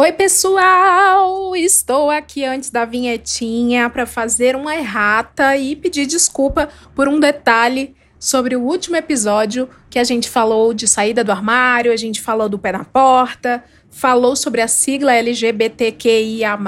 Oi, pessoal! Estou aqui antes da vinhetinha para fazer uma errata e pedir desculpa por um detalhe sobre o último episódio que a gente falou de saída do armário, a gente falou do pé na porta, falou sobre a sigla LGBTQIA,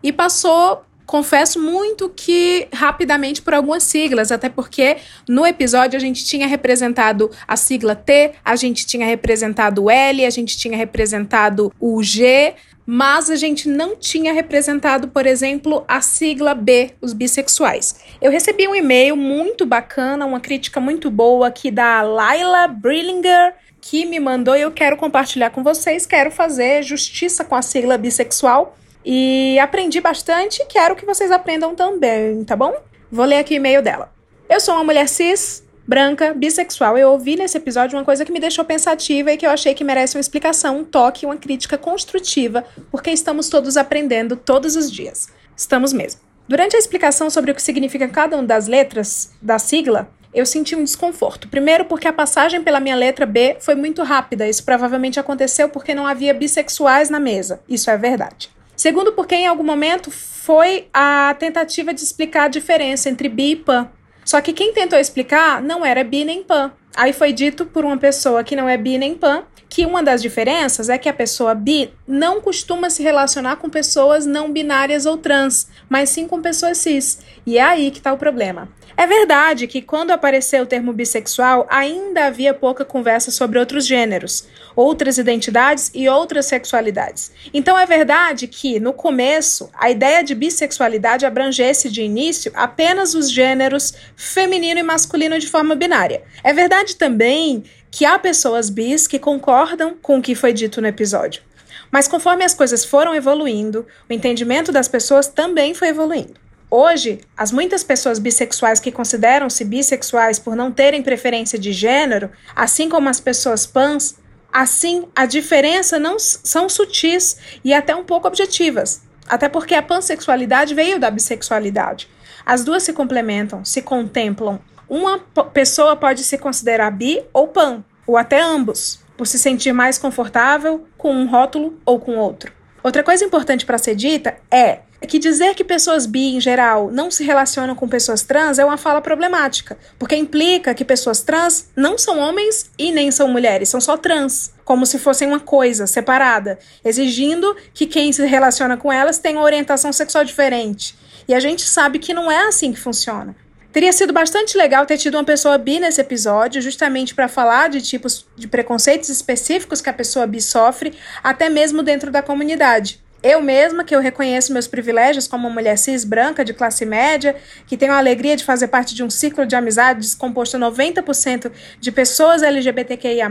e passou confesso muito que rapidamente por algumas siglas, até porque no episódio a gente tinha representado a sigla T, a gente tinha representado o L, a gente tinha representado o G, mas a gente não tinha representado, por exemplo, a sigla B, os bissexuais. Eu recebi um e-mail muito bacana, uma crítica muito boa aqui da Laila Brillinger, que me mandou e eu quero compartilhar com vocês, quero fazer justiça com a sigla bissexual e aprendi bastante quero que vocês aprendam também, tá bom? Vou ler aqui o e-mail dela. Eu sou uma mulher cis, branca, bissexual. Eu ouvi nesse episódio uma coisa que me deixou pensativa e que eu achei que merece uma explicação, um toque, uma crítica construtiva, porque estamos todos aprendendo todos os dias. Estamos mesmo. Durante a explicação sobre o que significa cada uma das letras da sigla, eu senti um desconforto. Primeiro, porque a passagem pela minha letra B foi muito rápida. Isso provavelmente aconteceu porque não havia bissexuais na mesa. Isso é verdade. Segundo, porque em algum momento foi a tentativa de explicar a diferença entre bi e pan. Só que quem tentou explicar não era bi nem pan. Aí foi dito por uma pessoa que não é bi nem pan que uma das diferenças é que a pessoa bi não costuma se relacionar com pessoas não binárias ou trans, mas sim com pessoas cis. E é aí que está o problema. É verdade que quando apareceu o termo bissexual, ainda havia pouca conversa sobre outros gêneros, outras identidades e outras sexualidades. Então é verdade que, no começo, a ideia de bissexualidade abrangesse de início apenas os gêneros feminino e masculino de forma binária. É verdade também que há pessoas bis que concordam com o que foi dito no episódio. Mas conforme as coisas foram evoluindo, o entendimento das pessoas também foi evoluindo. Hoje, as muitas pessoas bissexuais que consideram-se bissexuais por não terem preferência de gênero, assim como as pessoas pans, assim a diferença não são sutis e até um pouco objetivas. Até porque a pansexualidade veio da bissexualidade. As duas se complementam, se contemplam uma pessoa pode se considerar bi ou pan, ou até ambos, por se sentir mais confortável com um rótulo ou com outro. Outra coisa importante para ser dita é que dizer que pessoas bi, em geral, não se relacionam com pessoas trans é uma fala problemática, porque implica que pessoas trans não são homens e nem são mulheres, são só trans, como se fossem uma coisa separada, exigindo que quem se relaciona com elas tenha uma orientação sexual diferente. E a gente sabe que não é assim que funciona. Teria sido bastante legal ter tido uma pessoa bi nesse episódio, justamente para falar de tipos de preconceitos específicos que a pessoa bi sofre, até mesmo dentro da comunidade. Eu mesma, que eu reconheço meus privilégios como uma mulher cis branca de classe média, que tenho a alegria de fazer parte de um ciclo de amizades composto 90% de pessoas LGBTQIA,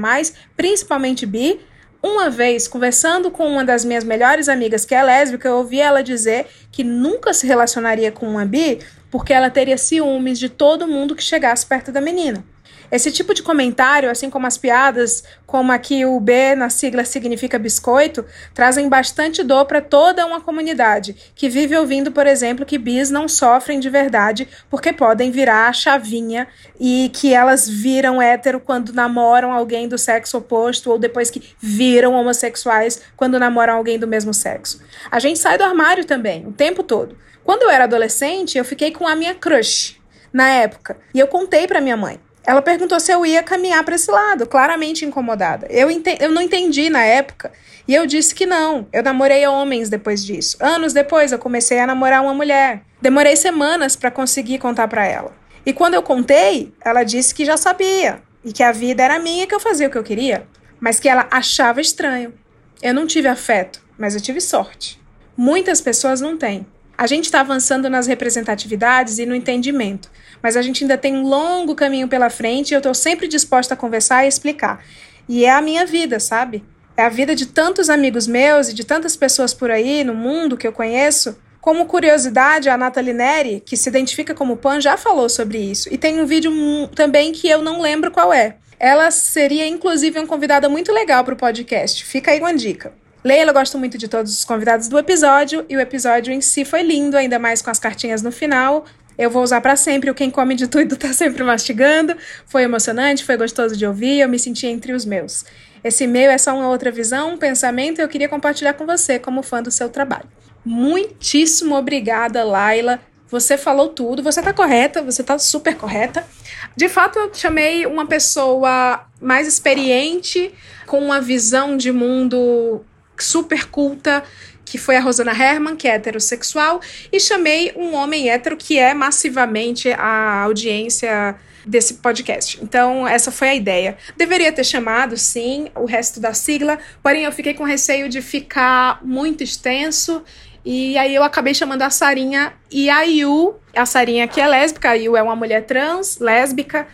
principalmente bi, uma vez, conversando com uma das minhas melhores amigas que é lésbica, eu ouvi ela dizer que nunca se relacionaria com uma bi porque ela teria ciúmes de todo mundo que chegasse perto da menina. Esse tipo de comentário, assim como as piadas, como aqui o B na sigla significa biscoito, trazem bastante dor para toda uma comunidade que vive ouvindo, por exemplo, que bis não sofrem de verdade porque podem virar a chavinha e que elas viram hétero quando namoram alguém do sexo oposto ou depois que viram homossexuais quando namoram alguém do mesmo sexo. A gente sai do armário também, o tempo todo. Quando eu era adolescente, eu fiquei com a minha crush na época. E eu contei para minha mãe. Ela perguntou se eu ia caminhar para esse lado, claramente incomodada. Eu, eu não entendi na época. E eu disse que não. Eu namorei homens depois disso. Anos depois, eu comecei a namorar uma mulher. Demorei semanas para conseguir contar para ela. E quando eu contei, ela disse que já sabia. E que a vida era minha e que eu fazia o que eu queria. Mas que ela achava estranho. Eu não tive afeto, mas eu tive sorte. Muitas pessoas não têm. A gente está avançando nas representatividades e no entendimento, mas a gente ainda tem um longo caminho pela frente e eu estou sempre disposta a conversar e explicar. E é a minha vida, sabe? É a vida de tantos amigos meus e de tantas pessoas por aí no mundo que eu conheço. Como curiosidade, a Nathalie Neri, que se identifica como Pan, já falou sobre isso. E tem um vídeo também que eu não lembro qual é. Ela seria, inclusive, uma convidada muito legal para o podcast. Fica aí uma dica. Leila gosto muito de todos os convidados do episódio e o episódio em si foi lindo, ainda mais com as cartinhas no final. Eu vou usar para sempre o Quem Come de Tudo tá sempre mastigando. Foi emocionante, foi gostoso de ouvir, eu me senti entre os meus. Esse e-mail é só uma outra visão, um pensamento, e eu queria compartilhar com você como fã do seu trabalho. Muitíssimo obrigada, Laila. Você falou tudo, você tá correta, você tá super correta. De fato, eu chamei uma pessoa mais experiente, com uma visão de mundo super culta, que foi a Rosana Herman, que é heterossexual, e chamei um homem hétero que é massivamente a audiência desse podcast. Então, essa foi a ideia. Deveria ter chamado, sim, o resto da sigla, porém eu fiquei com receio de ficar muito extenso. E aí eu acabei chamando a Sarinha e a Yu, a Sarinha que é lésbica, a Yu é uma mulher trans, lésbica,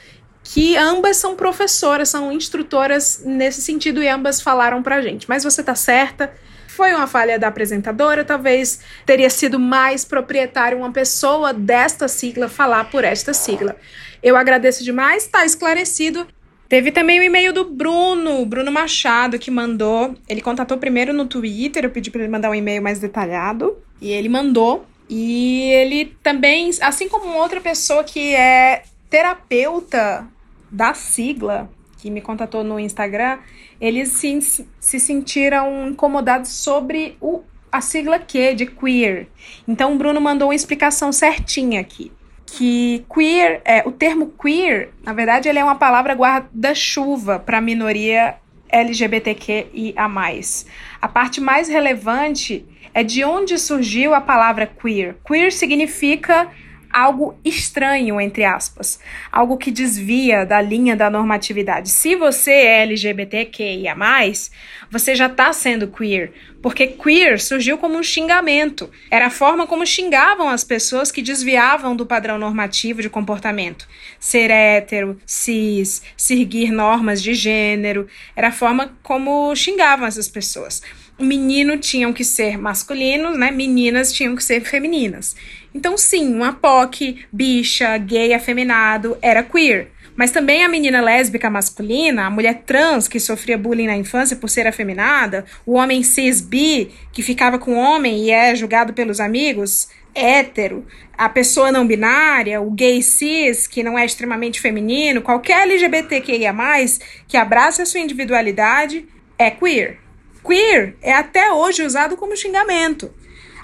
que ambas são professoras, são instrutoras nesse sentido e ambas falaram pra gente. Mas você tá certa, foi uma falha da apresentadora, talvez teria sido mais proprietário uma pessoa desta sigla falar por esta sigla. Eu agradeço demais, tá esclarecido. Teve também o e-mail do Bruno, Bruno Machado, que mandou. Ele contatou primeiro no Twitter, eu pedi para ele mandar um e-mail mais detalhado, e ele mandou. E ele também, assim como outra pessoa que é terapeuta da sigla, que me contatou no Instagram, eles se, se sentiram incomodados sobre o, a sigla Q de queer. Então o Bruno mandou uma explicação certinha aqui. Que queer, é, o termo queer, na verdade, ele é uma palavra guarda-chuva para a minoria LGBTQIA. A parte mais relevante é de onde surgiu a palavra queer. Queer significa algo estranho, entre aspas, algo que desvia da linha da normatividade. Se você é LGBTQIA, você já está sendo queer, porque queer surgiu como um xingamento. Era a forma como xingavam as pessoas que desviavam do padrão normativo de comportamento. Ser hétero, cis, seguir normas de gênero, era a forma como xingavam essas pessoas. Menino tinham que ser masculinos, né? Meninas tinham que ser femininas. Então, sim, uma POC, bicha, gay, afeminado, era queer. Mas também a menina lésbica masculina, a mulher trans que sofria bullying na infância por ser afeminada, o homem cis bi que ficava com homem e é julgado pelos amigos, hétero, a pessoa não binária, o gay cis que não é extremamente feminino, qualquer LGBTQIA+, que abraça a sua individualidade, é queer. Queer é até hoje usado como xingamento,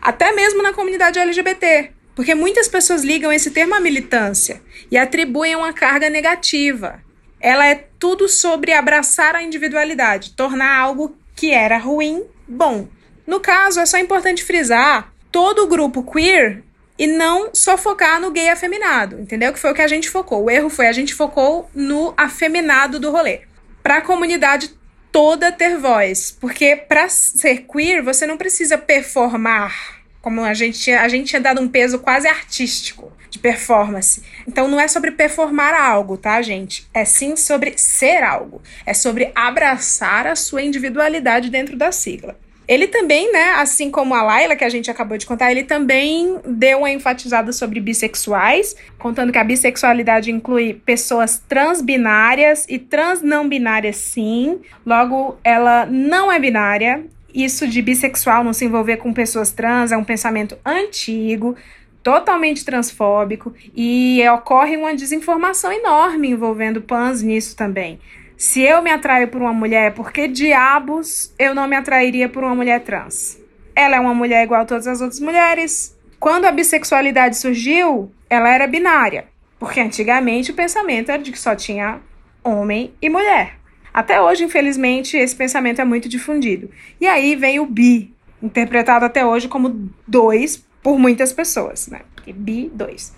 até mesmo na comunidade LGBT. Porque muitas pessoas ligam esse termo à militância e atribuem uma carga negativa. Ela é tudo sobre abraçar a individualidade, tornar algo que era ruim bom. No caso, é só importante frisar todo o grupo queer e não só focar no gay afeminado, entendeu? Que foi o que a gente focou. O erro foi a gente focou no afeminado do rolê. Para a comunidade toda ter voz, porque para ser queer você não precisa performar como a gente tinha, a gente tinha dado um peso quase artístico de performance. Então não é sobre performar algo, tá, gente? É sim sobre ser algo. É sobre abraçar a sua individualidade dentro da sigla. Ele também, né, assim como a Laila, que a gente acabou de contar, ele também deu uma enfatizada sobre bissexuais, contando que a bissexualidade inclui pessoas transbinárias e trans não binárias sim. Logo, ela não é binária, isso de bissexual não se envolver com pessoas trans é um pensamento antigo, totalmente transfóbico e ocorre uma desinformação enorme envolvendo pans nisso também. Se eu me atraio por uma mulher, por que diabos eu não me atrairia por uma mulher trans? Ela é uma mulher igual a todas as outras mulheres. Quando a bissexualidade surgiu, ela era binária, porque antigamente o pensamento era de que só tinha homem e mulher. Até hoje, infelizmente, esse pensamento é muito difundido. E aí vem o bi, interpretado até hoje como dois por muitas pessoas, né? Porque bi, dois.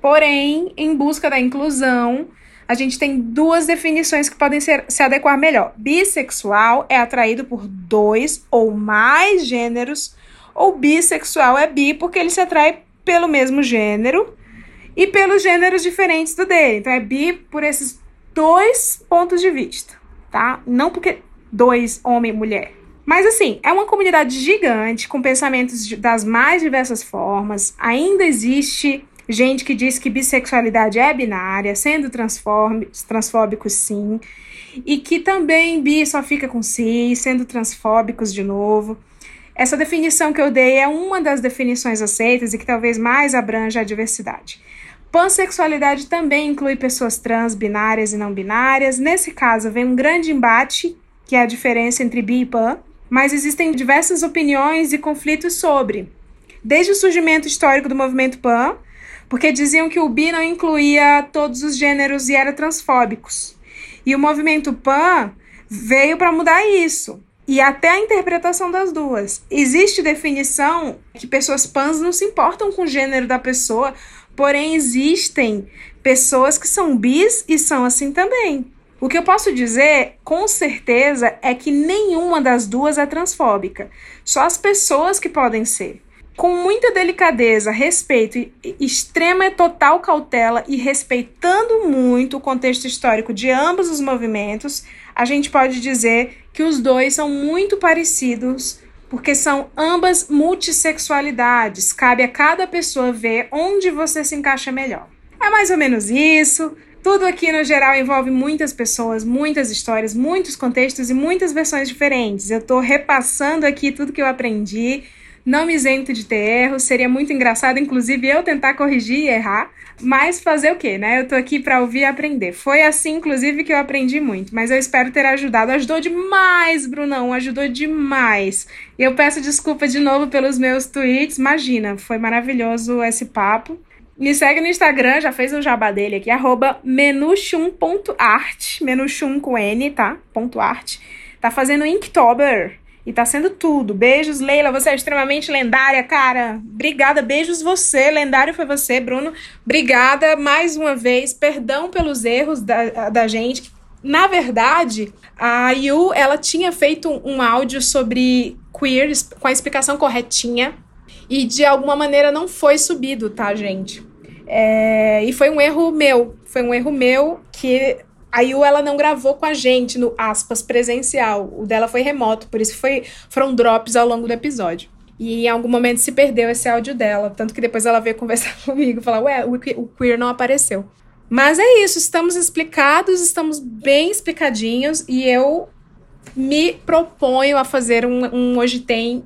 Porém, em busca da inclusão, a gente tem duas definições que podem ser, se adequar melhor. Bissexual é atraído por dois ou mais gêneros, ou bissexual é bi porque ele se atrai pelo mesmo gênero e pelos gêneros diferentes do dele. Então é bi por esses dois pontos de vista tá? Não porque dois, homem e mulher. Mas assim, é uma comunidade gigante, com pensamentos das mais diversas formas. Ainda existe gente que diz que bissexualidade é binária, sendo transfóbicos sim. E que também bi só fica com si, sendo transfóbicos de novo. Essa definição que eu dei é uma das definições aceitas e que talvez mais abranja a diversidade. Pansexualidade também inclui pessoas trans, binárias e não binárias. Nesse caso, vem um grande embate que é a diferença entre bi e pan, mas existem diversas opiniões e conflitos sobre. Desde o surgimento histórico do movimento pan, porque diziam que o bi não incluía todos os gêneros e era transfóbicos. E o movimento pan veio para mudar isso. E até a interpretação das duas. Existe definição que pessoas pans não se importam com o gênero da pessoa, porém existem pessoas que são bis e são assim também. O que eu posso dizer, com certeza, é que nenhuma das duas é transfóbica. Só as pessoas que podem ser. Com muita delicadeza, respeito e extrema e total cautela e respeitando muito o contexto histórico de ambos os movimentos, a gente pode dizer que os dois são muito parecidos porque são ambas multissexualidades. Cabe a cada pessoa ver onde você se encaixa melhor. É mais ou menos isso. Tudo aqui no geral envolve muitas pessoas, muitas histórias, muitos contextos e muitas versões diferentes. Eu estou repassando aqui tudo que eu aprendi. Não me isento de ter erros, seria muito engraçado, inclusive, eu tentar corrigir e errar. Mas fazer o quê, né? Eu tô aqui para ouvir e aprender. Foi assim, inclusive, que eu aprendi muito. Mas eu espero ter ajudado. Ajudou demais, Brunão. Ajudou demais. Eu peço desculpa de novo pelos meus tweets. Imagina, foi maravilhoso esse papo. Me segue no Instagram, já fez um jabá dele aqui, arroba menuchum.art, menuchum com N, tá? Ponto art. Tá fazendo Inktober e tá sendo tudo. Beijos, Leila, você é extremamente lendária, cara. Obrigada, beijos você, lendário foi você, Bruno. Obrigada mais uma vez, perdão pelos erros da, da gente. Na verdade, a Yu, ela tinha feito um áudio sobre queer com a explicação corretinha e de alguma maneira não foi subido, tá, gente? É, e foi um erro meu. Foi um erro meu que a Yu, ela não gravou com a gente no aspas presencial. O dela foi remoto, por isso foi, foram drops ao longo do episódio. E em algum momento se perdeu esse áudio dela. Tanto que depois ela veio conversar comigo e falar: Ué, o, queer não apareceu. Mas é isso, estamos explicados, estamos bem explicadinhos e eu me proponho a fazer um, um Hoje Tem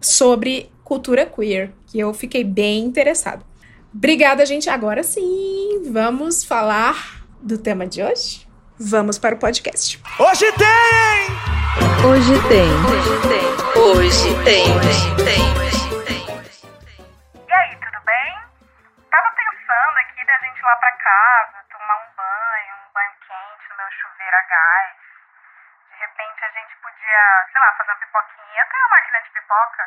sobre cultura queer, que eu fiquei bem interessado. Obrigada, gente. Agora sim, vamos falar do tema de hoje? Vamos para o podcast. Hoje tem! Hoje tem. Hoje tem. Hoje tem. Hoje tem. Hoje tem. E aí, tudo bem? Tava pensando aqui da gente ir lá pra casa, tomar um banho, um banho quente no meu chuveiro a gás. De repente a gente podia, sei lá, fazer uma pipoquinha. Eu tenho uma máquina de pipoca.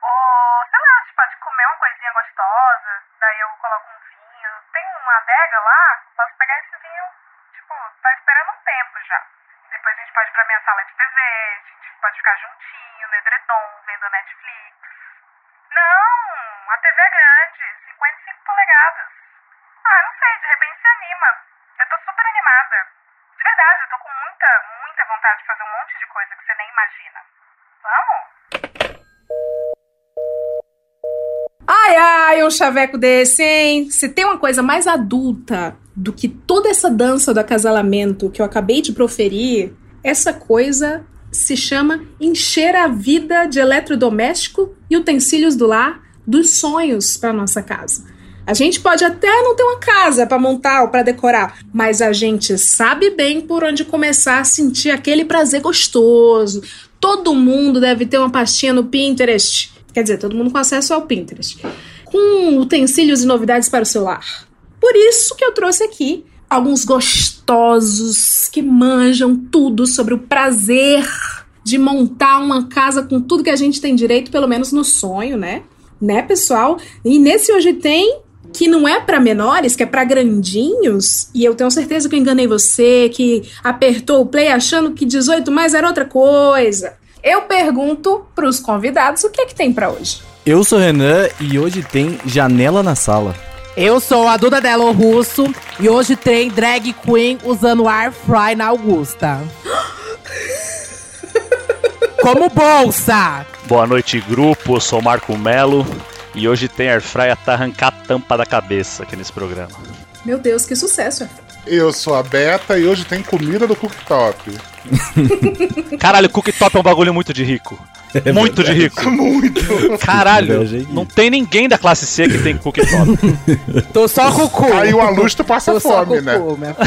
Ou, sei lá, a gente pode comer uma coisinha gostosa, daí eu coloco um vinho. Tem uma adega lá, posso pegar esse vinho, tipo, tá esperando um tempo já. Depois a gente pode ir pra minha sala de TV, a gente pode ficar juntinho no edredom, vendo Netflix. Não, a TV é grande, 55 polegadas. Ah, não sei, de repente se anima. Eu tô super animada. De verdade, eu tô com muita, muita vontade de fazer um monte de coisa que você nem imagina. Vamos? Ai, ai, um chaveco desse, hein? Se tem uma coisa mais adulta do que toda essa dança do acasalamento que eu acabei de proferir, essa coisa se chama encher a vida de eletrodoméstico e utensílios do lar dos sonhos para nossa casa. A gente pode até não ter uma casa para montar ou para decorar, mas a gente sabe bem por onde começar a sentir aquele prazer gostoso. Todo mundo deve ter uma pastinha no Pinterest Quer dizer, todo mundo com acesso ao Pinterest. Com utensílios e novidades para o celular. Por isso que eu trouxe aqui alguns gostosos que manjam tudo sobre o prazer de montar uma casa com tudo que a gente tem direito, pelo menos no sonho, né? Né, pessoal? E nesse hoje tem que não é para menores, que é para grandinhos, e eu tenho certeza que eu enganei você, que apertou o play achando que 18 mais era outra coisa eu pergunto para os convidados o que é que tem para hoje. Eu sou Renan e hoje tem Janela na Sala. Eu sou a Duda Delo Russo e hoje tem drag queen usando air fry na Augusta. Como bolsa! Boa noite, grupo. Eu sou o Marco Melo e hoje tem air fry até arrancar a tampa da cabeça aqui nesse programa. Meu Deus, que sucesso! Eu sou a Beta e hoje tem comida do cooktop. Caralho, cooktop é um bagulho muito de rico. Muito de rico. Muito. Caralho, não tem ninguém da classe C que tem cookie top. Tô só com o cu. Caiu a luz, tu passa Tô só com fome, o né? cu.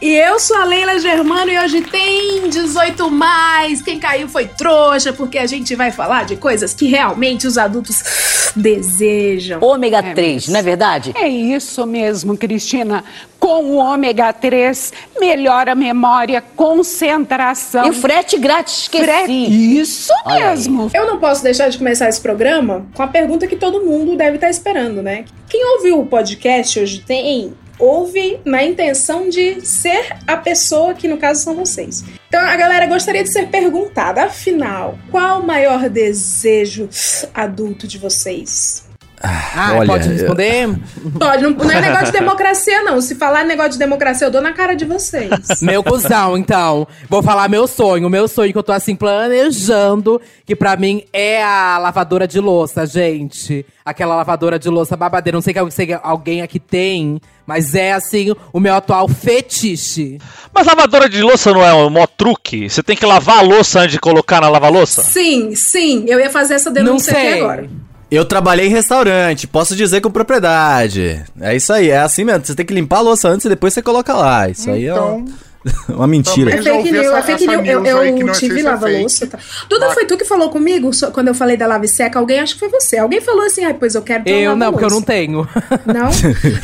E eu sou a Leila Germano e hoje tem 18 mais. Quem caiu foi trouxa, porque a gente vai falar de coisas que realmente os adultos desejam. Ômega 3, não é verdade? É isso mesmo, Cristina. Com o ômega 3, melhora a memória, concentração. E o frete grátis, esqueci. Frete- Isso mesmo. Eu não posso deixar de começar esse programa com a pergunta que todo mundo deve estar esperando, né? Quem ouviu o podcast hoje tem. Ouve na intenção de ser a pessoa que, no caso, são vocês. Então, a galera gostaria de ser perguntada, afinal, qual o maior desejo adulto de vocês? Ah, Olha, pode responder? Pode, não, não é negócio de democracia, não. Se falar negócio de democracia, eu dou na cara de vocês. Meu cuzão, então. Vou falar meu sonho. Meu sonho que eu tô assim planejando, que pra mim é a lavadora de louça, gente. Aquela lavadora de louça babadeira. Não sei que se alguém aqui tem, mas é assim o meu atual fetiche. Mas lavadora de louça não é um mó truque? Você tem que lavar a louça antes de colocar na lava-louça? Sim, sim. Eu ia fazer essa Não denúncia aqui sei. agora. Eu trabalhei em restaurante, posso dizer com propriedade. É isso aí, é assim mesmo. Você tem que limpar a louça antes e depois você coloca lá. Isso aí é Então, uma, mentira. É fake news, essa- é fake news. Eu, eu tive lava-louça. Tá? Duda, foi tu que falou comigo so- quando eu falei da lava e seca? Alguém, acho que foi você. Alguém falou assim, ah, pois eu quero ter Eu não, porque eu não tenho. Não?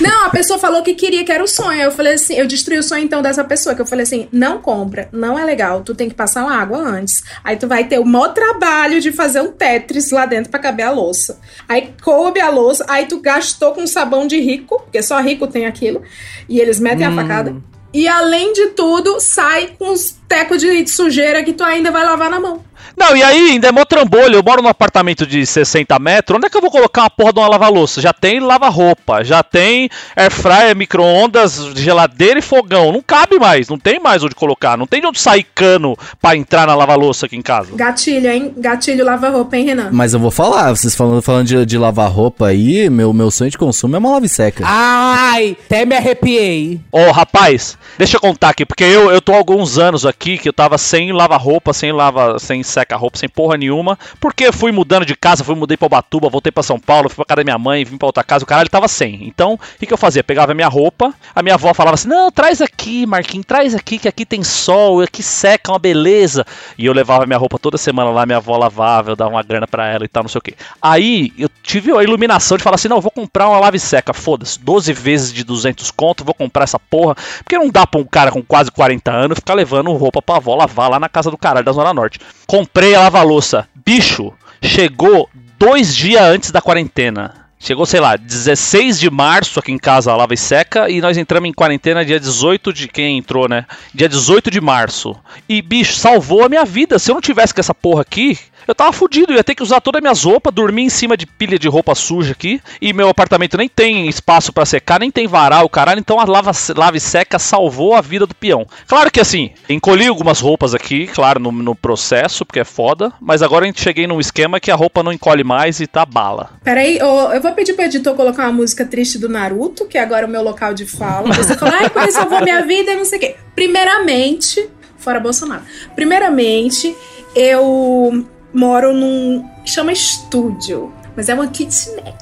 Não, a pessoa falou que queria, que era o sonho. Eu falei assim, eu destruí o sonho então dessa pessoa, que eu falei assim, não compra, não é legal, tu tem que passar uma água antes. Aí tu vai ter o maior trabalho de fazer um Tetris lá dentro pra caber a louça. Aí coube a louça, aí tu gastou com sabão de rico, porque só rico tem aquilo, e eles metem a facada. E além de tudo, sai com uns tecos de sujeira que tu ainda vai lavar na mão. Não, e aí ainda é mó trambolho. Eu moro num apartamento de 60 metros. Onde é que eu vou colocar uma porra de uma lava-louça? Já tem lava-roupa, já tem air fryer, micro-ondas, geladeira e fogão. Não cabe mais, não tem mais onde colocar. Não tem de onde sair cano pra entrar na lava-louça aqui em casa. Gatilho, hein? Gatilho lava-roupa, hein, Renan? Mas eu vou falar, vocês falando, falando de, de lavar roupa aí, meu, meu sonho de consumo é uma lave seca. Ai, até me arrepiei. Ô, rapaz, deixa eu contar aqui, porque eu, eu tô há alguns anos aqui que eu tava sem lava-roupa, sem lava, sem seca-roupa, sem porra nenhuma, porque fui mudando de casa, fui mudei pra Ubatuba, voltei pra São Paulo, fui pra casa da minha mãe, vim pra outra casa, o caralho tava sem. Então, o que, que eu fazia? Pegava a minha roupa, a minha avó falava assim: "Não, traz aqui, Marquinhos, traz aqui que aqui tem sol, aqui seca, uma beleza". E eu levava minha roupa toda semana lá, minha avó lavava, eu dava uma grana pra ela e tal, não sei o quê. Aí, eu tive a iluminação de falar assim: "Não, vou comprar uma lave seca, foda-se, 12 vezes de 200 conto, vou comprar essa porra, porque não dá pra um cara com quase 40 anos ficar levando roupa pra avó lavar lá na casa do caralho da Zona Norte. Comprei a lava-louça. Bicho, chegou dois dias antes da quarentena. Chegou, sei lá, 16 de março aqui em casa lava e seca e nós entramos em quarentena dia 18 de quem entrou, né? Dia 18 de março. E bicho, salvou a minha vida. Se eu não tivesse com essa porra aqui, eu tava fudido, eu ia ter que usar todas as minhas roupas, dormir em cima de pilha de roupa suja aqui. E meu apartamento nem tem espaço pra secar, nem tem varal, caralho. Então a lava, lava e seca salvou a vida do peão. Claro que assim, encolhi algumas roupas aqui, claro, no, no processo, porque é foda. Mas agora a gente cheguei num esquema que a roupa não encolhe mais e tá bala. Peraí, ô, eu vou pedir pro editor colocar uma música triste do Naruto, que é agora o meu local de fala. Você falou, ai, porque salvou minha vida e não sei o quê. Primeiramente, fora Bolsonaro. Primeiramente, eu moro num. chama estúdio. Mas é uma kitnet.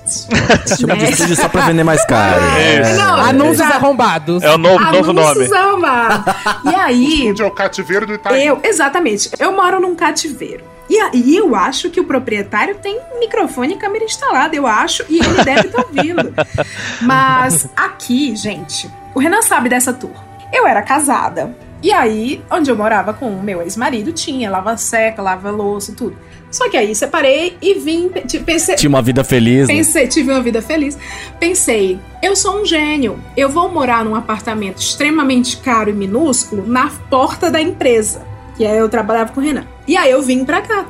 Chama de Né? estúdio só pra vender mais caro. É, Não, Anúncios exato. arrombados. É o novo, novo nome. Anúncios arrombados. E aí, Onde é o cativeiro do Itaim. eu, exatamente, eu moro num cativeiro. E aí eu acho que o proprietário tem microfone e câmera instalada, eu acho, e ele deve estar ouvindo. Mas aqui, gente, o Renan sabe dessa tour. Eu era casada. E aí, onde eu morava com o meu ex-marido, tinha lava seca, lava louça, tudo. Só que aí separei e vim, pe- pensei, Tinha uma vida feliz, né? Pensei, tive uma vida feliz. Pensei, eu sou um gênio. Eu vou morar num apartamento extremamente caro e minúsculo na porta da empresa. E aí eu trabalhava com o Renan. E aí eu vim pra cá.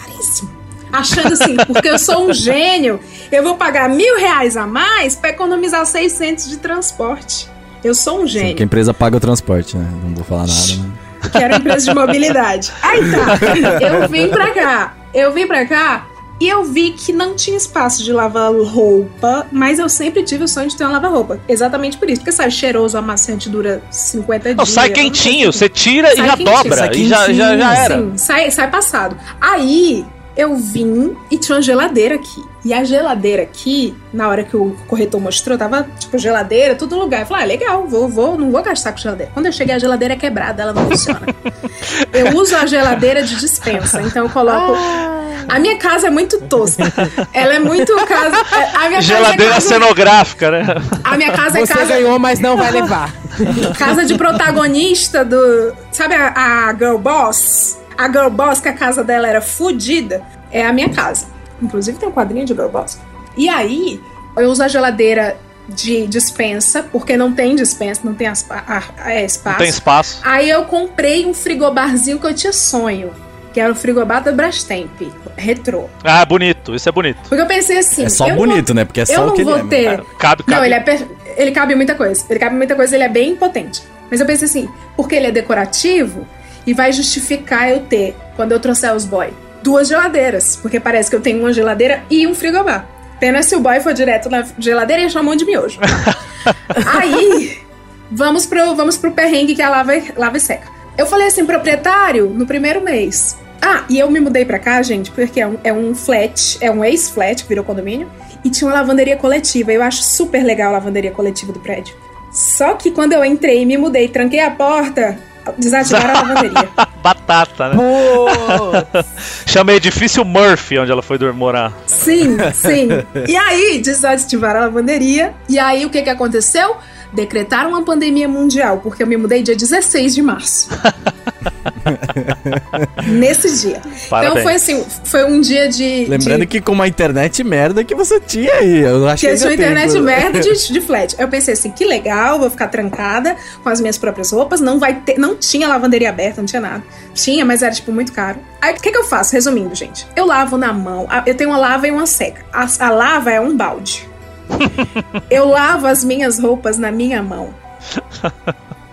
Caríssimo. Achando assim, porque eu sou um gênio, eu vou pagar mil reais a mais pra economizar 600 de transporte. Eu sou um Sim, gênio. porque a empresa paga o transporte, né? Não vou falar nada, né? que uma empresa de mobilidade. Aí tá, eu vim pra cá. Eu vim pra cá E eu vi que não tinha espaço de lavar roupa, mas eu sempre tive o sonho de ter uma lava-roupa. Exatamente por isso. Porque sai cheiroso, amaciante dura 50 Não, dias. sai quentinho, você tira e Sai já quentinho, dobra. sai E já, já, já era. Sim, sai, sai passado. Aí eu vim e tinha uma geladeira aqui. E a geladeira aqui, na hora que o corretor mostrou, tava tipo geladeira, todo lugar. Eu falei, ah, legal, vou, vou, não vou gastar com geladeira. Quando eu cheguei, a geladeira é quebrada, ela não funciona. eu uso a geladeira de dispensa, então eu coloco. A minha casa é muito tosca. Ela é muito casa. A minha Geladeira casa é casa, cenográfica, né? A minha casa é Você casa. ganhou, mas não vai levar. Casa de protagonista do. Sabe a, a Girl Boss? A Girl Boss, que a casa dela era fodida, é a minha casa. Inclusive tem um quadrinho de Girl Boss. E aí, eu uso a geladeira de dispensa, porque não tem dispensa, não tem aspa- a- é, espaço. Não tem espaço. Aí eu comprei um frigobarzinho que eu tinha sonho. Que era o frigobar da Brastemp, retrô. Ah, bonito, isso é bonito. Porque eu pensei assim. É só bonito, né? Porque é só o não que ele vou é. ter. mesmo. Cabe, cabe. Não, ele, é per- ele cabe muita coisa. Ele cabe muita coisa, ele é bem potente. Mas eu pensei assim, porque ele é decorativo e vai justificar eu ter, quando eu trouxer os boy, duas geladeiras. Porque parece que eu tenho uma geladeira e um frigobar. Pena se o boy for direto na geladeira e chamou de miojo. Aí, vamos pro, vamos pro perrengue que é a lava, e- lava e seca. Eu falei assim, proprietário, no primeiro mês. Ah, e eu me mudei pra cá, gente, porque é um, é um flat, é um ex-flat que virou condomínio. E tinha uma lavanderia coletiva. Eu acho super legal a lavanderia coletiva do prédio. Só que quando eu entrei, me mudei, tranquei a porta, desativaram a lavanderia. Batata, né? Chama edifício Murphy, onde ela foi morar. Sim, sim. E aí, desativaram a lavanderia. E aí, o que, que aconteceu? Decretaram uma pandemia mundial, porque eu me mudei dia 16 de março. Nesse dia. Parabéns. Então foi assim, foi um dia de. Lembrando de... que com uma internet merda que você tinha aí. Eu acho que eu tinha tem, internet merda de, de flat. Eu pensei assim, que legal, vou ficar trancada com as minhas próprias roupas. Não vai ter. Não tinha lavanderia aberta, não tinha nada. Tinha, mas era, tipo, muito caro. Aí, o que, que eu faço? Resumindo, gente. Eu lavo na mão. Eu tenho uma lava e uma seca. A, a lava é um balde. eu lavo as minhas roupas na minha mão.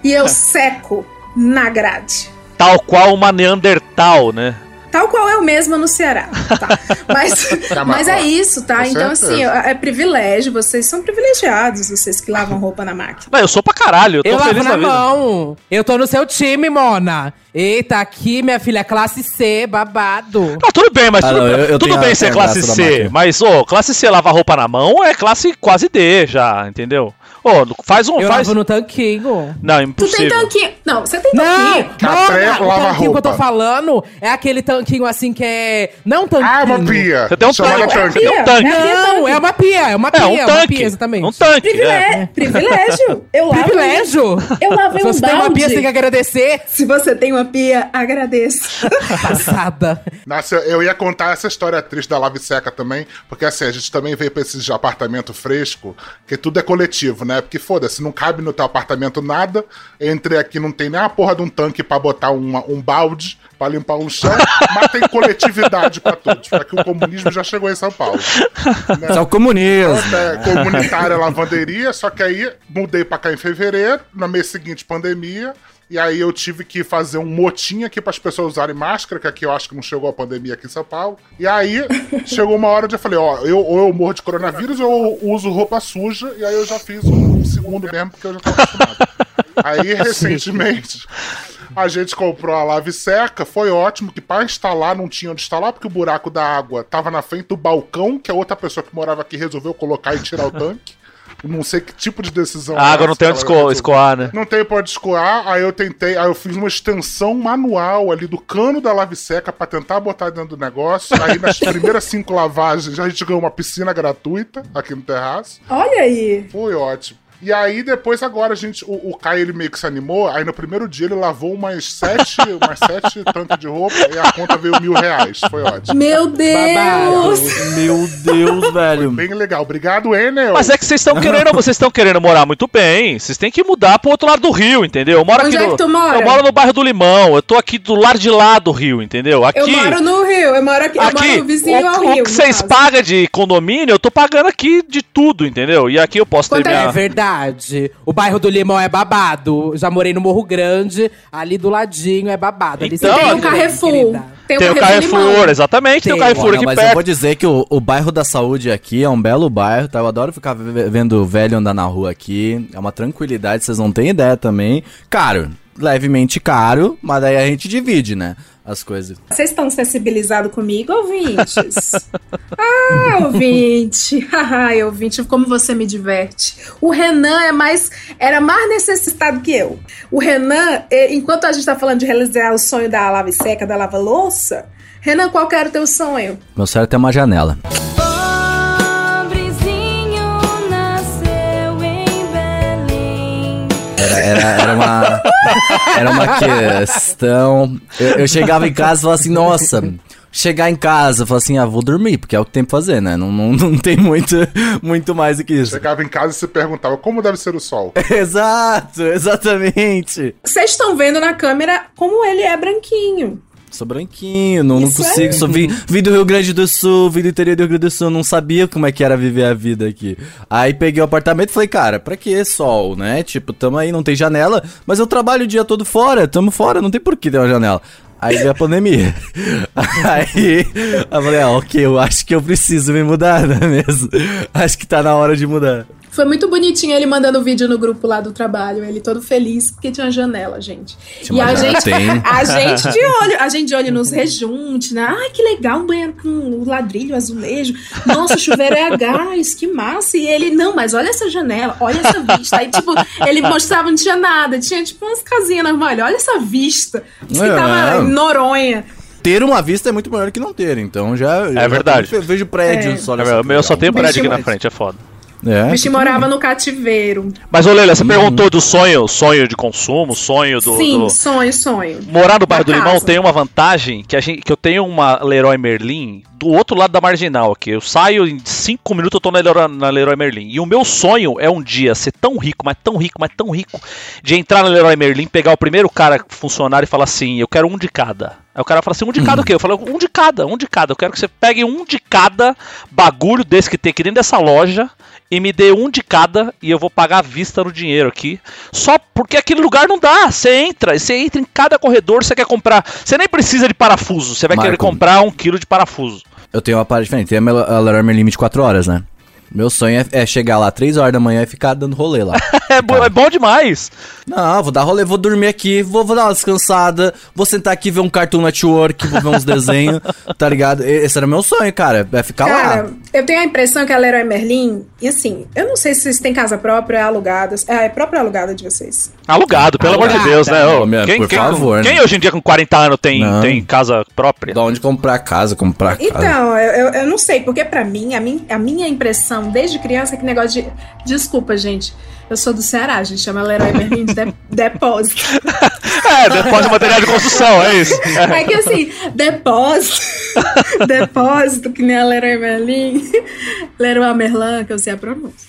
E eu seco na grade. Tal qual uma Neandertal, né? Tal qual eu mesma no Ceará, tá? Mas, Tá, mas mas, é isso, tá? com Então, certeza. assim, é privilégio. Vocês são privilegiados, vocês que lavam roupa na máquina. Não, eu sou pra caralho, eu tô Eu lavo feliz na da vida. mão. Eu tô no seu time, Mona. Eita, aqui, minha filha, classe C, babado. Não, tudo bem, mas Ah, tudo, não, eu- eu tudo bem a- ser classe C. Mas, ô, classe C lavar roupa na mão é classe quase D já, entendeu? Ô, faz um. Eu faz... lavo no tanquinho. Não, Tu tem impossível. tanquinho. Não, você tem Não, tanquinho. Café, Mona, o lava tanquinho que eu tô roupa. falando é aquele tanquinho assim que é... Não tanquinho. Ah, uma pia. Você tem um Chamada tanque. tanque. Você tem um tanque. Não, é uma pia, é uma pia, É, um uma tanque. pia, exatamente. Um tanque. Privile- é. Privilégio. Eu lavo. Privilégio. Eu lavei Se um você tem uma balde. pia, você tem que agradecer. Se você tem uma pia, agradeço. Passada. Nossa, eu ia contar essa história triste da lave seca também, porque assim, a gente também veio pra esses apartamento fresco, que tudo é coletivo, né? Porque foda-se, não cabe no teu apartamento nada. Entrei aqui, não tem nem a porra de um tanque pra botar uma- um balde pra limpar um chão, mas tem coletividade pra todos. Porque o comunismo já chegou em São Paulo. né? Só o comunismo. É, comunitária lavanderia, só que aí mudei pra cá em fevereiro, no mês seguinte, pandemia. E aí eu tive que fazer um motim aqui para as pessoas usarem máscara, que aqui eu acho que não chegou a pandemia aqui em São Paulo. E aí chegou uma hora onde eu falei, ó, eu, ou eu morro de coronavírus ou eu uso roupa suja, e aí eu já fiz um segundo mesmo, porque eu já tô acostumado. Aí, recentemente, a gente comprou a lave seca, foi ótimo, que para instalar não tinha onde instalar, porque o buraco da água tava na frente do balcão, que a outra pessoa que morava aqui resolveu colocar e tirar o tanque. Não sei que tipo de decisão. A água não tem onde ela esco- resolveu. escoar, né? Não tem onde escoar, aí eu tentei, aí eu fiz uma extensão manual ali do cano da lave seca pra tentar botar dentro do negócio. Aí nas primeiras cinco lavagens a gente ganhou uma piscina gratuita aqui no terraço. Olha aí. Foi ótimo. E aí, depois, agora, a gente. O, o Caio ele meio que se animou. Aí no primeiro dia ele lavou umas sete, umas sete tanques de roupa e a conta veio mil reais. Foi ótimo. Meu Deus. Meu Deus, velho. Bem legal. Obrigado, Enel. Mas é que vocês estão querendo, vocês estão querendo morar muito bem. Vocês têm que mudar pro outro lado do rio, entendeu? Eu moro Onde aqui é no, que tu mora? Eu moro no bairro do Limão. Eu tô aqui do lado de lá do rio, entendeu? Aqui. Eu moro no Rio, eu moro aqui, eu Aqui, moro vizinho o, ao o Rio. que no vocês pagam de condomínio, eu tô pagando aqui de tudo, entendeu? E aqui eu posso Quanto ter é? minha. É verdade. Verdade. O bairro do Limão é babado. Já morei no Morro Grande, ali do ladinho é babado. Ali Então, Tem o Carrefour. querida. Tem o Tem o Carrefour, Carrefour, Limão. exatamente, tem, o Tem. Carrefour Olha, aqui mas eu perto. vou dizer que o, o bairro da saúde aqui é um belo bairro, tá? Eu adoro ficar ve- vendo o velho andar na rua aqui. É uma tranquilidade, vocês não têm ideia também. Caro, levemente caro, mas daí a gente divide, né? As coisas. Vocês estão sensibilizados comigo, ouvintes? ah, ouvinte. Ai, ouvinte, como você me diverte. O Renan é mais. Era mais necessitado que eu. O Renan, enquanto a gente tá falando de realizar o sonho da lava seca, da lava louça, Renan, qual que era o teu sonho? Meu cérebro tem uma janela. Era, era, era uma. Era uma questão. Eu, eu chegava em casa e falava assim, nossa. Chegar em casa, eu falava assim, ah, vou dormir, porque é o que tem pra fazer, né? Não, não, não tem muito, muito mais do que isso. Chegava em casa e se perguntava como deve ser o sol. Exato, exatamente. Vocês estão vendo na câmera como ele é branquinho. Sou branquinho, não, não consigo. Só vim, vim do Rio Grande do Sul, vim do interior do Rio Grande do Sul, não sabia como é que era viver a vida aqui. Aí peguei o apartamento e falei, cara, pra que sol, né? Tipo, tamo aí, não tem janela, mas eu trabalho o dia todo fora, tamo fora, não tem por que ter uma janela. Aí veio a pandemia. Aí eu falei, ah, ok, eu acho que eu preciso me mudar, não é mesmo? Acho que tá na hora de mudar. Foi muito bonitinho ele mandando vídeo no grupo lá do trabalho, ele todo feliz porque tinha uma janela, gente. Tinha e uma a janela, gente, tem. a gente de olho, a gente de olho nos rejuntes, né? Ai, que legal, um banheiro com ladrilho, azulejo. Nossa, o chuveiro é a gás, que massa. E ele, não, mas olha essa janela, olha essa vista. Aí, tipo, ele mostrava, não tinha nada, tinha tipo umas casinhas normais. Olha essa vista. Diz que É. tava em Noronha. Ter uma vista é muito melhor que não ter, então já. já verdade. Eu vejo prédios É. só É, nessa meu só Bem prédio aqui na frente, é foda. É, O bichinho morava no cativeiro. Mas, ô Leila, você perguntou do sonho, sonho de consumo, sonho do. Sim, do- sonho, sonho. Morar no bairro Da do Limão casa. tem uma vantagem que, a gente, que eu tenho uma Leroy Merlin do outro lado da marginal aqui. Eu saio em 5 minutos, eu tô na Leroy, na Leroy Merlin. E o meu sonho é um dia ser tão rico, mas tão rico, mas tão rico, de entrar na Leroy Merlin, pegar o primeiro cara funcionário e falar assim: eu quero um de cada. Aí o cara fala assim: um de cada o quê? Eu falo: um de cada, um de cada. Eu quero que você pegue um de cada bagulho desse que tem aqui dentro dessa loja e me dê um de cada e eu vou pagar à vista no dinheiro aqui. Só porque aquele lugar não dá. Você entra, você entra em cada corredor, você quer comprar. Você nem precisa de parafuso, você vai querer Marco. comprar um quilo de parafuso. Eu tenho uma parada diferente. Tem a Mel- a Leroy Merlin 24 horas, né? Meu sonho é, é chegar lá 3 horas da manhã e ficar dando rolê lá. É, bo- é bom demais. Não, vou dar rolê, vou dormir aqui, vou, vou dar uma descansada, vou sentar aqui ver um Cartoon Network, vou ver uns desenhos, tá ligado? Esse era meu sonho, cara, é ficar Cara, lá. eu tenho a impressão que a Leroy Merlin, e assim, eu não sei se vocês têm casa própria, é alugada. É, é própria alugada de vocês? Alugado, pelo amor de. Deus, né? ô? Minha, quem, por quem- favor, quem né? hoje em dia com 40 anos tem, Não. tem casa própria? Da onde comprar casa, comprar casa. Então, eu, eu, não sei, porque pra mim a, min, a minha impressão desde criança é que negócio de. Desculpa, gente. Eu sou do Ceará, a gente chama Leroy Merlin de, de depósito. É, depois de material de construção, é isso. É que assim, depósito, depósito, que nem a Leroy Merlin, Leroy Merlin, que eu sei a pronúncia.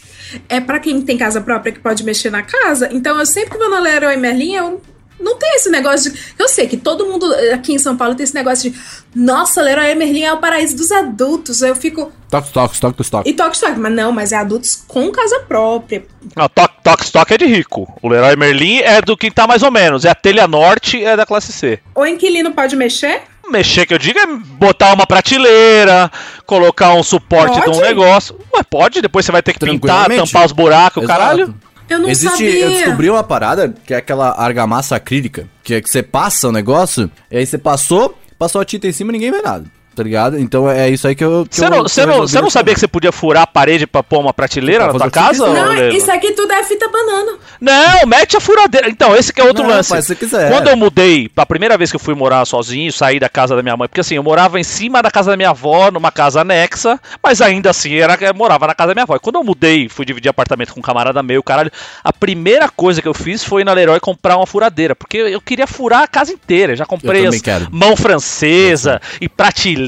É pra quem tem casa própria que pode mexer na casa. Então eu sempre que vou na Leroy Merlin, eu não tenho esse negócio de. Eu sei que todo mundo aqui em São Paulo tem esse negócio de. Nossa, Leroy Merlin é o paraíso dos adultos. Eu fico. Toque, toque, toque, toque. E toque, toque. Mas não, mas é adultos com casa própria. Não, Toque Toque Stock é de rico. O Leroy Merlin é do quem tá mais ou menos. É a telha norte, é da classe C. O inquilino pode mexer? Mexer que eu digo é botar uma prateleira, colocar um suporte de um Pode? negócio. Ué, pode, depois você vai ter que pintar, tampar os buracos, Exato. caralho. Eu não Existe, sabia. eu descobri uma parada que é aquela argamassa acrílica, que é que você passa o negócio, e aí você passou, passou a tinta em cima e ninguém vê nada, tá ligado? Então é isso aí que eu. Você eu- não, que você eu não, não sabia que você podia furar a parede pra pôr uma prateleira Pra na tua casa? Não, Leila? isso aqui tudo é fita banana. Não, mete a furadeira. Então, esse que é outro Não, lance. faz se quiser. Quando eu mudei, a primeira vez que eu fui morar sozinho, saí da casa da minha mãe, porque assim, eu morava em cima da casa da minha avó, numa casa anexa, mas ainda assim, era, eu morava na casa da minha avó. E quando eu mudei, fui dividir apartamento com um camarada meu, caralho, a primeira coisa que eu fiz foi ir na Leroy comprar uma furadeira, porque eu queria furar a casa inteira. Já comprei também as quero. mão francesa e prateleira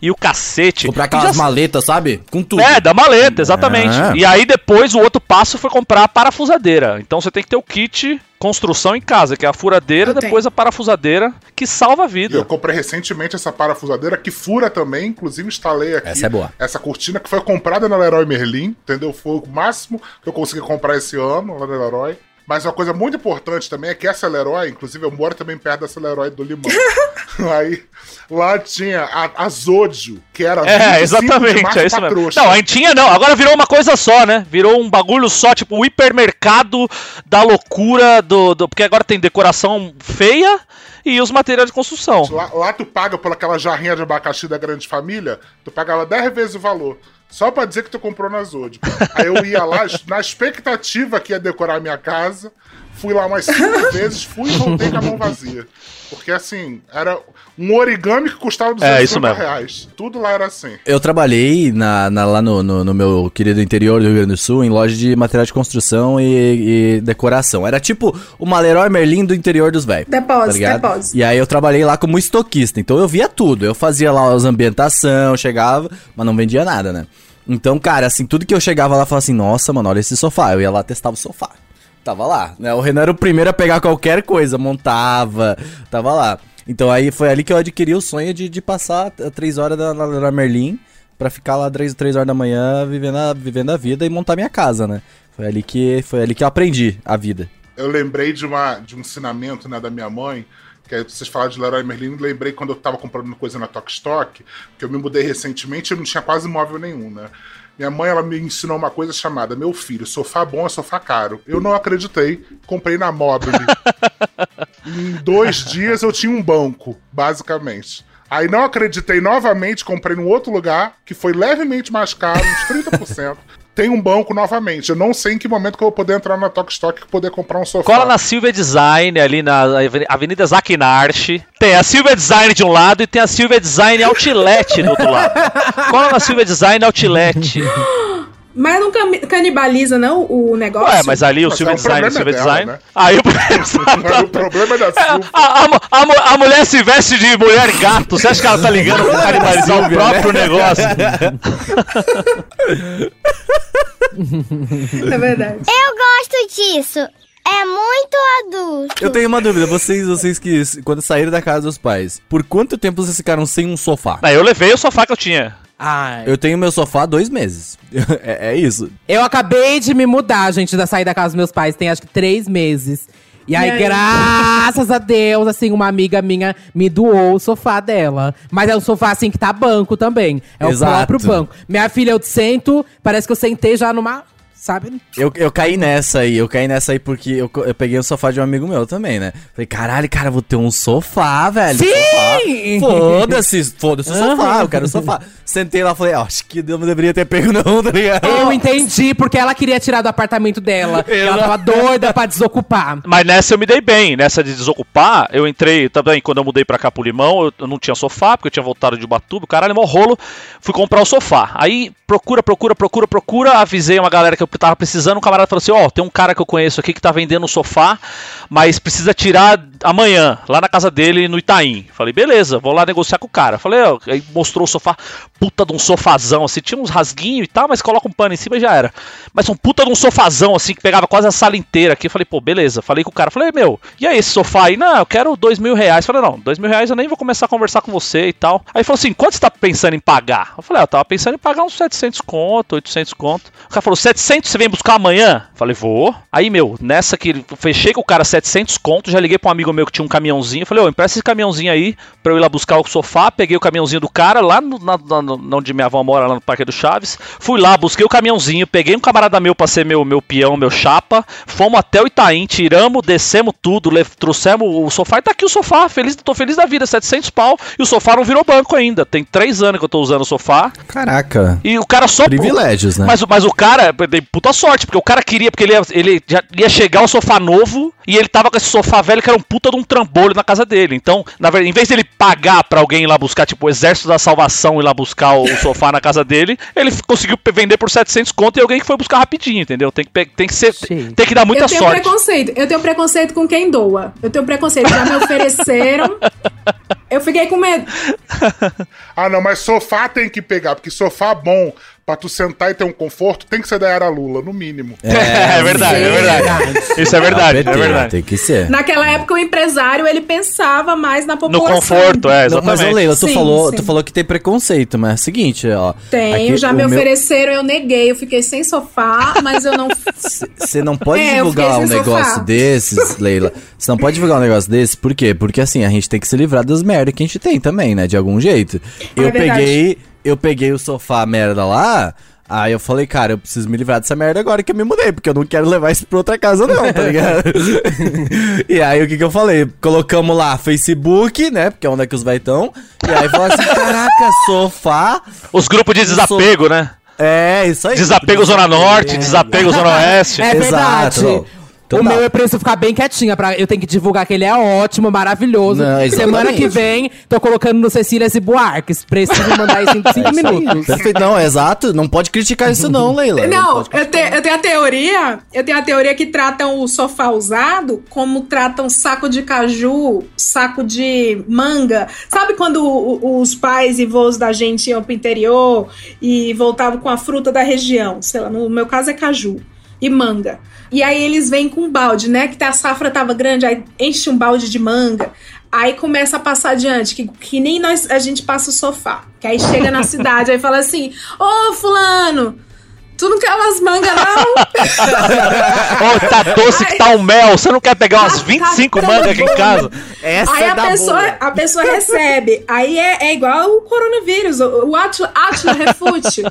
e o cacete. Comprar aquelas já- maletas, sabe? Com tudo. É, da maleta, exatamente. É. E aí depois o outro passo foi comprar a parafusadeira. Então você tem que ter o kit construção em casa, que é a furadeira, Eu depois a parafusadeira, que salva a E eu vida. comprei recentemente essa parafusadeira que fura também, inclusive instalei aqui. Essa é boa. Essa cortina que foi comprada na Leroy Merlin, entendeu? Foi o máximo que eu consegui comprar esse ano lá na Leroy. Mas uma coisa muito importante também é que essa Leroy, inclusive eu moro também perto dessa Leroy do Limão. Aí lá tinha a, a Zodio, que era É, 25 de exatamente, é isso mesmo. Não, a tinha não, agora virou uma coisa só, né? Virou um bagulho só, tipo o hipermercado da loucura do, do- Porque agora tem decoração feia e os materiais de construção. Lá, lá tu paga por aquela jarrinha de abacaxi da grande família, tu pagava 10 vezes o valor. Só pra dizer que tu comprou na Zodio. Aí eu ia lá na expectativa que ia decorar a minha casa. Fui lá umas cinco vezes, fui e voltei com a mão vazia. Porque assim, era um origami que custava 250 É, isso mesmo. reais. Tudo lá era assim. Eu trabalhei na, na- lá no, no- no meu querido interior do Rio Grande do Sul, em loja de material de construção e, e decoração. Era tipo uma Leroy Merlin do interior dos velhos. Depósito, ligado? depósito. E aí eu trabalhei lá como estoquista, então eu via tudo. Eu fazia lá as ambientação, chegava, mas não vendia nada, né? Então, cara, assim, tudo que eu chegava lá, eu falava assim, nossa, mano, olha esse sofá. Eu ia lá, testava o sofá. Tava lá, né? O Renan era o primeiro a pegar qualquer coisa, montava, tava lá. Então aí foi ali que eu adquiri o sonho de, de passar três horas na Leroy Merlin pra ficar lá três, três horas da manhã vivendo a, vivendo a vida e montar minha casa, né? Foi ali que, foi ali que eu aprendi a vida. Eu lembrei de, uma, de um ensinamento né, da minha mãe, que aí vocês falaram de Leroy Merlin, lembrei quando eu tava comprando coisa na Tok Stock, que eu me mudei recentemente e não tinha quase móvel nenhum, né? Minha mãe, ela me ensinou uma coisa chamada, meu filho, sofá bom é sofá caro. Eu não acreditei, comprei na Mobile. em dois dias eu tinha um banco, basicamente. Aí não acreditei novamente, comprei num outro lugar, que foi levemente mais caro, uns 30%. Tem um banco novamente. Eu não sei em que momento que eu vou poder entrar na Tok Stock e poder comprar um sofá. Cola na Silvia Design, ali na Aveni- Avenida Zaquinarte. Tem a Silvia Design de um lado e tem a Silvia Design Outlet do outro lado. Cola na Silvia Design Outlet. Mas não canibaliza, não, o negócio? Ué, mas ali o Silvia é, o Design, o Silvia é Design. né? Aí o o problema é da Silvia. a, a, a, a mulher se veste de mulher gato. Você acha que ela tá ligando pra canibalizar o próprio negócio? É verdade. Eu gosto disso. É muito adulto. Eu tenho uma dúvida, vocês, vocês que quando saíram da casa dos pais, por quanto tempo vocês ficaram sem um sofá? Aí eu levei o sofá que eu tinha. Ai. Eu tenho meu sofá há dois meses. é, é isso. Eu acabei de me mudar, gente, da sair da casa dos meus pais. Tem acho que três meses. E aí, aí? graças a Deus, assim, uma amiga minha me doou o sofá dela. Mas é um sofá, assim, que tá banco também. É Exato. o próprio banco. Minha filha, eu sento, parece que eu sentei já numa. Sabe? Eu, eu caí nessa aí, eu caí nessa aí porque eu, eu peguei o sofá de um amigo meu também, né? Falei, caralho, cara, vou ter um sofá, velho. Sim! Foda-se, foda-se o sofá, eu quero o sofá. Sentei lá, falei, ah, acho que eu não deveria ter pego não, tá ligado? Eu entendi, porque ela queria tirar do apartamento dela. ela tava doida pra desocupar. Mas nessa eu me dei bem. Nessa de desocupar, eu entrei também, quando eu mudei pra cá pro Limão, eu, não tinha sofá, porque eu tinha voltado de Ubatuba, caralho, mó rolo. Fui comprar o sofá. Aí, procura, procura, procura, procura. Avisei uma galera que eu tava precisando. Um camarada falou assim: Ó, tem um cara que eu conheço aqui que tá vendendo um sofá, mas precisa tirar amanhã, lá na casa dele, no Itaim. Falei, beleza, vou lá negociar com o cara. Falei, ó, aí mostrou o sofá, puta de um sofazão, assim, tinha uns rasguinhos e tal, mas coloca um pano em cima e já era. Mas um puta de um sofazão, assim, que pegava quase a sala inteira aqui. Falei, pô, beleza. Falei com o cara, falei, meu, e aí esse sofá aí? Não, eu quero dois mil reais. Falei, não, dois mil reais eu nem vou começar a conversar com você e tal. Aí falou assim, quanto você tá pensando em pagar? Eu falei, ah, eu tava pensando em pagar uns 700 conto, 800 conto. O cara falou, 700 você vem buscar amanhã? Falei, vou. Aí, meu, nessa que fechei com o cara 700 conto, já liguei pra um amigo meu que tinha um caminhãozinho. Falei, ô, empresta esse caminhãozinho aí pra eu ir lá buscar o sofá. Peguei o caminhãozinho do cara lá no, na, na- onde minha avó mora, lá no Parque do Chaves. Fui lá, busquei o caminhãozinho, peguei um camarada meu pra ser meu, meu peão, meu chapa. Fomos até o Itaim, tiramos, descemos tudo, trouxemos o sofá e tá aqui o sofá. Feliz, tô feliz da vida, 700 pau. E o sofá não virou banco ainda. Tem três anos que eu tô usando o sofá. Caraca. E o cara só. Privilégios, né? Mas, o- mas o cara, dei puta sorte, porque o cara queria, porque ele ia, ele já ia chegar o sofá novo e ele tava com esse sofá velho que era um puta de um trambolho na casa dele. Então, na verdade, em vez dele pagar pra alguém ir lá buscar, tipo, o Exército da Salvação ir lá buscar o, sofá na casa dele, ele conseguiu vender por 700 conto e alguém que foi buscar rapidinho, entendeu? Tem que, tem que ser. Tem que dar muita eu tenho sorte. preconceito. Eu tenho preconceito com quem doa. Eu tenho preconceito. Já me ofereceram. Eu fiquei com medo. Ah, não, mas sofá tem que pegar, porque sofá bom pra tu sentar e ter um conforto tem que ser da era Lula, no mínimo. É, verdade, é verdade. Isso é verdade, é PT, verdade. Tem que ser. Naquela época, o empresário, ele pensava mais na No população. conforto, é, Não, mas, exatamente. Leila, tu, Sim, falou, sim. tu falou que tem preconceito, mas é o seguinte, ó. Tenho, aqui já me meu- ofereceram, eu neguei. Eu fiquei sem sofá, mas eu não... Você não pode É, eu divulgar um negócio sofá. desses, Leila. Você não pode divulgar um negócio desse, por quê? Porque assim, a gente tem que se livrar das merdas que a gente tem também, né? De algum jeito. Eu É verdade. peguei, eu peguei o sofá merda lá. Aí eu falei, cara, eu preciso me livrar dessa merda agora que eu me mudei, porque eu não quero levar isso pra outra casa, não, tá ligado? e aí o que que eu falei? Colocamos lá Facebook, né? Porque é onde é que os vai tão. E aí falou assim: caraca, sofá. Os grupos de desapego, né? É, isso aí. Desapego Zona Norte, desapego Zona Oeste. É verdade. Exato, O meu é pra isso ficar bem quietinha. Pra, eu tenho que divulgar que ele é ótimo, maravilhoso. Não. Semana que vem, tô colocando no Cecílias e Buarques. Preciso mandar isso em 5 minutos. Perfeito, não, é exato. Não pode criticar isso, não, Leila. Não, eu, te- eu tenho a teoria, eu tenho a teoria que tratam o sofá usado como tratam saco de caju, saco de manga. Sabe quando o- os pais e vôs da gente iam pro interior e voltavam com a fruta da região? Sei lá, no meu caso é caju e manga. E aí eles vêm com um balde, né? Que a safra tava grande, aí enche um balde de manga. Aí começa a passar adiante, que, que nem nós a gente passa o sofá. Que aí chega na cidade, aí fala assim: Ô, Fulano, tu não quer umas mangas, não? Ô, tá doce que tá um mel. Você não quer pegar umas 25 tá mangas aqui em casa? Essa aí é a da pessoa, boa. a pessoa recebe. Aí é, é igual o coronavírus. O, o Atila, Atila refute.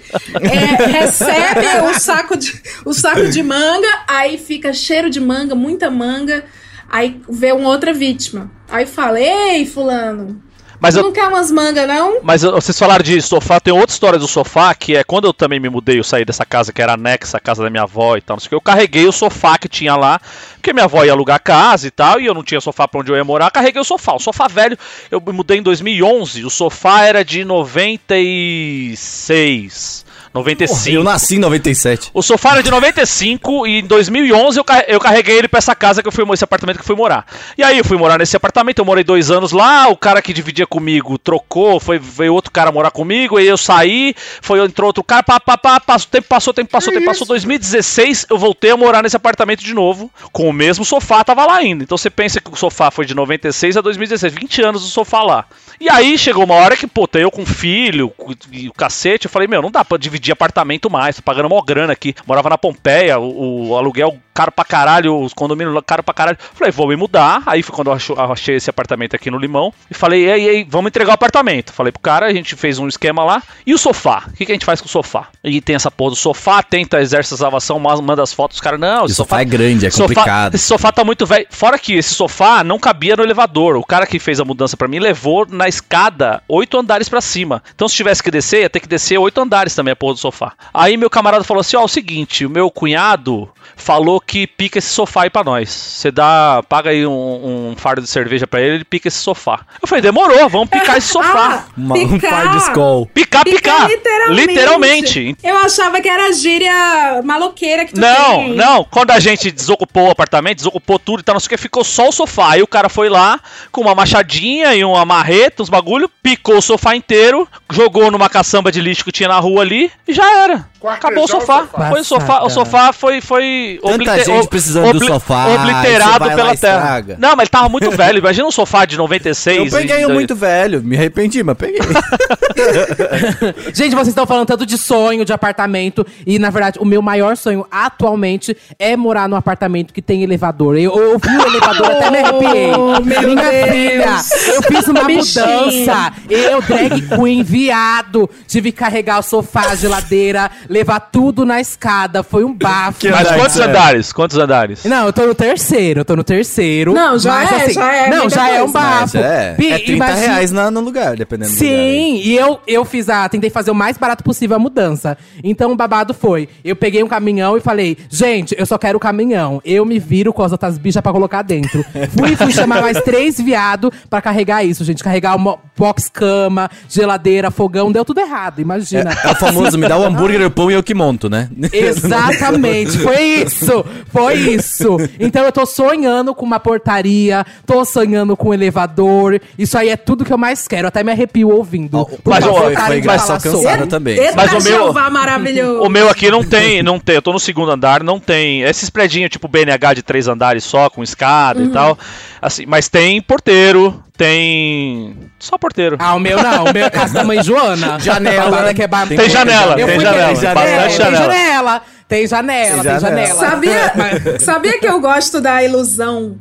É, recebe o saco, de, o saco de manga, aí fica cheiro de manga, muita manga. Aí vê uma outra vítima. Aí fala: Ei, Fulano, Mas tu eu, não quer umas mangas, não? Mas vocês falaram de sofá, tem outra história do sofá, que é quando eu também me mudei, eu saí dessa casa que era anexa à casa da minha avó e tal, não sei o que, eu carreguei o sofá que tinha lá, porque minha avó ia alugar a casa e tal, e eu não tinha sofá pra onde eu ia morar, carreguei o sofá. O sofá velho, eu me mudei em 2011, o sofá era de 96, 95. Eu nasci em 97. O sofá era de 95 e em 2011 eu, eu carreguei ele pra essa casa que eu fui, esse apartamento que eu fui morar. E aí eu fui morar nesse apartamento, eu morei dois anos lá, o cara que dividia comigo trocou, foi, veio outro cara morar comigo, aí eu saí, foi, entrou outro cara, pá, pá, pá, passou, tempo passou, tempo passou, tempo passou, 2016 eu voltei a morar nesse apartamento de novo, com o mesmo sofá, tava lá ainda. Então você pensa que o sofá foi de 96 a 2016, 20 anos do sofá lá. E aí chegou uma hora que, pô, eu com filho e o cacete, eu falei, meu, não dá pra dividir apartamento mais, tô pagando mó grana aqui. Morava na Pompeia, o, o aluguel caro pra caralho, os condomínios caro pra caralho. Falei, vou me mudar. Aí foi quando eu achei esse apartamento aqui no Limão. E falei, e aí, e aí, vamos entregar o apartamento. Falei pro cara, a gente fez um esquema lá. E o sofá? O que, que a gente faz com o sofá? E tem essa porra do sofá, tenta, exerce a salvação, manda as fotos, os caras, não, o esse sofá é grande, é sofá- complicado. esse sofá tá muito velho. Fora que esse sofá não cabia no elevador. O cara que fez a mudança pra mim levou na escada oito andares pra cima. Então se tivesse que descer, ia ter que descer oito andares também a porra do sofá. Aí meu camarada falou assim: ó, é o seguinte, o meu cunhado falou que pica esse sofá aí pra nós. Você dá, paga aí um, um fardo de cerveja pra ele, ele pica esse sofá. Eu falei, demorou, vamos picar esse sofá. Uma- um picar. par de escol. Picar, Picar picar. Literalmente. Eu achava que era gíria maloqueira que tu Não, tem. não. Quando a gente desocupou o apartamento, desocupou tudo e tal, não sei o que, ficou só o sofá. Aí o cara foi lá com uma machadinha e uma marreta, uns bagulho, picou o sofá inteiro, jogou numa caçamba de lixo que tinha na rua ali e já era. Acabou o Quartejou o sofá. sofá. Foi o sofá, o sofá foi foi Tanta oblite- gente precisando do sofá, obliterado pela terra. estraga. Não, mas ele tava muito velho. Imagina um sofá de 96. Eu peguei e- um muito velho, me arrependi, mas peguei. Gente, vocês estão falando tanto de sonho, de apartamento. E, na verdade, o meu maior sonho atualmente é morar num apartamento que tem elevador. Eu, eu vi o elevador até me arrepiei. Oh, meu Minha Deus. filha, eu fiz uma mudança. Eu, drag queen, viado. Tive que carregar o sofá, a geladeira, levar tudo na escada. Foi um bafo. Que Mas quantos é? Andares? Quantos andares? Não, eu tô no terceiro, eu tô no terceiro. Não, já mas, é, assim, já é Não, já é um coisa. Mas bafo. é, Pi- é 30 imagina- reais na- no lugar, dependendo do lugar. Sim, e eu, eu fiz a. Tentei fazer o mais barato possível a mudança. Então o babado foi: eu peguei um caminhão e falei, gente, eu só quero o caminhão. Eu me viro com as outras bichas pra colocar dentro. fui, fui chamar mais três viados pra carregar isso, gente. Carregar uma box cama, geladeira, fogão, deu tudo errado, imagina. É o famoso, me dá o hambúrguer, o pão e eu que monto, né? Exatamente, foi isso. Foi isso. Então eu tô sonhando com uma portaria, tô sonhando com um elevador. Isso aí é tudo que eu mais quero. Até me arrepio ouvindo. Por mas, favor, foi- foi engraçado sobre. também. Eita, Mas o meu- maravilhoso. O meu aqui não tem, não tem. Eu tô no segundo andar, não tem. Esses predinhos tipo BNH de três andares só, com escada Uhum. e tal. Assim, mas tem porteiro, tem. Só porteiro. Ah, o meu não. O meu é casa da mãe Joana. Janela. Babada que é ba- Tem janela, Eu tem fui janela, bastante É, Tem janela. janela. Tem janela, tem Tem janela. janela. Sabia, sabia que eu gosto da ilusão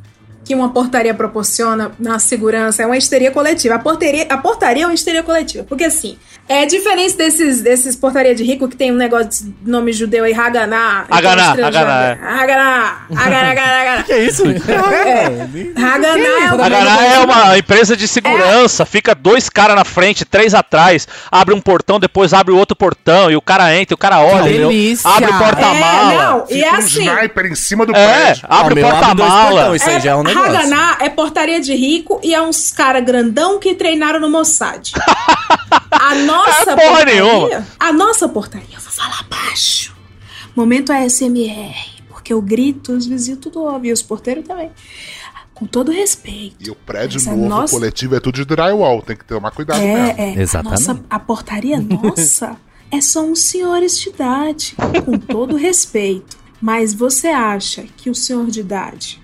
que uma portaria proporciona na segurança? É uma histeria coletiva. A portaria, a portaria é uma histeria coletiva. Porque assim, é diferente desses, desses portaria de rico que tem um negócio de nome judeu aí, Haganá. então, Haganá, estrangeiro. Haganá, é. Haganá, Haganá, Haganá, Haganá. Que isso? Haganá é o A Ganá é uma empresa de segurança, fica dois caras na frente, três atrás, abre um portão, depois abre o outro portão, e o cara entra, e o cara olha, Que delícia. abre o É, porta-mala. não, e Fica é um assim. sniper em cima do É, prédio. abre Ah, o porta-mala. Isso aí já é um negócio. Haganá é portaria de rico e é uns cara grandão que treinaram no Mossad. A nossa É porra portaria, nenhuma. a nossa portaria, eu vou falar baixo. Momento ASMR, porque eu grito, os vizinhos tudo ouvem, e os porteiros também. Com todo respeito. E o prédio Essa novo, nossa- coletivo, é tudo de drywall. Tem que tomar cuidado mesmo. É, é. A, Exatamente. nossa, a portaria nossa é só uns senhores de idade, com todo respeito. Mas você acha que o senhor de idade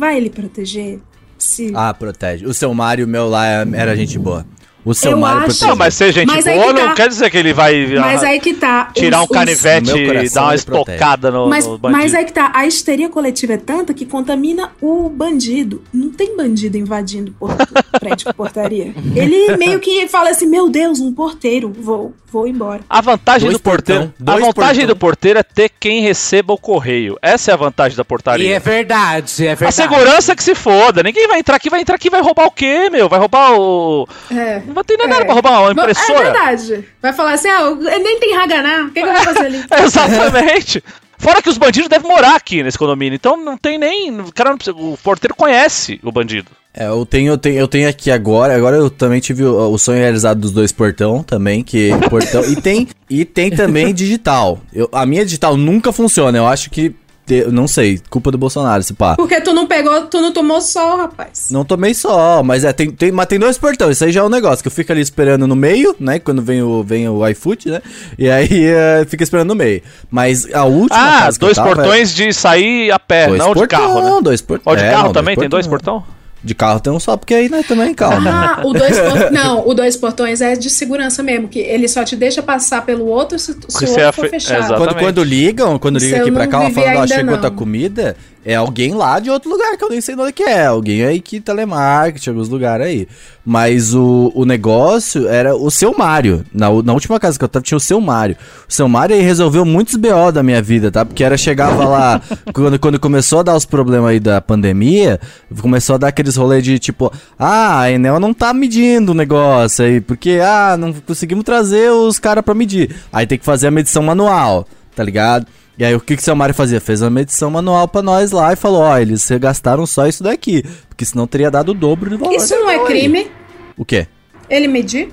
vai lhe proteger? Se Ah, protege. O seu Mário, meu lá, era gente boa. O seu Eu Mário acho-. Não, mas ser gente Mas aí boa que não tá. quer dizer que ele vai Mas ah, aí que tá. tirar os- um canivete e dar uma estocada no, Mas, no bandido. mas aí que tá, a histeria coletiva é tanta que contamina o bandido. Não tem bandido invadindo por, prédio de portaria. Ele meio que fala assim: Meu Deus, um porteiro, vou, vou embora. A vantagem Dois do porteiro, portão, a dois vantagem portão. do porteiro é ter quem receba o correio. Essa é a vantagem da E portaria. é verdade, é verdade. A segurança que se foda. Ninguém vai entrar aqui, vai entrar aqui, vai roubar o quê, meu? Vai roubar o. É. Não vai ter nada É. pra roubar uma É impressora. verdade. Vai falar assim: Ah, nem tem Haganá, o que, que eu vou fazer ali? Exatamente. Fora que os bandidos devem morar aqui nesse condomínio. Então não tem nem. O, cara não precisa- o porteiro conhece o bandido. É, eu tenho, eu tenho, eu tenho aqui agora. Agora eu também tive o, o sonho realizado dos dois portão também, que portão e tem e tem também digital. Eu, a minha digital nunca funciona. Eu acho que te- não sei, culpa do Bolsonaro, se pá. Porque tu não pegou, tu não tomou sol, rapaz. Não tomei só, mas é, tem, tem, mas tem dois portões. Isso aí já é um negócio que eu fico ali esperando no meio, né? Quando vem o, vem o iFood, né? E aí é, fica esperando no meio. Mas a última. Ah, dois tava é- portões de sair a pé, Dois não de portão, carro, né? dois portões. Ou de carro não, também? Tem dois portão. De carro tem um só, porque aí, né, também, calma. Ah, o dois portões. Não, o dois portões é de segurança mesmo, que ele só te deixa passar pelo outro se, se o outro é for fe- fechado. Quando, quando ligam, quando ligam aqui pra cá, falando, ó, chegou não. tua comida, é alguém lá de outro lugar, que eu nem sei onde que é. Alguém aí que telemarketing, alguns lugares aí. Mas o, o negócio era o seu Mário. Na, na última casa que eu tava, tinha o seu Mário. O seu Mário aí resolveu muitos BO da minha vida, tá? Porque era, chegava lá, quando, quando começou a dar os problemas aí da pandemia, começou a dar aqueles rolês de tipo, ah, a Enel não tá medindo o negócio aí, porque, ah, não conseguimos trazer os caras pra medir. Aí tem que fazer a medição manual, tá ligado? E aí o que que o seu Mário fazia? Fez uma medição manual pra nós lá e falou, ó, eles gastaram só isso daqui, porque senão teria dado o dobro do valor. Isso não é crime? O quê? Ele medir?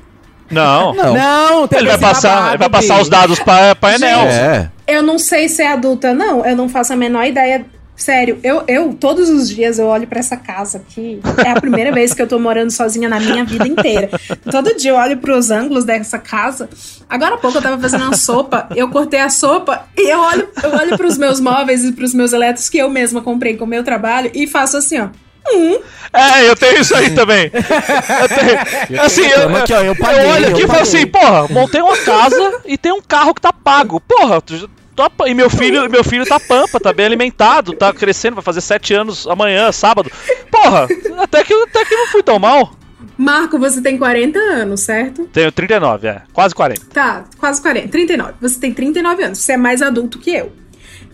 Não. Não. Não, tem Ele vai passar, babado, ele vai passar os dados pra, pra Enel. É. Eu não sei se é adulta, não. Eu não faço a menor ideia. Sério, eu, eu todos os dias eu olho pra essa casa aqui. É a primeira vez que eu tô morando sozinha na minha vida inteira. Todo dia eu olho pros ângulos dessa casa. Agora há pouco eu tava fazendo uma sopa, eu cortei a sopa e eu olho, eu olho pros meus móveis e pros meus elétricos que eu mesma comprei com o meu trabalho e faço assim, ó. É, eu tenho isso aí também. Eu tenho. Assim, eu, Tamo aqui, ó, eu paguei, eu olho eu aqui e falo assim, porra, montei uma casa e tem um carro que tá pago. Porra, tu tá pa- e meu filho, meu filho tá pampa, tá bem alimentado, tá crescendo, vai fazer sete anos amanhã, sábado. Porra, até que, até que não fui tão mal. Marco, você tem 40 anos, certo? Tenho 39, é, quase 40. Tá, quase 40. 39. Você tem 39 anos. Você é mais adulto que eu.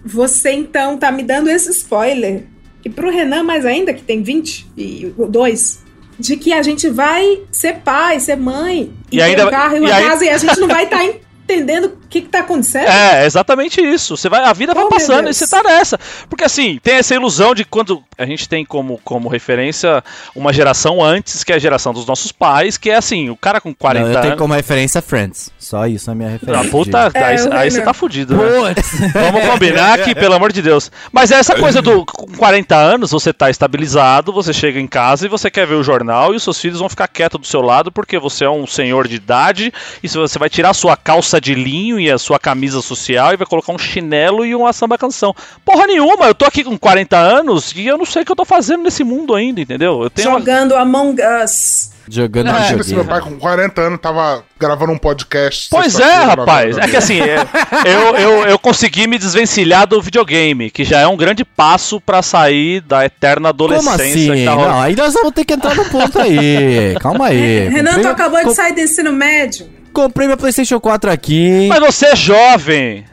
Você então tá me dando esse spoiler. E pro Renan, mais ainda, que tem 22, de que a gente vai ser pai, ser mãe, E e, ainda- um carro e e uma aí- casa, e a gente não vai estar entendendo o que, que tá acontecendo. É, exatamente isso. Você vai, a vida vai Oh, meu passando e você tá nessa. Porque assim, tem essa ilusão de quando a gente tem como, como referência uma geração antes, que é a geração dos nossos pais, que é assim, o cara com 40 Não, eu tenho anos. como referência Friends. Só isso é a minha referência. Ah, puta, de- aí, É, aí você tá fudido, né? Vamos combinar aqui, pelo amor de Deus. Mas é essa coisa do com 40 anos, você tá estabilizado, você chega em casa e você quer ver o jornal e os seus filhos vão ficar quietos do seu lado porque você é um senhor de idade e se você vai tirar a sua calça de linho e a sua camisa social e vai colocar um chinelo e uma samba canção. Porra nenhuma, eu tô aqui com 40 anos e eu não sei o que eu tô fazendo nesse mundo ainda, entendeu? Eu tenho uma... Jogando Among Us. Jogando Imagina se meu pai com 40 anos tava gravando um podcast. Pois é, rapaz. É que assim, é, eu, eu, eu consegui me desvencilhar do videogame, que já é um grande passo pra sair da eterna adolescência. Como assim? que tá Não, rolando. aí nós vamos ter que entrar no ponto aí. Calma aí. Renan, tu acabou de com- sair do ensino médio. Comprei minha PlayStation 4 aqui. Mas você é jovem.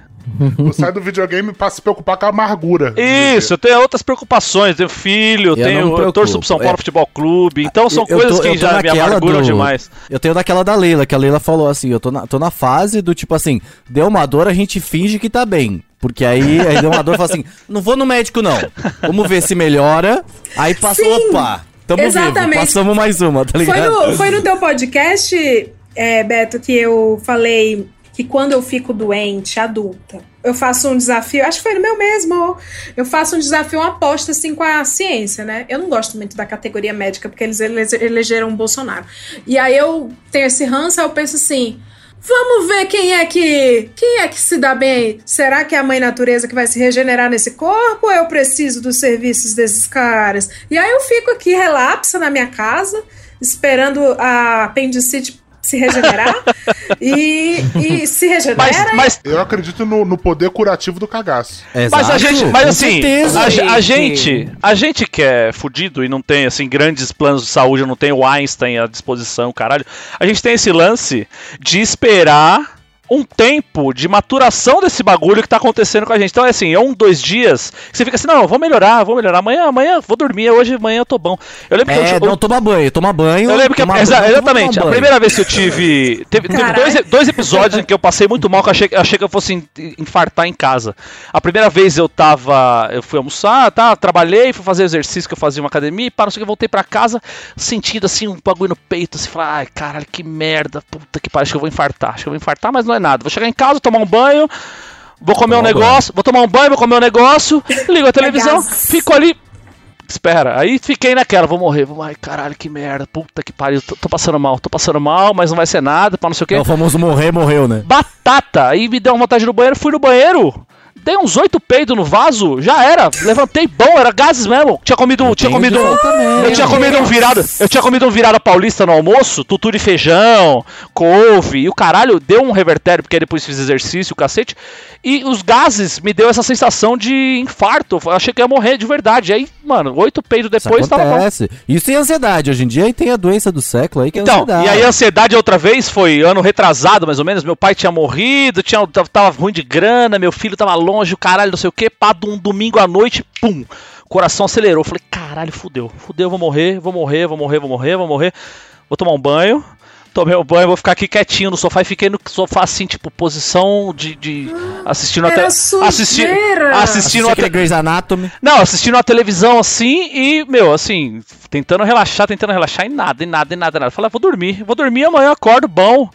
Eu saio do videogame pra se preocupar com a amargura. Isso, eu tenho outras preocupações. Tenho filho, Eu tenho, eu torço pro São Paulo é. Futebol Clube. Então são Eu coisas tô- que já me amarguram do- demais. Eu tenho daquela da Leila, que a Leila falou assim: eu tô na, tô na fase do tipo assim, deu uma dor, a gente finge que tá bem. Porque aí, aí deu uma dor e fala assim: não vou no médico, não. Vamos ver se melhora. Aí passou, Sim, opa, tamo exatamente. vivo, passamos mais uma, tá Foi ligado? no, foi no teu podcast, é, Beto, que eu falei que quando eu fico doente, adulta, eu faço um desafio, acho que foi no meu mesmo, eu faço um desafio, uma aposta assim com a ciência, né? Eu não gosto muito da categoria médica, porque eles ele- elegeram o Bolsonaro. E aí eu tenho esse ranço, aí eu penso assim, Vamos ver quem é que quem é que se dá bem. Será que é a mãe natureza que vai se regenerar nesse corpo ou eu preciso dos serviços desses caras? E aí eu fico aqui relapsa na minha casa, esperando a apendicite se regenerar e, e se regenera. Mas, Eu acredito no, no poder curativo do cagaço. Mas a gente, mas assim, certeza, a, a gente. gente, a gente que é fudido e não tem assim grandes planos de saúde, não tem o Einstein à disposição, caralho. A gente tem esse lance de esperar um tempo de maturação desse bagulho que tá acontecendo com a gente. Então é assim, é um, dois dias que você fica assim, não, eu vou melhorar, vou melhorar. Amanhã, amanhã, vou dormir, hoje, amanhã eu tô bom. Eu lembro que É, eu, não, toma banho, toma banho. eu lembro que, toma exa- banho, exatamente, a banho. primeira vez que eu tive. Teve, teve dois, dois episódios em que eu passei muito mal, que eu achei, eu achei que eu fosse in- infartar em casa. A primeira vez eu tava. Eu fui almoçar, tá? Trabalhei, fui fazer exercício que eu fazia uma academia, e pá, não sei o que, voltei pra casa, sentindo assim um bagulho no peito, assim, falar, ai, caralho, que merda, puta que pariu, acho que eu vou infartar, acho que eu vou infartar, mas não é nada. Vou chegar em casa, tomar um banho. Vou comer um Tomar um negócio, vou tomar um banho, vou comer um negócio, ligo a televisão, fico ali, Espera, aí fiquei naquela, vou morrer, vou, ai caralho, que merda, puta que pariu, tô, tô passando mal, tô passando mal, mas não vai ser nada, pra não sei o quê. É o famoso morrer, morreu, né? Batata, aí me deu uma vontade no banheiro, fui no banheiro, dei uns oito peidos no vaso, já era, levantei bom, era gases mesmo, tinha comido, tinha comido, também. eu tinha comido um virado, eu tinha comido um virado paulista no almoço, tutu de feijão, couve, e o caralho deu um revertério, porque aí depois fiz exercício, o cacete, e os gases me deu essa sensação de infarto, eu achei que ia morrer de verdade, aí, mano, oito peidos Isso depois tava bom. acontece. Isso e ansiedade. Hoje em dia aí tem a doença do século aí que é Então, ansiedade. e aí a ansiedade outra vez foi ano retrasado, mais ou menos. Meu pai tinha morrido, tinha, tava ruim de grana, meu filho tava longe, o caralho, não sei o que. Pá, de um domingo à noite, pum, coração acelerou. Falei, caralho, fudeu, fudeu, vou morrer, vou morrer, vou morrer, vou morrer, vou morrer. Vou tomar um banho. Tomei um banho, vou ficar aqui quietinho no sofá e fiquei no sofá assim, tipo, posição de. de assistindo a Era te- assisti- Assistir assistindo a te- Grey's Anatomy. não, assistindo a televisão assim e, meu, assim, tentando relaxar, tentando relaxar e nada, e nada, e nada, e nada. Falei, ah, vou dormir, vou dormir amanhã, eu acordo bom.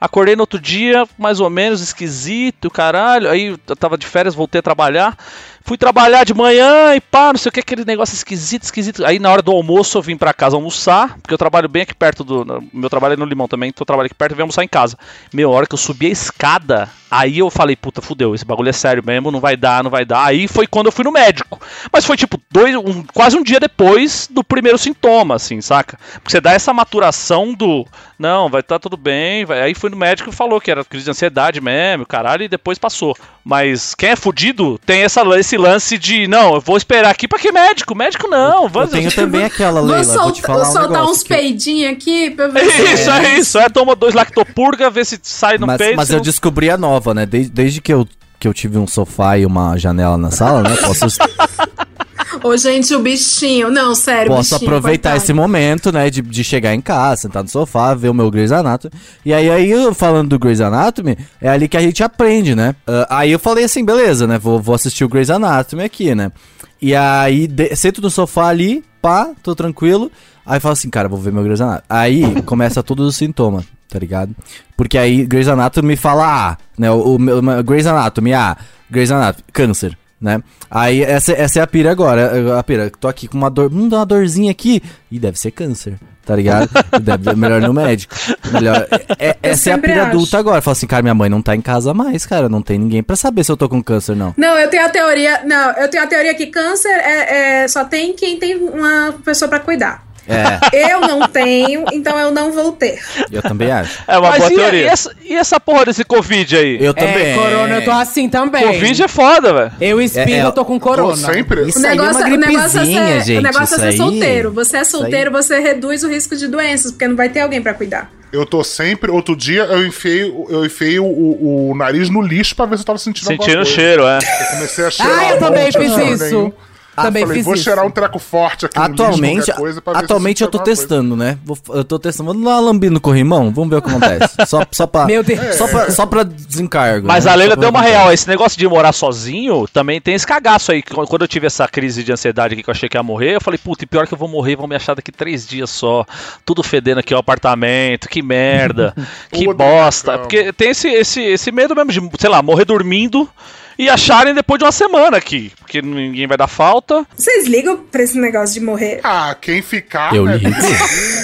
Acordei no outro dia, mais ou menos esquisito, caralho. Aí eu tava de férias, voltei a trabalhar. Fui trabalhar de manhã e pá, não sei o que, aquele negócio esquisito, esquisito. Aí na hora do almoço eu vim pra casa almoçar, porque eu trabalho bem aqui perto do. Meu trabalho é no Limão também, então eu trabalho aqui perto e vim almoçar em casa. Meu, a hora que eu subi a escada, aí eu falei, puta, fudeu, esse bagulho é sério mesmo, não vai dar, não vai dar. Aí foi quando eu fui no médico. Mas foi tipo dois, um- quase um dia depois do primeiro sintoma, assim, saca? Porque você dá essa maturação do. Não, vai estar tudo bem. Vai... Aí fui no médico e falou que era crise de ansiedade mesmo, caralho, e depois passou. Mas quem é fudido tem essa, esse lance de, não, eu vou esperar aqui pra que médico? Médico não, Eu vamos. tenho também aquela, Vou, Leila, solta- vou te falar vou um soltar negócio uns que- peidinhos aqui pra ver se- Isso, é isso. É, toma dois lactopurga, vê se sai no Mas, peito. mas eu não- descobri a nova, né? Desde, desde que, eu, que eu tive um sofá e uma janela na sala, né? Posso... Ô, gente, o bichinho. Não, sério, Posso bichinho, aproveitar coitado. esse momento, né, de, de chegar em casa, sentar no sofá, ver o meu Grey's Anatomy. E aí, aí falando do Grey's Anatomy, é ali que a gente aprende, né? Ah, aí eu falei assim, beleza, né? Vou, vou assistir o Grey's Anatomy aqui, né? E aí, de, sento no sofá ali, pá, tô tranquilo. Aí falo assim, cara, vou ver meu Grey's Anatomy. Aí começa todos os sintomas, tá ligado? Porque aí Grey's Anatomy fala, ah, né? O, o, meu- o Grey's Anatomy, ah, Grey's Anatomy, câncer. Né? Aí essa, essa é a pira agora. A pira, tô aqui com uma dor. Hum, dá uma dorzinha aqui. E deve ser câncer, tá ligado? deve, melhor ir no médico. Melhor. é- é- essa é a pira acho. adulta agora. Fala assim, cara, minha mãe não tá em casa mais, cara. Não tem ninguém pra saber se eu tô com câncer, não. Não, eu tenho a teoria. Não, eu tenho a teoria que câncer é, é- só tem quem tem uma pessoa pra cuidar. É, Eu não tenho, então eu não vou ter. eu também acho. É uma Mas boa e, teoria. e essa, e essa porra desse Covid aí? Eu também. É, corona, eu tô assim também. Covid é foda, velho. Eu espirro, É, é, eu tô com Tô corona. sempre. Isso O é negócio, uma o negócio é ser, gente. o negócio é ser aí- solteiro. Você é solteiro, você reduz o risco de doenças, porque não vai ter alguém pra cuidar. Eu tô sempre. Outro dia eu enfiei, eu enfiei o, o- o nariz no lixo pra ver se eu tava sentindo alguma Sentindo o cheiro, é. Eu comecei a cheirar. Ah, eu também fiz isso. nenhum. Também Falei, fiz vou isso. cheirar um treco forte aqui no Atualmente, lixo, qualquer coisa, pra ver se atualmente eu tô alguma coisa. testando, né? Vou- eu tô testando. Vou dar uma lambida no corrimão, vamos ver o que acontece. Só, só pra. Meu Deus. Só pra, só pra desencargo. Mas né? a Leila deu uma real. Esse negócio de morar sozinho também tem esse cagaço aí. Quando quando eu tive essa crise de ansiedade aqui que eu achei que ia morrer, eu falei, puta, e pior que eu vou morrer, vão me achar daqui três dias só. Tudo fedendo aqui o apartamento, que merda, que bosta. Porque tem esse, esse, esse medo mesmo de, sei lá, morrer dormindo e acharem depois de uma semana aqui. Porque ninguém vai dar falta. Vocês ligam pra esse negócio de morrer? Ah, quem ficar. Eu né? ligo.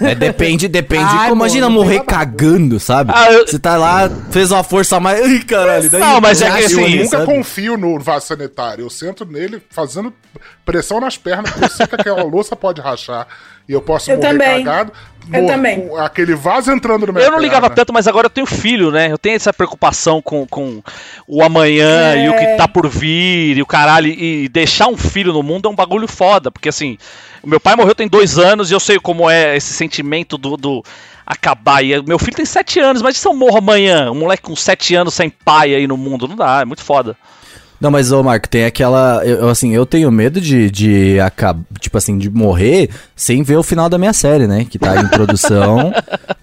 É, depende, depende. Ai, como, imagina mano, morrer cagando, sabe? Ah, eu- Você tá lá, fez uma força a mais. Ai, caralho. daí Não, mas é já que assim, Eu nunca sabe? confio no vaso sanitário. Eu sento nele fazendo pressão nas pernas, porque eu sei que aquela louça pode rachar. E eu posso Eu morrer também. cagado. Eu também. com Aquele vaso entrando no meu Eu não ligava tanto, mas agora eu tenho filho, né? Eu tenho essa preocupação com, com o amanhã É. e o que tá por vir e o caralho. E deixar um filho no mundo é um bagulho foda. Porque assim, o meu pai morreu tem dois anos e eu sei como é esse sentimento do. do acabar. E meu filho tem sete anos, mas e se eu morro amanhã? Um moleque com sete anos sem pai aí no mundo? Não dá, é muito foda. Não, mas, ô, Marco, tem aquela. Eu, assim, eu tenho medo de, de acabar. Tipo assim, de morrer sem ver o final da minha série, né? Que tá em produção.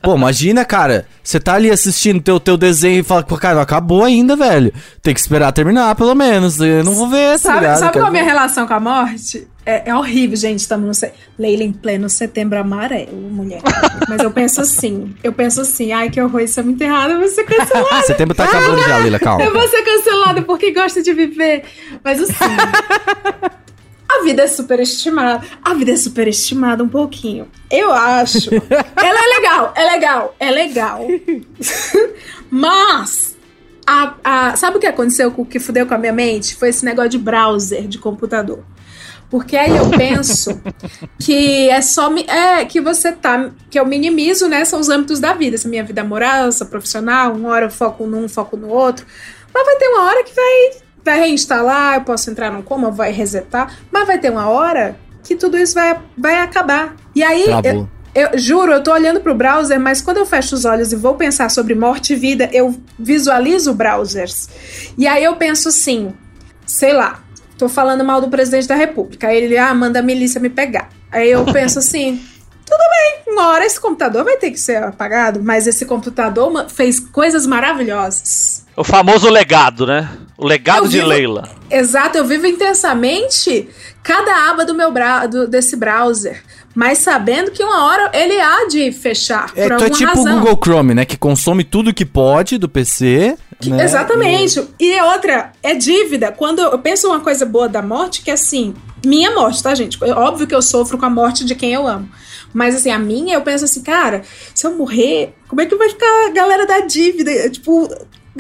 Pô, imagina, cara. Você tá ali assistindo teu, teu desenho e fala, pô, cara, não acabou ainda, velho. Tem que esperar terminar, pelo menos. Eu não vou ver, tá Sabe, ligado? sabe qual é a minha relação com a morte? É, é horrível, gente. Estamos no. Se... Leila em pleno setembro amarelo, mulher. Mas eu penso assim. Eu penso assim, ai, que horror, isso é muito errado, eu vou ser cancelada. Setembro tá acabando já, Leila, calma. Eu vou ser cancelada porque gosta de viver. Mas assim. A vida é superestimada. A vida é superestimada um pouquinho. Eu acho. Ela é legal, é legal, é legal. Mas. a- a- sabe o que aconteceu com o que fudeu com a minha mente? Foi esse negócio de browser, de computador. Porque aí eu penso que é só. É, que você tá. Que eu minimizo, né? São os âmbitos da vida. Essa minha vida amorosa, profissional. Uma hora eu foco num, foco no outro. Mas vai ter uma hora que vai, vai reinstalar, eu posso entrar num coma, vai resetar. Mas vai ter uma hora que tudo isso vai, vai acabar. E aí. Eu, eu juro, eu tô olhando pro browser, mas quando eu fecho os olhos e vou pensar sobre morte e vida, eu visualizo browsers. E aí eu penso assim, sei lá, tô falando mal do presidente da república. Aí ele, ah, manda a milícia me pegar. Aí eu penso assim, tudo bem, uma hora esse computador vai ter que ser apagado, mas esse computador fez coisas maravilhosas. O famoso legado, né? O legado Eu de vivo- Leila. Exato, eu vivo intensamente cada aba do meu brau- do- desse browser, mas sabendo que uma hora ele há de fechar É, por tu é tipo o razão. Google Chrome, né? Que consome tudo que pode do PC. Né? Exatamente. E outra, é dívida. Quando eu penso uma coisa boa da morte, que é assim, minha morte, tá, gente? É óbvio que eu sofro com a morte de quem eu amo. Mas assim, a minha, eu penso assim, cara, se eu morrer, como é que vai ficar a galera da dívida? Tipo,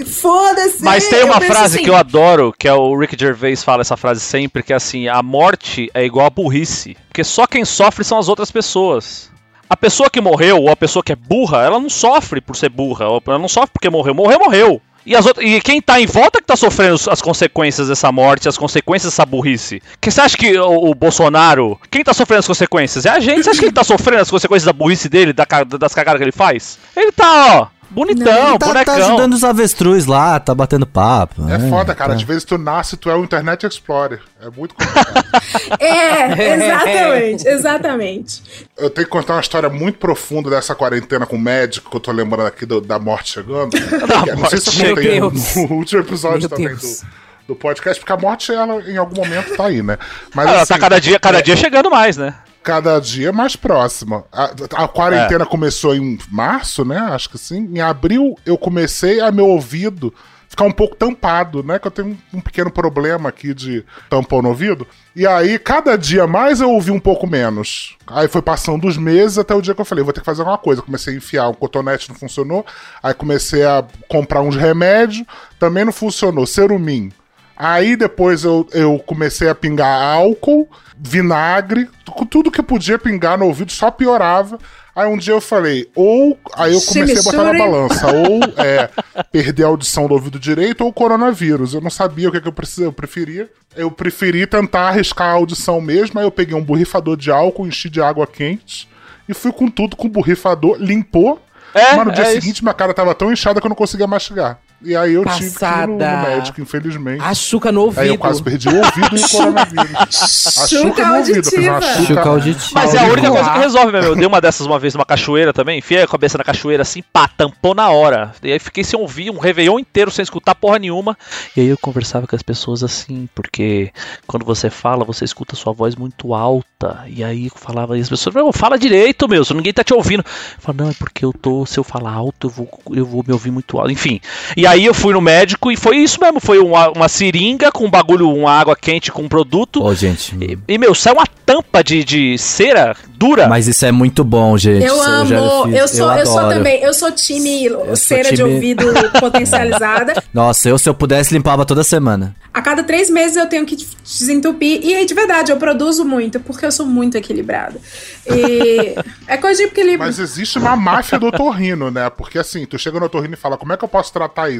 foda-se. Mas tem uma frase assim, que eu adoro, que é o Rick Gervais fala essa frase sempre, que é assim, a morte é igual a burrice. Porque só quem sofre são as outras pessoas. A pessoa que morreu, ou a pessoa que é burra, ela não sofre por ser burra, ela não sofre porque morreu. Morreu, morreu. E, as outras, e quem tá em volta que tá sofrendo as consequências dessa morte, as consequências dessa burrice. Que você acha que o, o Bolsonaro. Quem tá sofrendo as consequências? É a gente. Você acha que ele tá sofrendo as consequências da burrice dele, da das cagadas que ele faz? Ele tá, ó, Bonitão, Ele tá, tá bonecão. ajudando os avestruz lá, tá batendo papo. É né? foda, cara. Tá. Às vezes tu nasce, tu é o Internet Explorer. É muito complicado. É, exatamente, exatamente. eu tenho que contar uma história muito profunda dessa quarentena com o médico, que eu tô lembrando aqui do- da morte chegando. não sei se eu Meu contei no, Deus. no último episódio Meu também Deus. do, do podcast, porque a morte, ela, em algum momento, tá aí, né? Mas Ela assim, tá cada dia, cada dia chegando mais, né? Cada dia mais próxima. A, a quarentena começou em março, né? Acho que sim. Em abril eu comecei a meu ouvido ficar um pouco tampado, né? Que eu tenho um, um pequeno problema aqui de tampão no ouvido. E aí, cada dia mais eu ouvi um pouco menos. Aí foi passando os meses até o dia que eu falei, vou ter que fazer alguma coisa. Comecei a enfiar um cotonete, não funcionou. Aí comecei a comprar uns remédios, também não funcionou. Cerumin. Aí depois eu, eu comecei a pingar álcool, vinagre, tu- tudo que podia pingar no ouvido só piorava. Aí um dia eu falei, ou. Aí eu comecei a botar na balança, ou é, perder a audição do ouvido direito ou coronavírus. Eu não sabia o que, que eu, precisava, eu preferia. Eu preferi tentar arriscar a audição mesmo. Aí eu peguei um borrifador de álcool, enchi de água quente e fui com tudo com o borrifador, limpou. É, mas no dia é seguinte minha cara tava tão inchada que eu não conseguia mastigar. E aí eu tive que ir no, no Passada. médico, infelizmente. A chuca no ouvido. Aí eu quase perdi o ouvido e o coronavírus. A Chuca no ouvido, fiz uma auditiva. Chuca auditiva. Mas é a única coisa que resolve mesmo. Eu dei uma dessas uma vez numa cachoeira também, enfiei a cabeça na cachoeira assim, pá, tampou na hora. E aí fiquei sem ouvir um Réveillon inteiro, sem escutar porra nenhuma. E aí eu conversava com as pessoas assim, porque quando você fala, você escuta sua voz muito alta. E aí eu falava, e as pessoas, não, fala direito, meu, se ninguém tá te ouvindo. Eu falava, não, é porque eu tô, se eu falar alto, eu vou, eu vou me ouvir muito alto. Enfim. E aí eu fui no médico e foi isso mesmo, foi uma, uma seringa com um bagulho, uma água quente com um produto. Ô, gente. E, e, meu, sai uma tampa de, de cera dura. Mas isso é muito bom, gente. Eu Isso amo, já eu, sou, eu, sou adoro. também, eu sou time sou cera de time- ouvido potencializada. Nossa, eu se eu pudesse limpava toda semana. A cada três meses eu tenho que desentupir. E aí, de verdade, eu produzo muito, porque eu sou muito equilibrada. E é coisa de equilíbrio. Mas existe uma máfia do otorrino, né? Porque assim, tu chega no otorrino e fala, como é que eu posso tratar isso?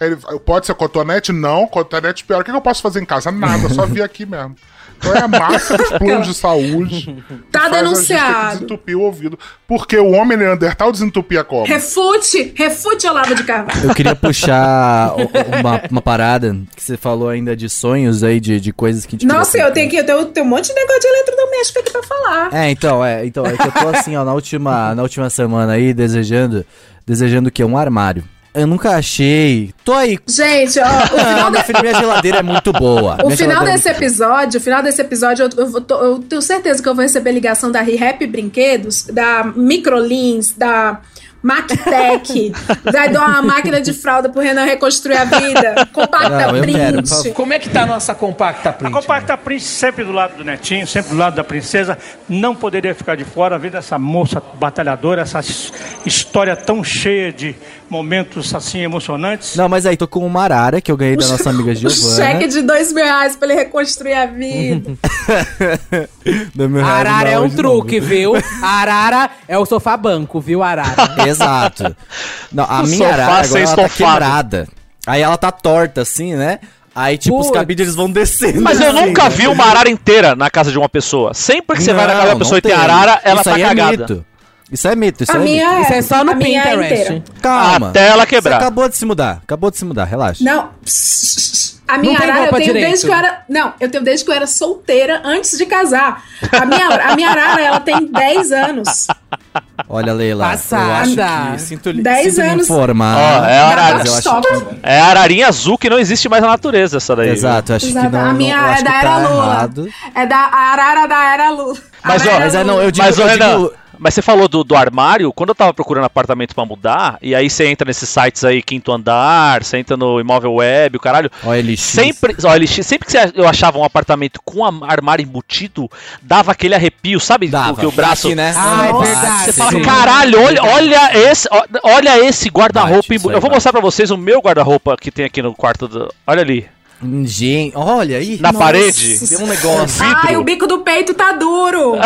Aí Ele, pode ser cotonete? Não, cotonete pior. O que eu posso fazer em casa? Nada, só vir aqui mesmo. Então é a máfia dos planos de saúde. Tá a denunciado. desentupir o ouvido. Porque o homem Neandertal desentupia como? Refute, refute Olavo de Carvalho. Eu queria puxar uma, uma parada que você falou ainda de sonhos aí, de, de coisas que a gente Nossa, eu tenho que eu tenho, tenho um monte de negócio de eletrodoméstico aqui pra falar. É, então, é, então, é que eu tô assim, ó, na última, na última semana aí, desejando, desejando o quê? Um armário. Eu nunca achei. Tô aí. Gente, ó, o final, Não, minha, geladeira é muito boa. o Minha final é desse episódio, o final desse episódio, eu, eu eu tenho certeza que eu vou receber ligação da ReHap Brinquedos, da Microlins, da MacTech, vai dar uma máquina de fralda pro Renan reconstruir a vida, compacta Não, print. quero. Como é que tá a nossa compacta A print? Compacta Prince sempre do lado do netinho, sempre do lado da princesa, não poderia ficar de fora, vendo essa moça batalhadora, essa his- história tão cheia de momentos assim emocionantes. Não, mas aí tô com uma arara que eu ganhei da nossa amiga Giovana. cheque de dois mil reais pra ele reconstruir a vida. A arara é um truque, viu? A arara é o sofá banco, viu, arara? Exato. Não, a O minha arara agora ela tá quebrada. Aí ela tá torta assim, né? Aí, tipo, os Putz. cabides eles vão descendo. Mas eu assim, nunca né? vi uma arara inteira na casa de uma pessoa. Sempre que você vai na casa da Não, pessoa não e tem arara, ela Isso tá aí é cagada. mito. Isso é mito, isso A é minha mito. Isso é só no é Pinterest. Calma. Até ela quebrar. Você acabou de se mudar. Acabou de se mudar, relaxa. Não. A minha Não tem arara eu tenho direito. desde que eu era. Não, eu tenho desde que eu era solteira antes de casar. A minha, a minha arara, ela tem 10 anos. Olha, Leila. Passada. Eu acho que sinto, li- Dez sinto me anos. informar. Ó, é a arara. mas eu acho Stop. É a ararinha azul que não existe mais na natureza, essa daí. Exato, acho Exato. que não. a minha não, é da que era tá Lula. errado. É da a arara da era Lula. Mas, ó, Mas é, não, eu digo, Mas, eu Renan, digo- mas você falou do, do armário, quando eu tava procurando apartamento pra mudar, e aí você entra nesses sites aí, quinto andar, você entra no imóvel web, o caralho. OLX. Sempre, ó, LX, sempre que você- eu achava um apartamento com armário embutido, dava aquele arrepio, sabe? Dava. Que o braço. Aqui, né? Ah, é verdade. Você fala, sim. caralho, olha, olha esse, olha esse guarda-roupa. Eu vou mostrar pra vocês o meu guarda-roupa que tem aqui no quarto do. Olha ali. Gente, olha aí. Na parede? Tem um negócio. Ai, o bico do peito tá duro.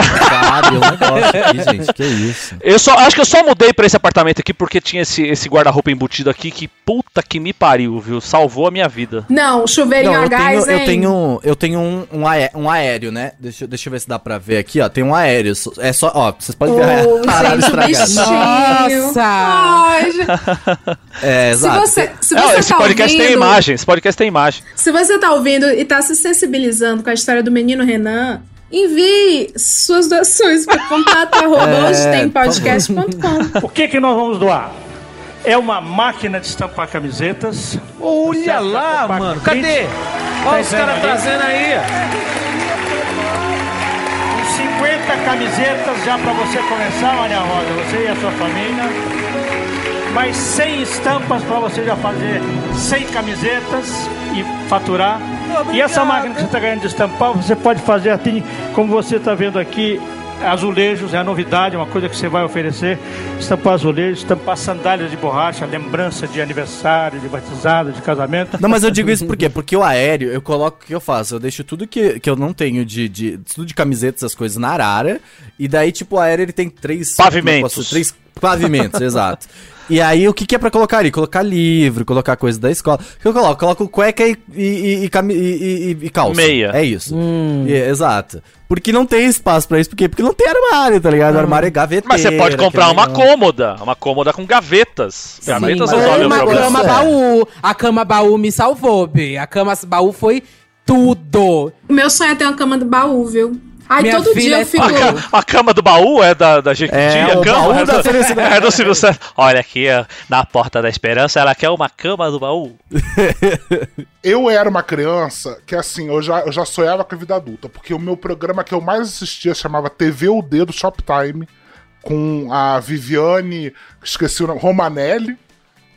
Um negócio aqui, gente. Que isso. Eu só acho que eu só mudei pra esse apartamento aqui porque tinha esse, esse guarda-roupa embutido aqui que puta que me pariu, viu? Salvou a minha vida. Não, chuveirinho Não, a eu gás, tenho, eu hein? tenho, eu tenho um, um, aé- um aéreo, né? Deixa, eu- deixa eu ver se dá pra ver aqui, ó. Tem um aéreo. É só, ó, vocês podem ver Ô, a parada gente, o estragada. bichinho. Nossa! Ai. É, Se exato. você, se você esse tá podcast tem ouvindo, imagem, esse podcast tem imagem. Se você tá ouvindo e tá se sensibilizando com a história do menino Renan, envie suas doações para contato arroba É, hoje tem podcast.com. O que, que nós vamos doar? É uma máquina de estampar camisetas. Olha lá, mano. Cadê? Olha os caras trazendo aí. Uns 50 camisetas já para você começar, Maria Rosa, você e a sua família. Mais 100 estampas para você já fazer 100 camisetas e faturar. E essa máquina que você está ganhando de estampar, você pode fazer assim, como você está vendo aqui, azulejos, é a novidade, uma coisa que você vai oferecer. Estampar azulejos, estampar sandálias de borracha, lembrança de aniversário, de batizado, de casamento. Não, mas eu digo isso por quê? Porque o aéreo, eu coloco o que eu faço. Eu deixo tudo que, que eu não tenho de, de. Tudo de camisetas, essas coisas na arara. E daí, tipo, o aéreo ele tem três. Pavimentos. posso- Três pavimentos, exato. E aí, o que, que é pra colocar ali? Colocar livro, colocar coisa da escola. O que eu coloco? Coloco cueca e, e, e, e cami- e- e- e calça. Meia. É isso. E- exato. Porque não tem espaço pra isso. Por quê? Porque não tem armário, tá ligado? O armário é gaveteiro. Mas você pode comprar uma cômoda, uma cômoda com gavetas. Gavetas Ou resolve o uma problema. cama baú. A cama baú me salvou, Bi. A cama baú foi tudo. O meu sonho é ter uma cama do baú, viu? Ai, Minha todo filha dia é eu fico. A, ca- a cama do baú é da, da Jequiti? É, a o cama baú é da é do Silvio Santos. Olha aqui, ó, na porta da esperança, ela quer uma cama do baú. Eu era uma criança que, assim, eu já, eu já sonhava com a vida adulta, porque o meu programa que eu mais assistia chamava TV UD do Shoptime, com a Viviane, esqueci o nome, Romanelli,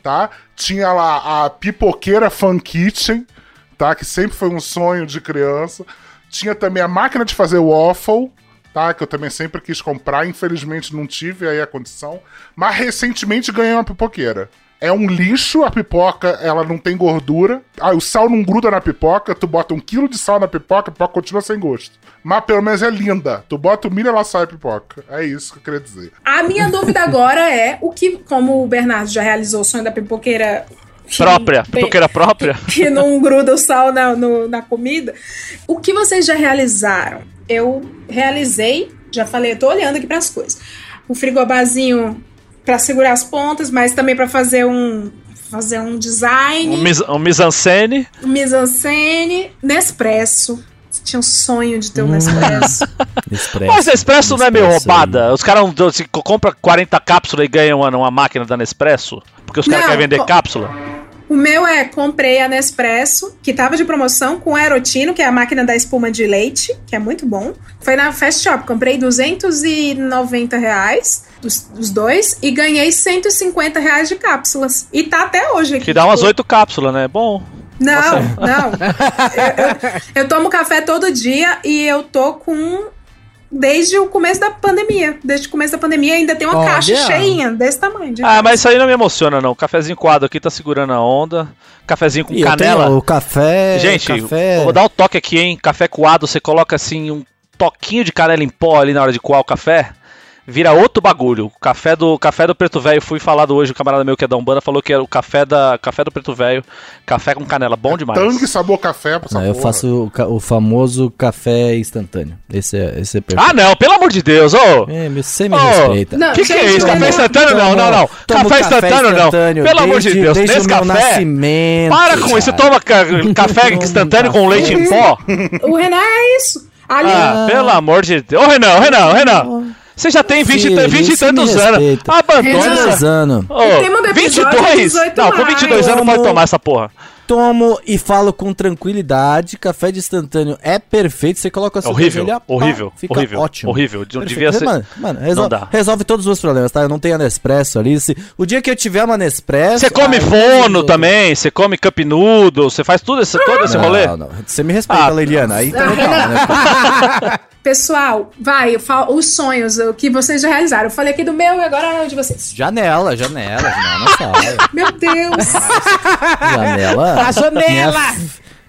tá? Tinha lá a Pipoqueira Fan Kitchen, tá? Que sempre foi um sonho de criança. Tinha também a máquina de fazer waffle, tá? Que eu também sempre quis comprar, infelizmente não tive aí a condição. Mas recentemente ganhei uma pipoqueira. É um lixo a pipoca, ela não tem gordura. Ah, o sal não gruda na pipoca, tu bota um quilo de sal na pipoca, a pipoca continua sem gosto. Mas pelo menos é linda. Tu bota o milho, ela sai a pipoca. É isso que eu queria dizer. A minha dúvida agora é o que, como o Bernardo já realizou o sonho da pipoqueira. Própria, bem- pipoqueira própria. que não gruda o sal na, no- na comida. O que vocês já realizaram? Eu realizei, já falei, eu tô olhando aqui pras coisas. O frigobarzinho pra segurar as pontas, mas também pra fazer um fazer um design, Um, mis, um mise-en-scène. um mise-en-scène, Nespresso. Tinha um sonho de ter um Nespresso. Expresso. Mas Nespresso não é meio Nespresso roubada? Os caras não- se co- compra 40 cápsulas e ganham uma, uma máquina da Nespresso? Porque os caras querem vender co- cápsula? O meu é comprei a Nespresso, que tava de promoção com Aerotino, que é a máquina da espuma de leite, que é muito bom. Foi na Fast Shop, comprei 290 reais, os, os dois, e ganhei 150 reais de cápsulas. E tá até hoje aqui. Que dá umas tipo, 8 cápsulas, né? Bom. Não, não. Eu, eu- eu tomo café todo dia e eu tô com. Desde o começo da pandemia. Desde o começo da pandemia ainda tem uma Olha. caixa cheinha desse tamanho. de Ah, mas isso aí não me emociona, não. Cafezinho coado aqui tá segurando a onda. Cafezinho com E eu canela. tenho o café. Gente, café... vou dar um toque aqui, hein? Café coado, você coloca assim um toquinho de canela em pó ali na hora de coar o café. Vira outro bagulho. O café do café do Preto Velho, fui falado hoje, o camarada meu que é da Umbanda falou que era o café da café do Preto Velho, café com canela, bom demais. Tangue sabor café pra Não, eu faço o, o famoso café instantâneo. Esse é, esse é perfeito. Ah, não, pelo amor de Deus, ô! É, você me Ô, respeita. Não, que que é isso? Café instantâneo? Não, não, não. Café instantâneo não. Pelo amor de desde- Deus, desde nesse o meu café. nascimento. Para com isso, você toma ca- café instantâneo com leite em pó? O Renan é isso. Ali, Ah, pelo amor de Deus. Ô, Renan, Renan, Renan. Você já tem 20, Filho, 20 e tantos anos. Abandona. 22 anos. Ô, O tema do episódio é 22? 18 Não, com 22 anos mais. pode tomar essa porra. Tomo e falo com tranquilidade. Café de instantâneo é perfeito. Você coloca a É horrível, pá, horrível, fica horrível, ótimo. horrível. De- Perfeito. devia ser- Mano, mano, Não resol- dá. resolve todos os meus problemas, tá? Eu não tenho a Nespresso ali. Se- o dia que eu tiver uma Nespresso. Você come aí fono resolve. também, você come cup noodle, você faz tudo esse, todo esse Não, rolê? não. Você me respeita, Ah, Leiliana. Aí também calma, né? pessoal, vai, eu falo, os sonhos o que vocês já realizaram. Eu falei aqui do meu e agora é o de vocês. Janela, janela, janela. Meu Deus. Janela. A janela!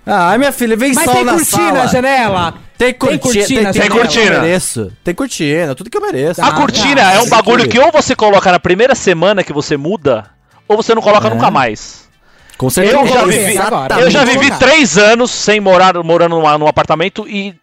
Ah, minha filha, vem Mas sol tem na cortina sala. na janela? Tem cortina, tem, cortina, tem, cortina. eu mereço. Tem cortina, tudo que eu mereço. A cortina é um bagulho que ou você coloca na primeira semana que você muda, ou você não coloca É. nunca mais. Com certeza. Eu já vivi, eu já vivi três anos sem morar morando numa- num apartamento e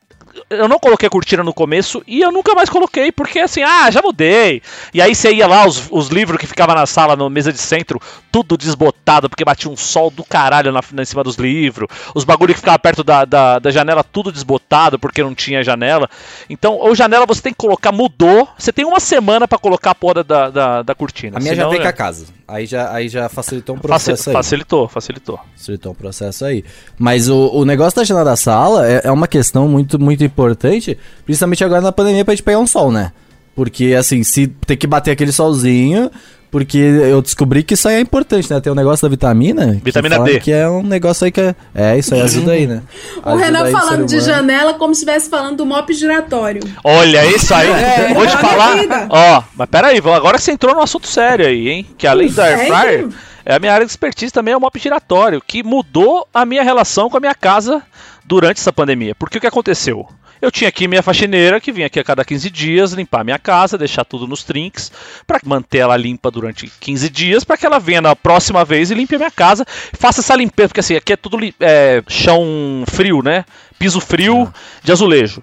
eu não coloquei cortina no começo e eu nunca mais coloquei, porque assim, ah, já mudei. E aí você ia lá, os, os livros que ficavam na sala, na mesa de centro, tudo desbotado, porque batia um sol do caralho na, na- em cima dos livros. Os bagulho que ficava perto da, da, da janela, tudo desbotado, porque não tinha janela. Então, ou janela você tem que colocar, mudou. Você tem uma semana pra colocar a porra da, da, da cortina. A minha já senão veio é- com a casa. Aí já, aí já facilitou um processo aí. Facilitou, facilitou. Facilitou um processo aí. Mas o, o negócio da janela da sala é, é uma questão muito, muito importante, principalmente agora na pandemia pra gente pegar um sol, né? Porque, assim, se tem que bater aquele solzinho, porque eu descobri que isso aí é importante, né? Tem o negócio da vitamina. Vitamina D. Que é um negócio aí que é. É, isso aí ajuda aí, né? O Ajuda Renan aí o falando de janela como se estivesse falando do mop giratório. Olha, isso aí. É, vou te a falar. vida. Ó, mas peraí, agora você entrou num assunto sério aí, hein? Que além do air fryer, Sério? é a minha área de expertise também é o mop giratório, que mudou a minha relação com a minha casa durante essa pandemia. Porque o que aconteceu? Eu tinha aqui minha faxineira que vinha aqui a cada 15 dias limpar minha casa, deixar tudo nos trinks, pra manter ela limpa durante 15 dias, pra que ela venha na próxima vez e limpe a minha casa, faça essa limpeza, porque assim, aqui é tudo é, chão frio, né? Piso frio de azulejo.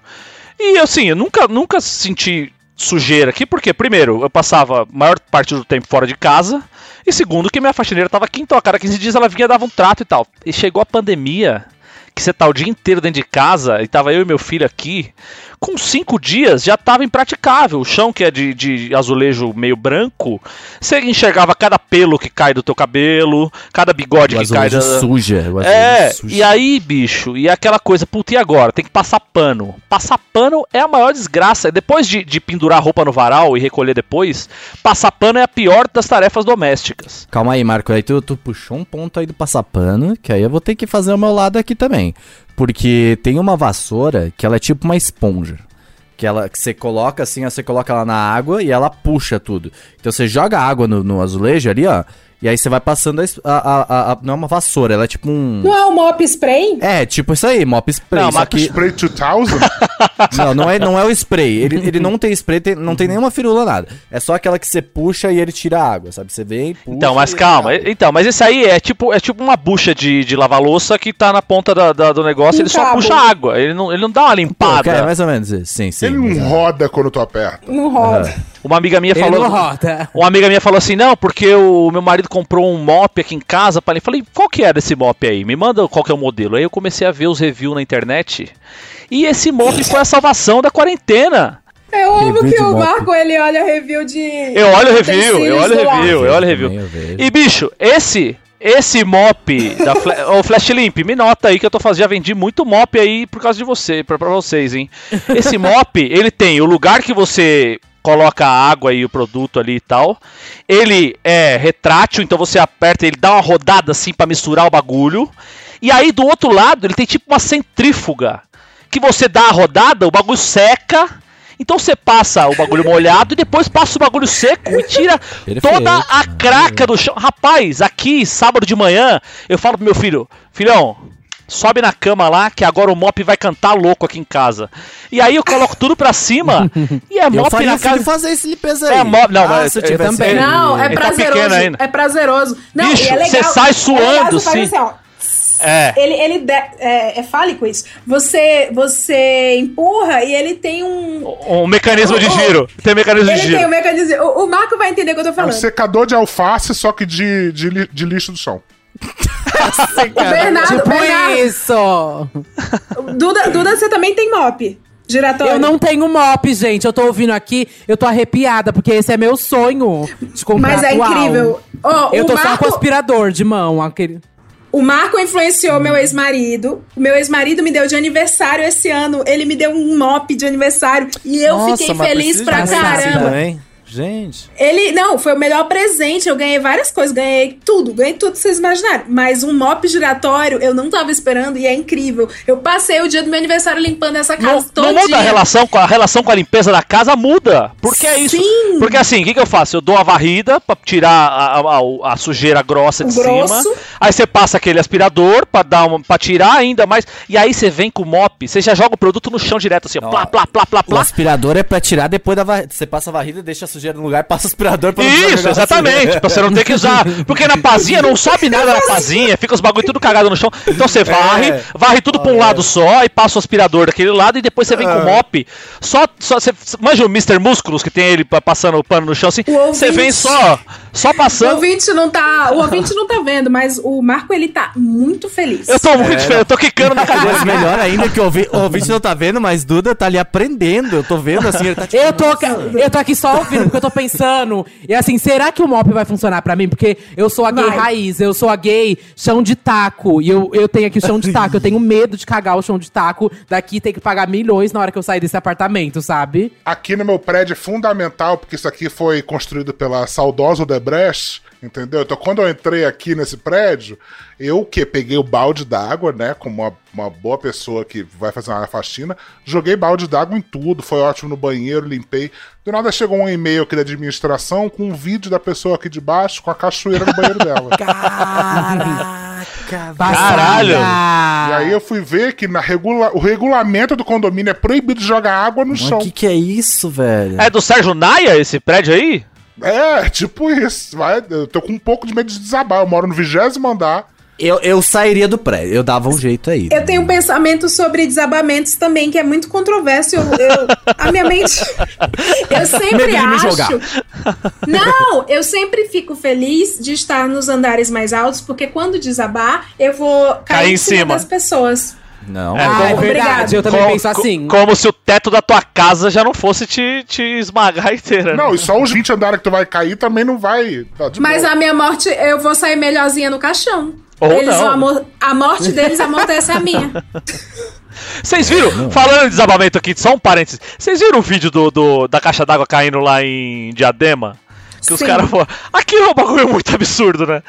E assim, eu nunca, nunca senti sujeira aqui, porque primeiro, eu passava a maior parte do tempo fora de casa, e segundo, que minha faxineira tava aqui, então a cada 15 dias ela vinha dava um trato e tal. E chegou a pandemia, que você tá o dia inteiro dentro de casa, e tava eu e meu filho aqui, com cinco dias já tava impraticável. O chão que é de, de azulejo meio branco, você enxergava cada pelo que cai do teu cabelo, cada bigode O que cai da... suja. o É, suja. e aí, bicho, e aquela coisa, puta, e agora? Tem que passar pano. Passar pano é a maior desgraça. Depois de, de pendurar a roupa no varal e recolher depois, passar pano é a pior das tarefas domésticas. Calma aí, Marco. Aí tu, tu puxou um ponto aí do passapano, que aí eu vou ter que fazer o meu lado aqui também. Porque tem uma vassoura que ela é tipo uma esponja. Que ela que você coloca assim, você coloca ela na água e ela puxa tudo. Então você joga água no, no azulejo ali, ó. E aí você vai passando a, a, a- a- Não é uma vassoura, ela é tipo um. Não é o mop spray? É, tipo isso aí, mop spray. Não, mop que... Spray 2000? Não, não é, não é o spray. Ele, ele não tem spray, tem- não tem nenhuma firula, nada. É só aquela que você puxa e ele tira a água, sabe? Você vem, puxa. Então, mas e ele calma. a. Então, mas esse aí é tipo, é tipo uma bucha de, de lavar louça que tá na ponta da- da- do negócio, Um ele só cabo. puxa água. Ele não, ele não dá uma Pô, limpada. cara, é mais ou menos isso. Sim, sim. Ele não é. roda quando tu aperta. Não roda. Uma amiga minha Ele falou. não roda. Uma amiga minha falou assim: não, porque o meu marido comprou um mop aqui em casa. Pra ele. Falei, qual que é desse mop aí? Me manda qual que é o modelo. Aí eu comecei a ver os reviews na internet. E esse mop foi a salvação da quarentena. Eu amo Review que o mop. Marco ele olha review de. Eu olho o review, eu olho review, eu olho o review. E bicho, esse. Esse mop da Flash Limp, me nota aí que eu tô fazendo, já vendi muito mop aí por causa de você, pra, pra vocês, hein? Esse mop, ele tem o lugar que você coloca a água e o produto ali e tal. Ele é retrátil, então você aperta, ele dá uma rodada assim pra misturar o bagulho. E aí do outro lado, ele tem tipo uma centrífuga. Que você dá a rodada, o bagulho seca. Então você passa o bagulho molhado e depois passa o bagulho seco e tira Perfeito, toda a craca do chão. Rapaz, aqui, sábado de manhã, eu falo pro meu filho, filhão, sobe na cama lá que agora o mop vai cantar louco aqui em casa. E aí eu coloco tudo pra cima e é mop na casa. fazer esse limpeza aí. É mop, não, Ah, mas eu eu tivesse também. ele- Não, é tá prazeroso. pequeno ainda. É prazeroso. Não, Bicho, e é legal. você sai é suando, faz sim. assim, ó. É. Ele, ele de- é, é fálico isso. Você, você empurra e ele tem um. Um mecanismo de Oh, oh. giro. Tem mecanismo de giro. tem um mecanismo. O, o Marco vai entender o que eu tô É um falando. secador de alface, só que de, de, de lixo do chão. O Bernardo, Tipo Bernardo isso! Duda, Duda, você também tem mop giratório. Eu não tenho mop, gente. Eu tô ouvindo aqui, eu tô arrepiada, porque esse é meu sonho de comprar Mas é incrível. Ó, Eu o tô só Marco- com aspirador de mão. Aquele... O Marco influenciou meu ex-marido. O meu ex-marido me deu de aniversário esse ano. Ele me deu um mop de aniversário. E eu Nossa, fiquei feliz pra assim caramba. também. Gente. Ele, não, foi o melhor presente. Eu ganhei várias coisas, ganhei tudo, ganhei tudo que vocês imaginaram. Mas um mop giratório eu não tava esperando e é incrível. Eu passei o dia do meu aniversário limpando essa casa Não, todo não muda a relação com a relação com a limpeza da casa muda. Porque é isso. Sim. Porque assim, o que, que eu faço? Eu dou a varrida pra tirar a, a- a- sujeira grossa de O grosso. cima. Aí você passa aquele aspirador pra dar uma, para tirar ainda mais. E aí você vem com o mop, você já joga o produto no chão direto assim, ó, plá, plá, plá, plá, O plá. aspirador é pra tirar depois da varrida. Você passa a varrida, deixa a sujeira no lugar, passa o aspirador pra não Isso, exatamente. Pra você não ter que usar. Porque na pazinha não sobe nada na pazinha, fica os bagulho tudo cagado no chão. Então você varre, É. varre tudo pra um lado só e passa o aspirador daquele lado e depois você vem com o É. mop. Só, só você manja o Mr. Músculos que tem ele pa- passando o pano no chão assim. Você vem só, só O passando. ouvinte não tá, o ouvinte não tá vendo, mas o Marco ele tá muito feliz. Eu tô muito É, diferente, eu tô quicando na cadeira. Mas melhor ainda que o ouvi- o ouvinte não tá vendo, mas Duda tá ali aprendendo. Eu tô vendo assim, ele tá tipo. Eu tô, eu tô aqui só ouvindo, porque eu tô pensando. E assim, será que o mop vai funcionar pra mim? Porque eu sou a gay Vai. raiz, eu sou a gay chão de taco. E eu, eu tenho aqui chão de taco. Eu tenho medo de cagar o chão de taco. Daqui tem que pagar milhões na hora que eu sair desse apartamento, sabe? Aqui no meu prédio é fundamental, porque isso aqui foi construído pela saudosa Odebrecht, entendeu? Então, quando eu entrei aqui nesse prédio, eu que peguei o balde d'água, né? Como uma, uma boa pessoa que vai fazer uma faxina, joguei balde d'água em tudo, foi ótimo no banheiro, limpei. Do nada chegou um e-mail aqui da administração com um vídeo da pessoa aqui de baixo com a cachoeira no banheiro dela. Caralho! E aí eu fui ver que na regula... o regulamento do condomínio é proibido jogar água no Mas chão. o que, que é isso, velho? É do Sérgio Naia esse prédio aí? É, tipo isso. Vai, eu tô com um pouco de medo de desabar. Eu moro no vigésimo andar. Eu, eu sairia do prédio, eu dava um jeito aí. Eu tenho um pensamento sobre desabamentos também, que é muito controverso. Eu, eu- a minha mente. Eu sempre Medo de me acho. jogar. Não, eu sempre fico feliz de estar nos andares mais altos, porque quando desabar, eu vou cair, em cima, cima. das pessoas. Não. É, Ah, é verdade, eu também como- penso assim. Como se o teto da tua casa já não fosse te, te esmagar inteira. né? Não, e só os 20 andares que tu vai cair também não vai. Tá Mas boa. a minha morte, eu vou sair melhorzinha no caixão. Ou Eles não. amor- a morte deles amortece a minha. Vocês viram? Falando em desabamento aqui, só um parênteses. Vocês viram o vídeo do, do- da caixa d'água caindo lá em Diadema? Que os Sim. caras falaram. Aquilo é um bagulho muito absurdo, né?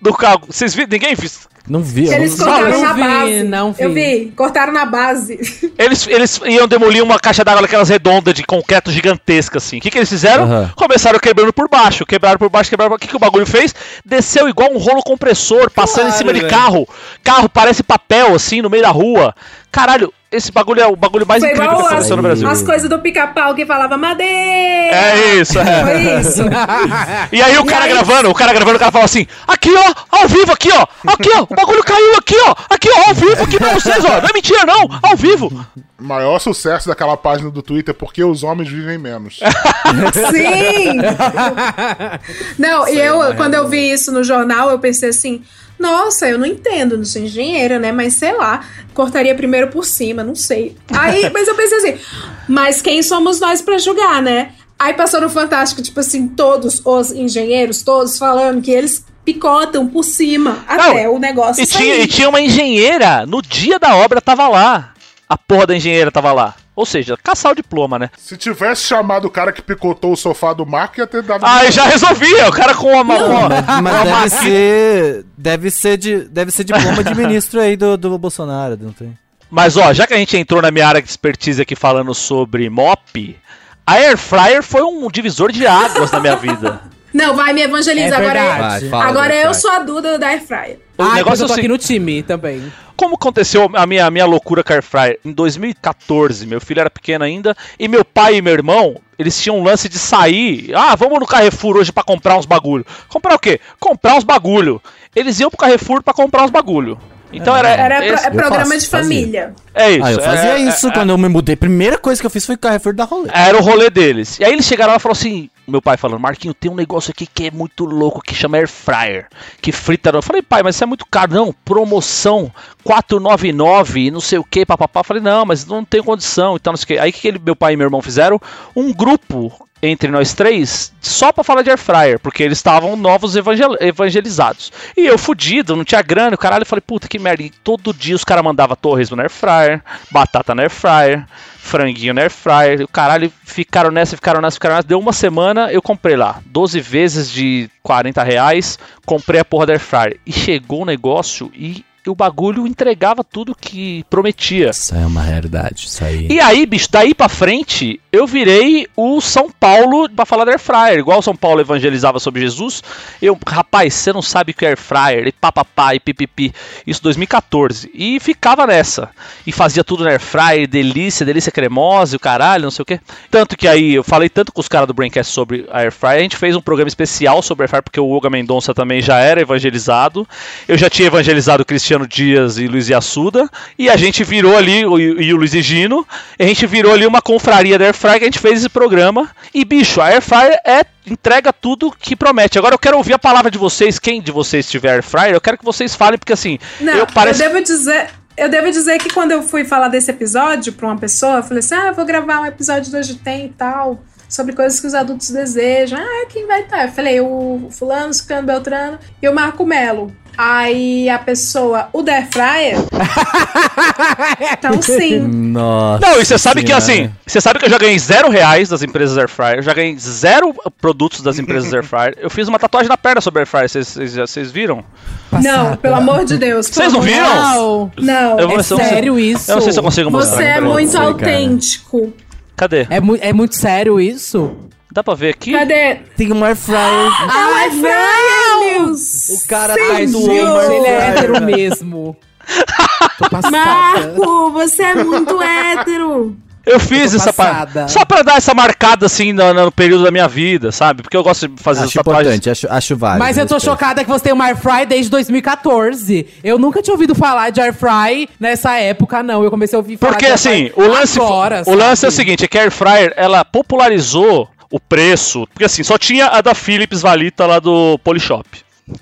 Do carro. Vocês viram? Ninguém viu. Não vi. eu Eles não- cortaram não na vi, base. não vi. Eu vi, cortaram na base. Eles, eles iam demolir uma caixa d'água daquelas redondas de concreto gigantesca, assim. O que, que eles fizeram? Aham. Começaram quebrando por baixo. Quebraram por baixo, quebraram por... O que, que o bagulho fez? Desceu igual um rolo compressor, passando em Claro, cima de carro. Carro parece papel, assim, no meio da rua. Caralho, esse bagulho é o bagulho mais Foi incrível que aconteceu no as- Brasil. As coisas do pica-pau que falava madeira. É isso, é. Foi isso. E aí o cara aí- gravando, o cara gravando, o cara fala assim: aqui ó, ao vivo aqui ó, aqui ó, o bagulho caiu aqui ó, aqui ó, ao vivo aqui pra vocês ó, não é mentira não, ao vivo. Maior sucesso daquela página do Twitter é porque os homens vivem menos. Sim! Não, e eu, quando eu vi isso no jornal, eu pensei assim. Nossa, eu não entendo, não sou engenheira, né? Mas sei lá, cortaria primeiro por cima, não sei. Aí, mas eu pensei assim, mas quem somos nós pra julgar, né? Aí passou no Fantástico, tipo assim, todos os engenheiros, todos falando que eles picotam por cima até Não, o negócio E tinha, e tinha uma engenheira, no dia da obra tava lá. A porra da engenheira tava lá. Ou seja, caçar o diploma, né? Se tivesse chamado o cara que picotou o sofá do Marco, ia ter dado. Aí já resolvia, o cara com uma. uma, Mas, mas deve ser. Deve ser, de, deve ser diploma de ministro aí do, do Bolsonaro, não tem? Mas ó, já que a gente entrou na minha área de expertise aqui falando sobre mop, a Air Fryer foi um divisor de águas na minha vida. Não, vai me evangeliza. É agora eu, Vai, agora eu sou a Duda da Air Fryer. O Ah, negócio eu é tô o aqui no time também. Como aconteceu a minha, a minha loucura com a Air Fryer? Em 2014, meu filho era pequeno ainda, e meu pai e meu irmão, eles tinham um lance de sair. Ah, vamos no Carrefour hoje pra comprar uns bagulho. Comprar o quê? Comprar uns bagulho. Eles iam pro Carrefour pra comprar uns bagulho. Então era. Era pro- esse- é programa faço, de fazia. família. é isso. Ah, eu fazia é- isso é- quando eu me mudei. Primeira coisa que eu fiz foi Carrefour da rolê. Era o rolê deles. E aí eles chegaram lá e falaram assim: meu pai falando, Marquinho, tem um negócio aqui que é muito louco, que chama Air Fryer, que frita. Eu falei, pai, mas isso é muito caro. Não, promoção 499 e não sei o que, papapá. Falei, não, mas não tem condição e tal, não sei o que. Aí o que ele- meu pai e meu irmão fizeram? Um grupo entre nós três só pra falar de Air Fryer, porque eles estavam novos evangel- evangelizados. E eu fudido, não tinha grana, o caralho, eu falei, puta que merda. E todo dia os caras mandavam torresmo na Air Fryer, batata na Air Fryer, franguinho na air fryer, o caralho, ficaram nessa, ficaram nessa, ficaram nessa. Deu uma semana, eu comprei lá, 12 vezes de 40 reais, comprei a porra da air fryer. E chegou o negócio e o bagulho entregava tudo que prometia. Isso é uma realidade, isso aí. E aí, bicho, daí pra frente, eu virei o São Paulo pra falar da Air Fryer. Igual o São Paulo evangelizava sobre Jesus. Eu, rapaz, você não sabe o que é Air Fryer, e papapá, e pipipi. Isso 2014. E ficava nessa. E fazia tudo na Air Fryer, delícia, delícia cremosa, e o caralho, não sei o quê. Tanto que aí, eu falei tanto com os caras do Braincast sobre a Air Fryer, a gente fez um programa especial sobre a Air Fryer, porque o Olga Mendonça também já era evangelizado. Eu já tinha evangelizado o Cristiano Dias e Luiz Assuda. E a gente virou ali, e o Luiz Gino, a gente virou ali uma confraria da Air Fryer que a gente fez esse programa. E, bicho, a Air Fryer é entrega tudo que promete. Agora eu quero ouvir a palavra de vocês, quem de vocês tiver Air Fryer, eu quero que vocês falem, porque assim, Não, eu eu, parece... devo dizer. Eu devo dizer que quando eu fui falar desse episódio pra uma pessoa, eu falei assim: ah, eu vou gravar um episódio do Hoje Tem e tal, sobre coisas que os adultos desejam. Ah, quem vai estar? Eu falei: o Fulano, Ciclano Beltrano e o Marco Melo. Aí a pessoa, o The Fryer. então sim. Nossa. Não, e você sabe que assim, você sabe que eu já ganhei zero reais das empresas Air Fryer, eu já ganhei zero produtos das empresas Air Fryer. Eu fiz uma tatuagem na perna sobre Air Fryer, vocês- viram? Não, pelo amor de Deus. Vocês não viram? Não. Não. Eu vou ver se eu sério isso? Eu não sei se eu consigo mostrar. Você é muito autêntico. Cadê? É, mu é muito sério isso? Dá pra ver aqui? Cadê? Tem um air fryer. Ah, é Fryer, Deus! O cara Sim, faz o gente, Omar Ele é Fryer. hétero mesmo. Tô passada. Marco, você é muito hétero. Eu fiz tô essa passada. parte. Só pra dar essa marcada assim no, no período da minha vida, sabe? Porque eu gosto de fazer Acho tatuagens. importante, acho, acho válido. Mas eu tô respeito. chocada que você tem uma Air Fry desde 2014. Eu nunca tinha ouvido falar de Air Fry nessa época, não. Eu comecei a ouvir falar Porque assim, o lance, agora, o lance é o seguinte, é que a Air Fryer, ela popularizou o preço, porque assim, só tinha a da Philips Valita lá do Polishop,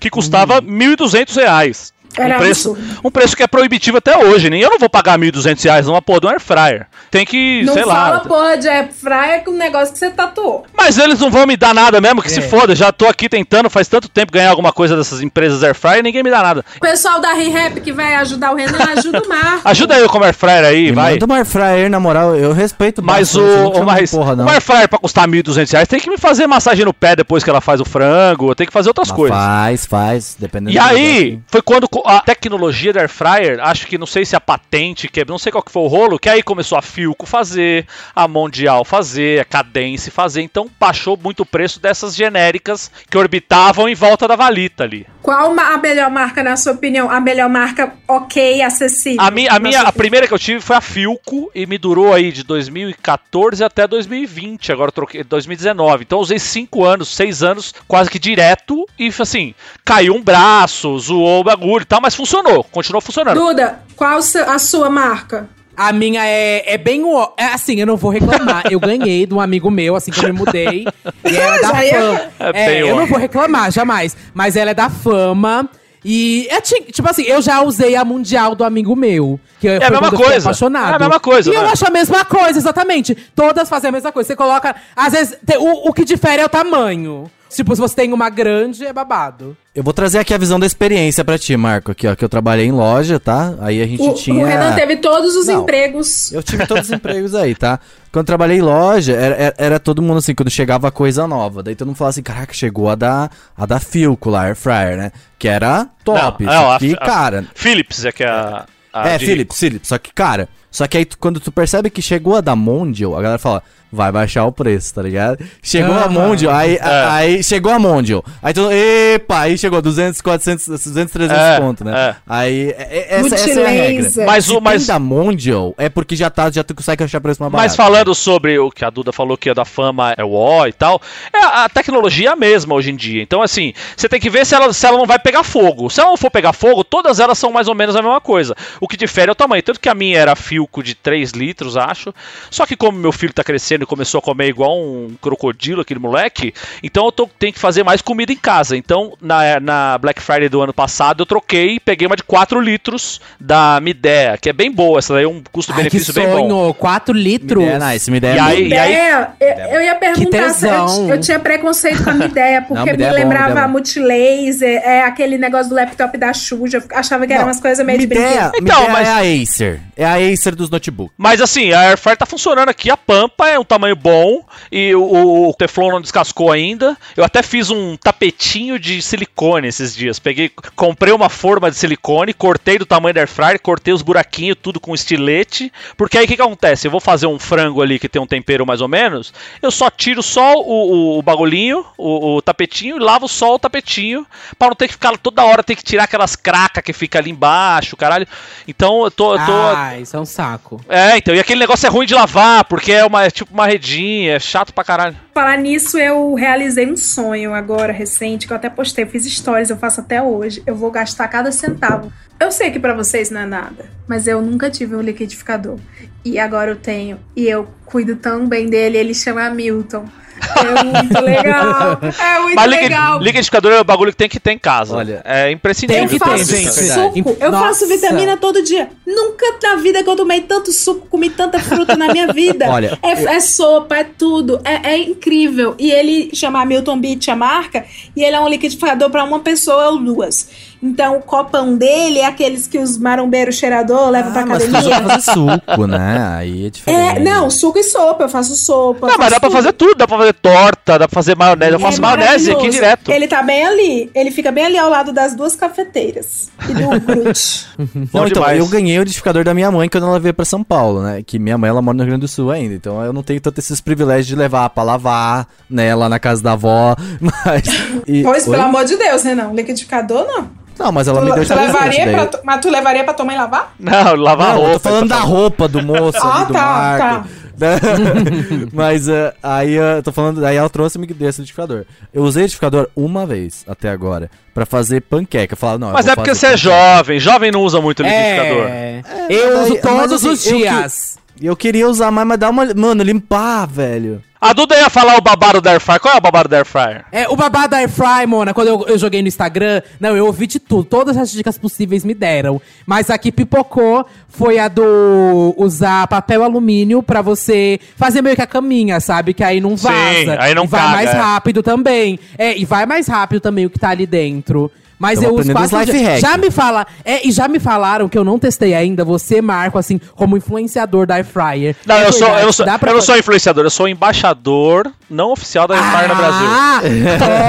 que custava 1.200 reais. Era um preço, um preço que é proibitivo até hoje, nem eu não vou pagar 1.200 reais numa porra de um Air Fryer. Tem que, Não sei fala lá. porra de air fryer com um negócio que você tatuou. Mas eles não vão me dar nada mesmo, que se É. foda. Já tô aqui tentando faz tanto tempo ganhar alguma coisa dessas empresas Air Fryer e ninguém me dá nada. O pessoal da ReHap que vai ajudar o Renan, ajuda o Marco. Ajuda eu com o Air Fryer aí, Me vai. Manda um air fryer, na moral, eu respeito Mas não o, o de mais, porra, não. o air fryer pra custar 1.200 reais tem que me fazer massagem no pé depois que ela faz o frango, tem que fazer outras Mas coisas. Faz, faz, dependendo E do aí, foi quando a tecnologia da Air Fryer, acho que não sei se a patente quebrou, não sei qual que foi o rolo, que aí começou a Filco fazer, a Mondial fazer, a Cadence fazer, então baixou muito o preço dessas genéricas que orbitavam em volta da valita ali. Qual a melhor marca, na sua opinião? A melhor marca ok, acessível? A minha, a, minha, a primeira que eu tive foi a Filco e me durou aí de 2014 até 2020, agora eu troquei 2019. Então eu usei 5 anos, 6 anos, quase que direto e assim, caiu um braço, zoou o bagulho e tal, mas funcionou, continuou funcionando. Duda, qual a sua marca? A minha é, é bem o. É assim, eu não vou reclamar. Eu ganhei de um amigo meu, assim que eu me mudei. E ela é da fama. É É, bem eu não vou reclamar, jamais. Mas ela é da fama. E é ti- tipo assim, eu já usei a mundial do amigo meu. Que é a mesma coisa. apaixonado. É a mesma coisa, E eu né? acho a mesma coisa, exatamente. Todas fazem a mesma coisa. Você coloca. Às vezes, tem- o, o que difere é o tamanho. Tipo, se você tem uma grande, é babado. Eu vou trazer aqui a visão da experiência pra ti, Marco, aqui, ó, que eu trabalhei em loja, tá? Aí a gente O, tinha... o Renan teve todos os Não. empregos. Eu tive todos os empregos aí, tá? Quando eu trabalhei em loja, era, era, era todo mundo assim, quando chegava coisa nova. Daí todo mundo falava assim, caraca, chegou a da, a da Philco lá, Air Fryer, né? Que era top. Não, não, a- que, a- cara... Philips é que é a. a é, de- Philips, Philips. Só que, cara, só que aí tu- quando tu percebe que chegou a da Mondial, a galera fala, vai baixar o preço, tá ligado? Chegou a Aham. Mondial, aí, É. a- aí chegou a Mondial. Aí tu, epa, aí chegou 200, 400, 200, 300 É, pontos, né? é. Aí, é- é- essa, essa é a regra. Mas o- mas- da Mondial, é porque já tá, já tu consegue achar preço mais barato. Mas falando sobre o que a Duda falou que é da fama é o O e tal, é, a tecnologia é a mesma hoje em dia. Então, assim, você tem que ver se ela, se ela não vai pegar fogo. Se ela não for pegar fogo, todas elas são mais ou menos a mesma coisa. O que difere é o tamanho. Tanto que a minha era Filco de 3 litros, acho. Só que como meu filho tá crescendo e começou a comer igual um crocodilo, aquele moleque, então eu tô, tenho que fazer mais comida em casa. Então, na, na Black Friday do ano passado, eu troquei e peguei uma de 4 litros da Midea, que é bem boa. Essa daí é um custo-benefício bem bom. sonho! 4 litros. Me ideia, nice, me ideia. E aí- Ideia, eu, eu ia perguntar se eu, eu tinha preconceito com a minha ideia, porque Não, me Midea é bom, lembrava Midea é a bom. Multilaser, é aquele negócio do laptop da Xuja, eu achava que eram umas coisas meio de Midea, brinquedo. Então, Midea mas- é a Acer. É a Acer câncer dos notebooks. Mas assim, a Airfryer tá funcionando aqui, a pampa é um tamanho bom e o, o Teflon não descascou ainda. Eu até fiz um tapetinho de silicone esses dias. Peguei, comprei uma forma de silicone, cortei do tamanho da Airfryer, cortei os buraquinhos, tudo com estilete. Porque aí o que, que acontece? Eu vou fazer um frango ali que tem um tempero mais ou menos, eu só tiro só o, o, o bagulhinho, o, o tapetinho, e lavo só o tapetinho, pra não ter que ficar toda hora, ter que tirar aquelas cracas que fica ali embaixo, caralho. Então eu tô. Eu tô Ah, isso é um saco. É, então, e aquele negócio é ruim de lavar, porque é, uma, é tipo uma redinha, é chato pra caralho. Falar nisso, eu realizei um sonho agora, recente, que eu até postei, eu fiz stories, eu faço até hoje. Eu vou gastar cada centavo. Eu sei que pra vocês não é nada, mas eu nunca tive um liquidificador. E agora eu tenho. E eu cuido tão bem dele, ele chama Milton. É muito legal. É muito Mas legal. liquidificador é o bagulho que tem que ter em casa. Olha, é imprescindível. Eu faço suco, eu faço vitamina todo dia. Nunca na vida que eu tomei tanto suco, comi tanta fruta na minha vida. Olha, é, eu- é sopa, é tudo. É, é incrível. E ele chama Milton Beach a marca, e ele é um liquidificador pra uma pessoa ou duas. Então o copão dele é aqueles que os marombeiros cheirador levam pra Ah, Mas tu academia. usa pra fazer suco, né? Aí é diferente. É, não, suco e sopa, eu faço sopa. Não, mas faço dá pra tudo. fazer tudo, dá pra fazer torta, dá pra fazer maionese. Eu É faço maionese aqui direto. Ele tá bem ali. Ele fica bem ali ao lado das duas cafeteiras. E do Groot. Não, então, demais. eu ganhei o liquidificador da minha mãe quando ela veio pra São Paulo, né? Que minha mãe, ela mora no Rio Grande do Sul ainda. Então eu não tenho tanto esses privilégios de levar pra lavar, né? Lá na casa da avó. Mas. e- pois, Oi? pelo amor de Deus, né? Não, liquidificador não. Não, mas ela Tu, me deu tu presente levaria pra tu- mas tu levaria pra tua mãe lavar? Não, lavar Não, roupa. eu tô falando da roupa do moço Ah, ali, do tá, Marco. Mas eh, aí eh, eu tô falando, aí ela trouxe e me deu esse liquidificador. Eu usei o liquidificador uma vez até agora pra fazer panqueca. Eu falava, não, eu Mas vou é porque você é panqueca. jovem. Jovem não usa muito liquidificador. É. Eu Mas uso todos mas, os eu que- dias. E eu queria usar mais, mas dá uma. Mano, limpar, velho. A Duda ia falar o babado da Airfryer. Qual é o babado da Airfryer? É, o babado da Airfry, Mona, quando eu, eu joguei no Instagram, não, eu ouvi de tudo, todas as dicas possíveis me deram. Mas a que pipocou foi a do usar papel alumínio pra você fazer meio que a caminha, sabe? Que aí não Sim, vaza. aí não e vai caga, mais é. rápido também. É, e vai mais rápido também o que tá ali dentro. Mas Tamo eu uso quase. life Já, hack. já me fala. É, e já me falaram que eu não testei ainda. Você, Marco, assim, como influenciador da Air Fryer. Não, É eu, sou, eu, sou, eu não sou influenciador, eu sou embaixador não oficial da Airfryer no Brasil. Ah,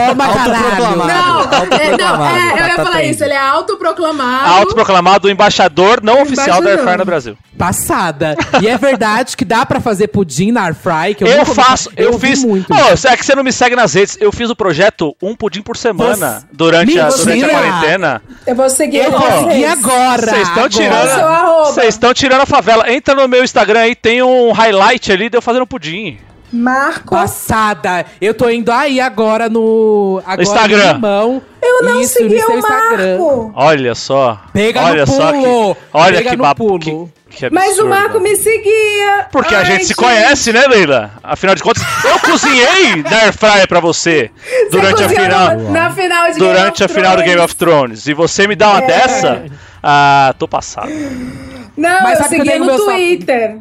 toma, caralho. Não, é, não, é, eu ia falar isso. Ele é autoproclamado. Autoproclamado embaixador não oficial da Embaixador. Airfryer no Brasil. Passada. E é verdade que dá pra fazer pudim na Airfry, que eu, Eu, faço, eu, ouvi fiz. muito. Ô, é que você não me segue nas redes. Eu fiz o projeto Um Pudim por Semana Você- durante a, durante a quarentena. Eu vou seguir Eu vou seguir agora. Vocês estão tirando. Vocês estão tirando a favela. Entra no meu Instagram aí, tem um highlight ali de eu fazendo pudim. Marco. Passada. Eu tô indo aí agora no. Agora Instagram. No limão. Eu não Isso, segui o Marco. Olha só. Pega olha no só pulo. que. Olha Pega que no bab- pulo. Que, que Mas o. Marco me seguia. Porque a Ai, gente se conhece, né, Leila? Afinal de contas, eu cozinhei na Airfryer pra você durante a final. no- na final de durante a Game of final do Game of Thrones. E você me dá uma É. dessa? Ah, tô passado. Não, Mas eu segui no só- Twitter.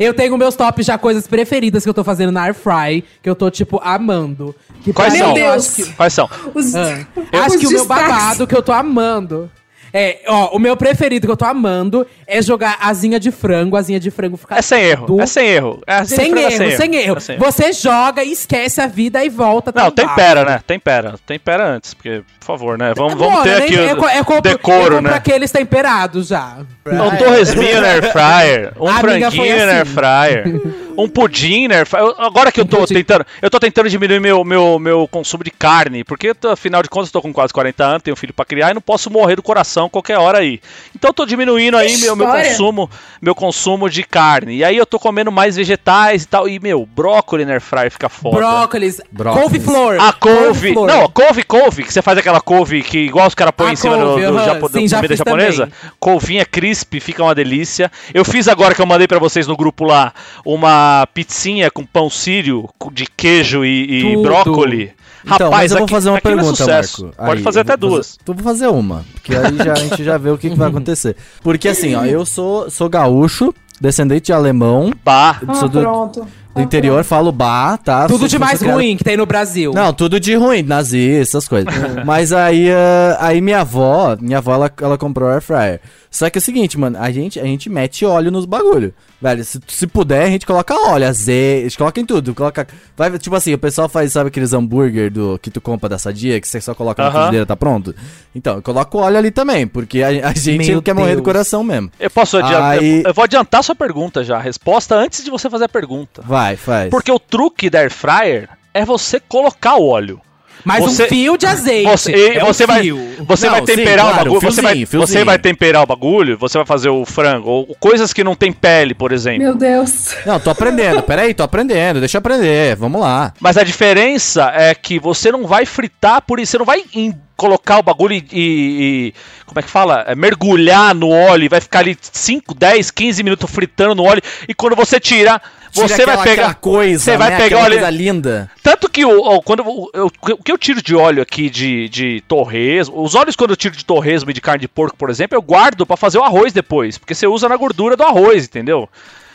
Eu tenho meus tops já, coisas preferidas que eu tô fazendo na Airfry, que eu tô, tipo, amando. Que Quais pra são? mim, eu Deus. Quais são? Os, Ah, os acho que o meu destaques. babado que eu tô amando. É, ó, o meu preferido que eu tô amando é jogar asinha de frango, asinha de frango ficar. É sem erro. do- É sem erro. É Sem, frango é erro, sem erro. É sem Você joga, esquece a vida e volta. Não, tempera, né? Tempera. Tempera antes, porque, por favor, né? Vamos, ter né? aqui é, é o compro- eu decoro, compro né? aqueles temperados já. Um torresminho na fryer, um franguinho na assim. fryer, um pudim na air fryer. Eu- Agora que eu tô tentando, eu tô tentando diminuir meu, meu, meu consumo de carne, porque eu afinal de contas eu tô com quase 40 anos, tenho um filho pra criar e não posso morrer do coração qualquer hora aí. Então eu tô diminuindo aí meu, meu consumo, meu consumo de carne. E aí eu tô comendo mais vegetais e tal. E meu, brócolis na air fryer fica foda. Brócolis, Brócolis. couve-flor. A couve, couve-flor. não, couve, couve, que você faz aquela couve que igual os caras põem em cima do, couve, do aham, japo- da sim, já comida japonesa. também. Couvinha crisp, fica uma delícia. Eu fiz agora que eu mandei pra vocês no grupo lá uma pizzinha com pão sírio de queijo e, e Tudo. brócoli. Então, mas eu vou aqui- fazer uma é pergunta, sucesso. Marco. Pode Aí, fazer eu até duas. Fazer, tu vou fazer uma, porque aí já, a gente já vê o que, que vai acontecer. Porque assim, ó, eu sou, sou gaúcho, descendente de alemão. Bah. Ah, sou do- pronto. Do interior, falo bah, tá? Tudo de mais criado- ruim que tem no Brasil. Não, tudo de ruim, nazista, essas coisas. Mas aí, ah, aí minha avó, minha avó, ela, ela comprou air fryer. Só que é o seguinte, mano, a gente, a gente mete óleo nos bagulho. Velho, se, se puder, a gente coloca óleo, azeite, a gente coloca em tudo. Coloca, vai, tipo assim, o pessoal faz, sabe aqueles hambúrguer do, que tu compra da Sadia, que você só coloca na Aham. frigideira, tá pronto? Então, eu coloco óleo ali também, porque a, a gente Meu quer morrer do Deus. coração mesmo. Eu posso adiantar. Aí- Eu, eu vou adiantar sua pergunta já. A resposta antes de você fazer a pergunta. Vai, faz. Porque o truque da air fryer é você colocar o óleo. Mais Você- um fio de azeite. Você, É um você vai, fio. você Não, vai temperar sim, o claro, bagulho, você, vai, fiozinho, fiozinho. você vai temperar o bagulho, você vai fazer o frango, ou coisas que não tem pele, por exemplo. Meu Deus. Não, tô aprendendo, peraí, tô aprendendo, deixa eu aprender, vamos lá. Mas a diferença é que você não vai fritar por isso, você não vai em- colocar o bagulho e, e- e- Como é que fala? É, mergulhar no óleo e vai ficar ali 5, 10, 15 minutos fritando no óleo. E quando você tira, Tira você aquela- vai pegar. coisa, você vai né, pegar aquela óleo. coisa linda. Tanto que o, o- quando eu- eu- o que eu tiro de óleo aqui de, de torresmo, os óleos quando eu tiro de torresmo e de carne de porco, por exemplo, eu guardo pra fazer o arroz depois, porque você usa na gordura do arroz, entendeu?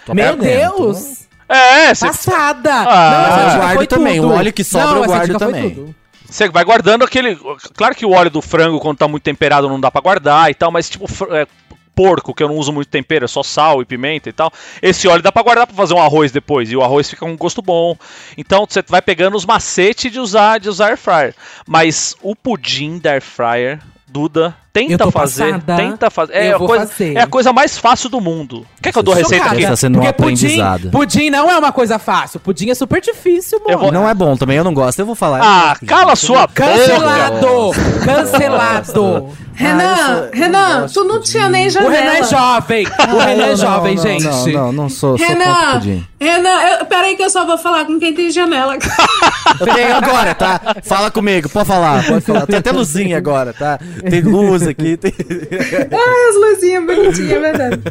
Tô Meu Deus. É, você, Passada. Ah, essa eu guardo foi também, tudo. o óleo que sobra Não, eu guardo também. você vai guardando aquele. Claro que o óleo do frango, quando tá muito temperado, não dá pra guardar e tal, mas tipo. fr- é, Porco, que eu não uso muito tempero, é só sal e pimenta e tal. Esse óleo dá pra guardar pra fazer um arroz depois. E o arroz fica com um gosto bom. Então você vai pegando os macetes de usar, de usar air fryer. Mas o pudim da air fryer, Duda, tenta fazer. passada. Tenta fazer. É Eu a, vou coisa, fazer. é a coisa mais fácil do mundo. Quer que eu dou a receita aqui? Tá sendo um Porque pudim, aprendizado. pudim não é uma coisa fácil. Pudim é super difícil, mano. Eu vou- Não é bom também, eu não gosto, eu vou falar. Ah, cala sua boca! Cancelado! Cancelado! Renan, Renan, tu não tinha nem O janela. Renan é jovem! O Renan é jovem, gente. Não, não, não sou, sou o Renan, pudim. Renan, eu, peraí que eu só vou falar com quem tem janela. Eu tenho agora, tá? Fala comigo, pode falar, pode falar. Tem até luzinha agora, tá? Tem luz aqui, tem... Ai, as luzinhas bonitinhas, é verdade.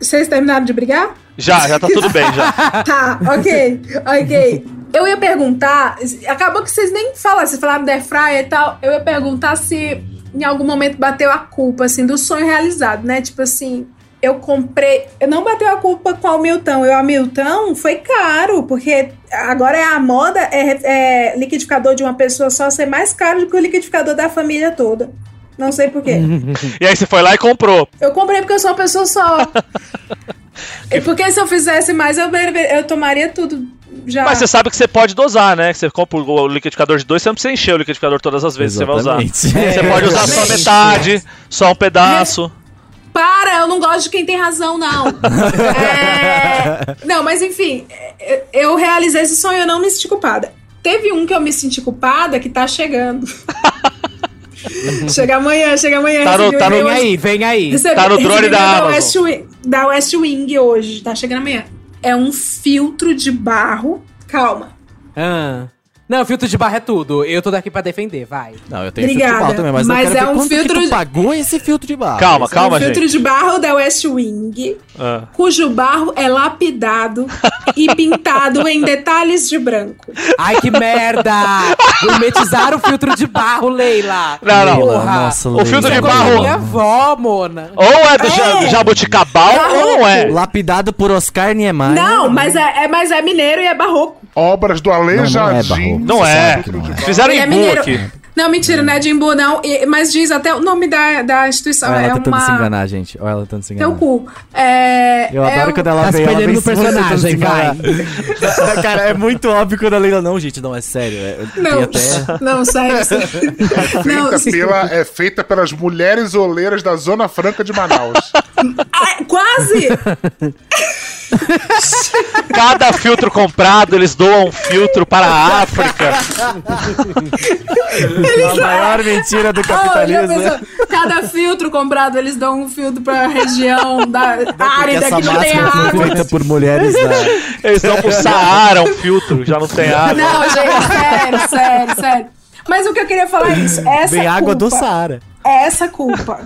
Vocês terminaram de brigar? Já, já tá tudo bem, já. Tá, ok, ok. Eu ia perguntar, acabou que vocês nem falaram, vocês falaram da airfryer e tal, eu ia perguntar se em algum momento bateu a culpa, assim, do sonho realizado, né? Tipo assim, eu comprei, eu não bateu a culpa com o Hamilton, eu, Hamilton foi caro, porque agora é a moda, é, é liquidificador de uma pessoa só ser mais caro do que o liquidificador da família toda. Não sei por quê. E aí você foi lá e comprou. Eu comprei porque eu sou uma pessoa só. E porque se eu fizesse mais, eu, eu tomaria tudo já. Mas você sabe que você pode dosar, né? Que Você compra o liquidificador de dois, você não precisa encher o liquidificador todas as vezes que você vai usar. Exatamente. Você pode usar só metade, só um pedaço. Para, eu não gosto de quem tem razão, não. É, Não, mas enfim, é, eu realizei esse sonho e eu não me senti culpada. Teve um que eu me senti culpada que tá chegando. Chega amanhã, chega amanhã. Tá no- tá no- Vem aí, vem aí. recebi- Tá no drone da e-mail Amazon. West Wing, da West Wing hoje, tá chegando amanhã. É um filtro de barro. Calma. Ah. Não, filtro de barra é tudo. Eu tô daqui pra defender, vai. Não, eu tenho Obrigada, filtro de barro também, mas, mas eu quero é um quanto filtro que de- tu pagou esse filtro de barro. Calma, Esse- calma, um filtro gente. de barro da West Wing, Ah. cujo barro é lapidado e pintado em detalhes de branco. Ai, que merda! Gourmetizaram o filtro de barro, Leila. Não, não. Porra. Nossa, O filtro de Isso é barro- Minha avó, Mona. Ou é do ja- jabuticabal ou não é. Lapidado por Oscar Niemeyer. Não, mas é, é- mas é mineiro e é barroco. Obras do é Aleijadinho. Não é. não é. Fizeram é em Bu mineiro. aqui. Não, mentira, não é de Imbu, não. E- mas diz até o nome da, da instituição. Olha é ela tentando se uma. enganar, gente. Olha ela tentando se Teu enganar. cu. É, Eu é adoro um- quando ela Tá se vem, ela vem no tentando personagem, se enganar. Cara, é muito óbvio quando a Leila... Não, gente, não, é sério. É, Não, até... não, sério. sério. Não, Feita pela, é feita pelas mulheres oleiras da Zona Franca de Manaus. Ah, quase! Cada filtro comprado, eles doam um filtro para a África. A maior mentira do Oh, já capitalismo. pensou? Cada filtro comprado, eles dão um filtro pra região da árida essa que não tem máscara foi água. feita por mulheres da... Eles dão pro Saara um filtro, já não tem água. Não, gente, sério, sério, sério. Mas o que eu queria falar é isso. Essa Vem água do culpa, Saara. É essa culpa.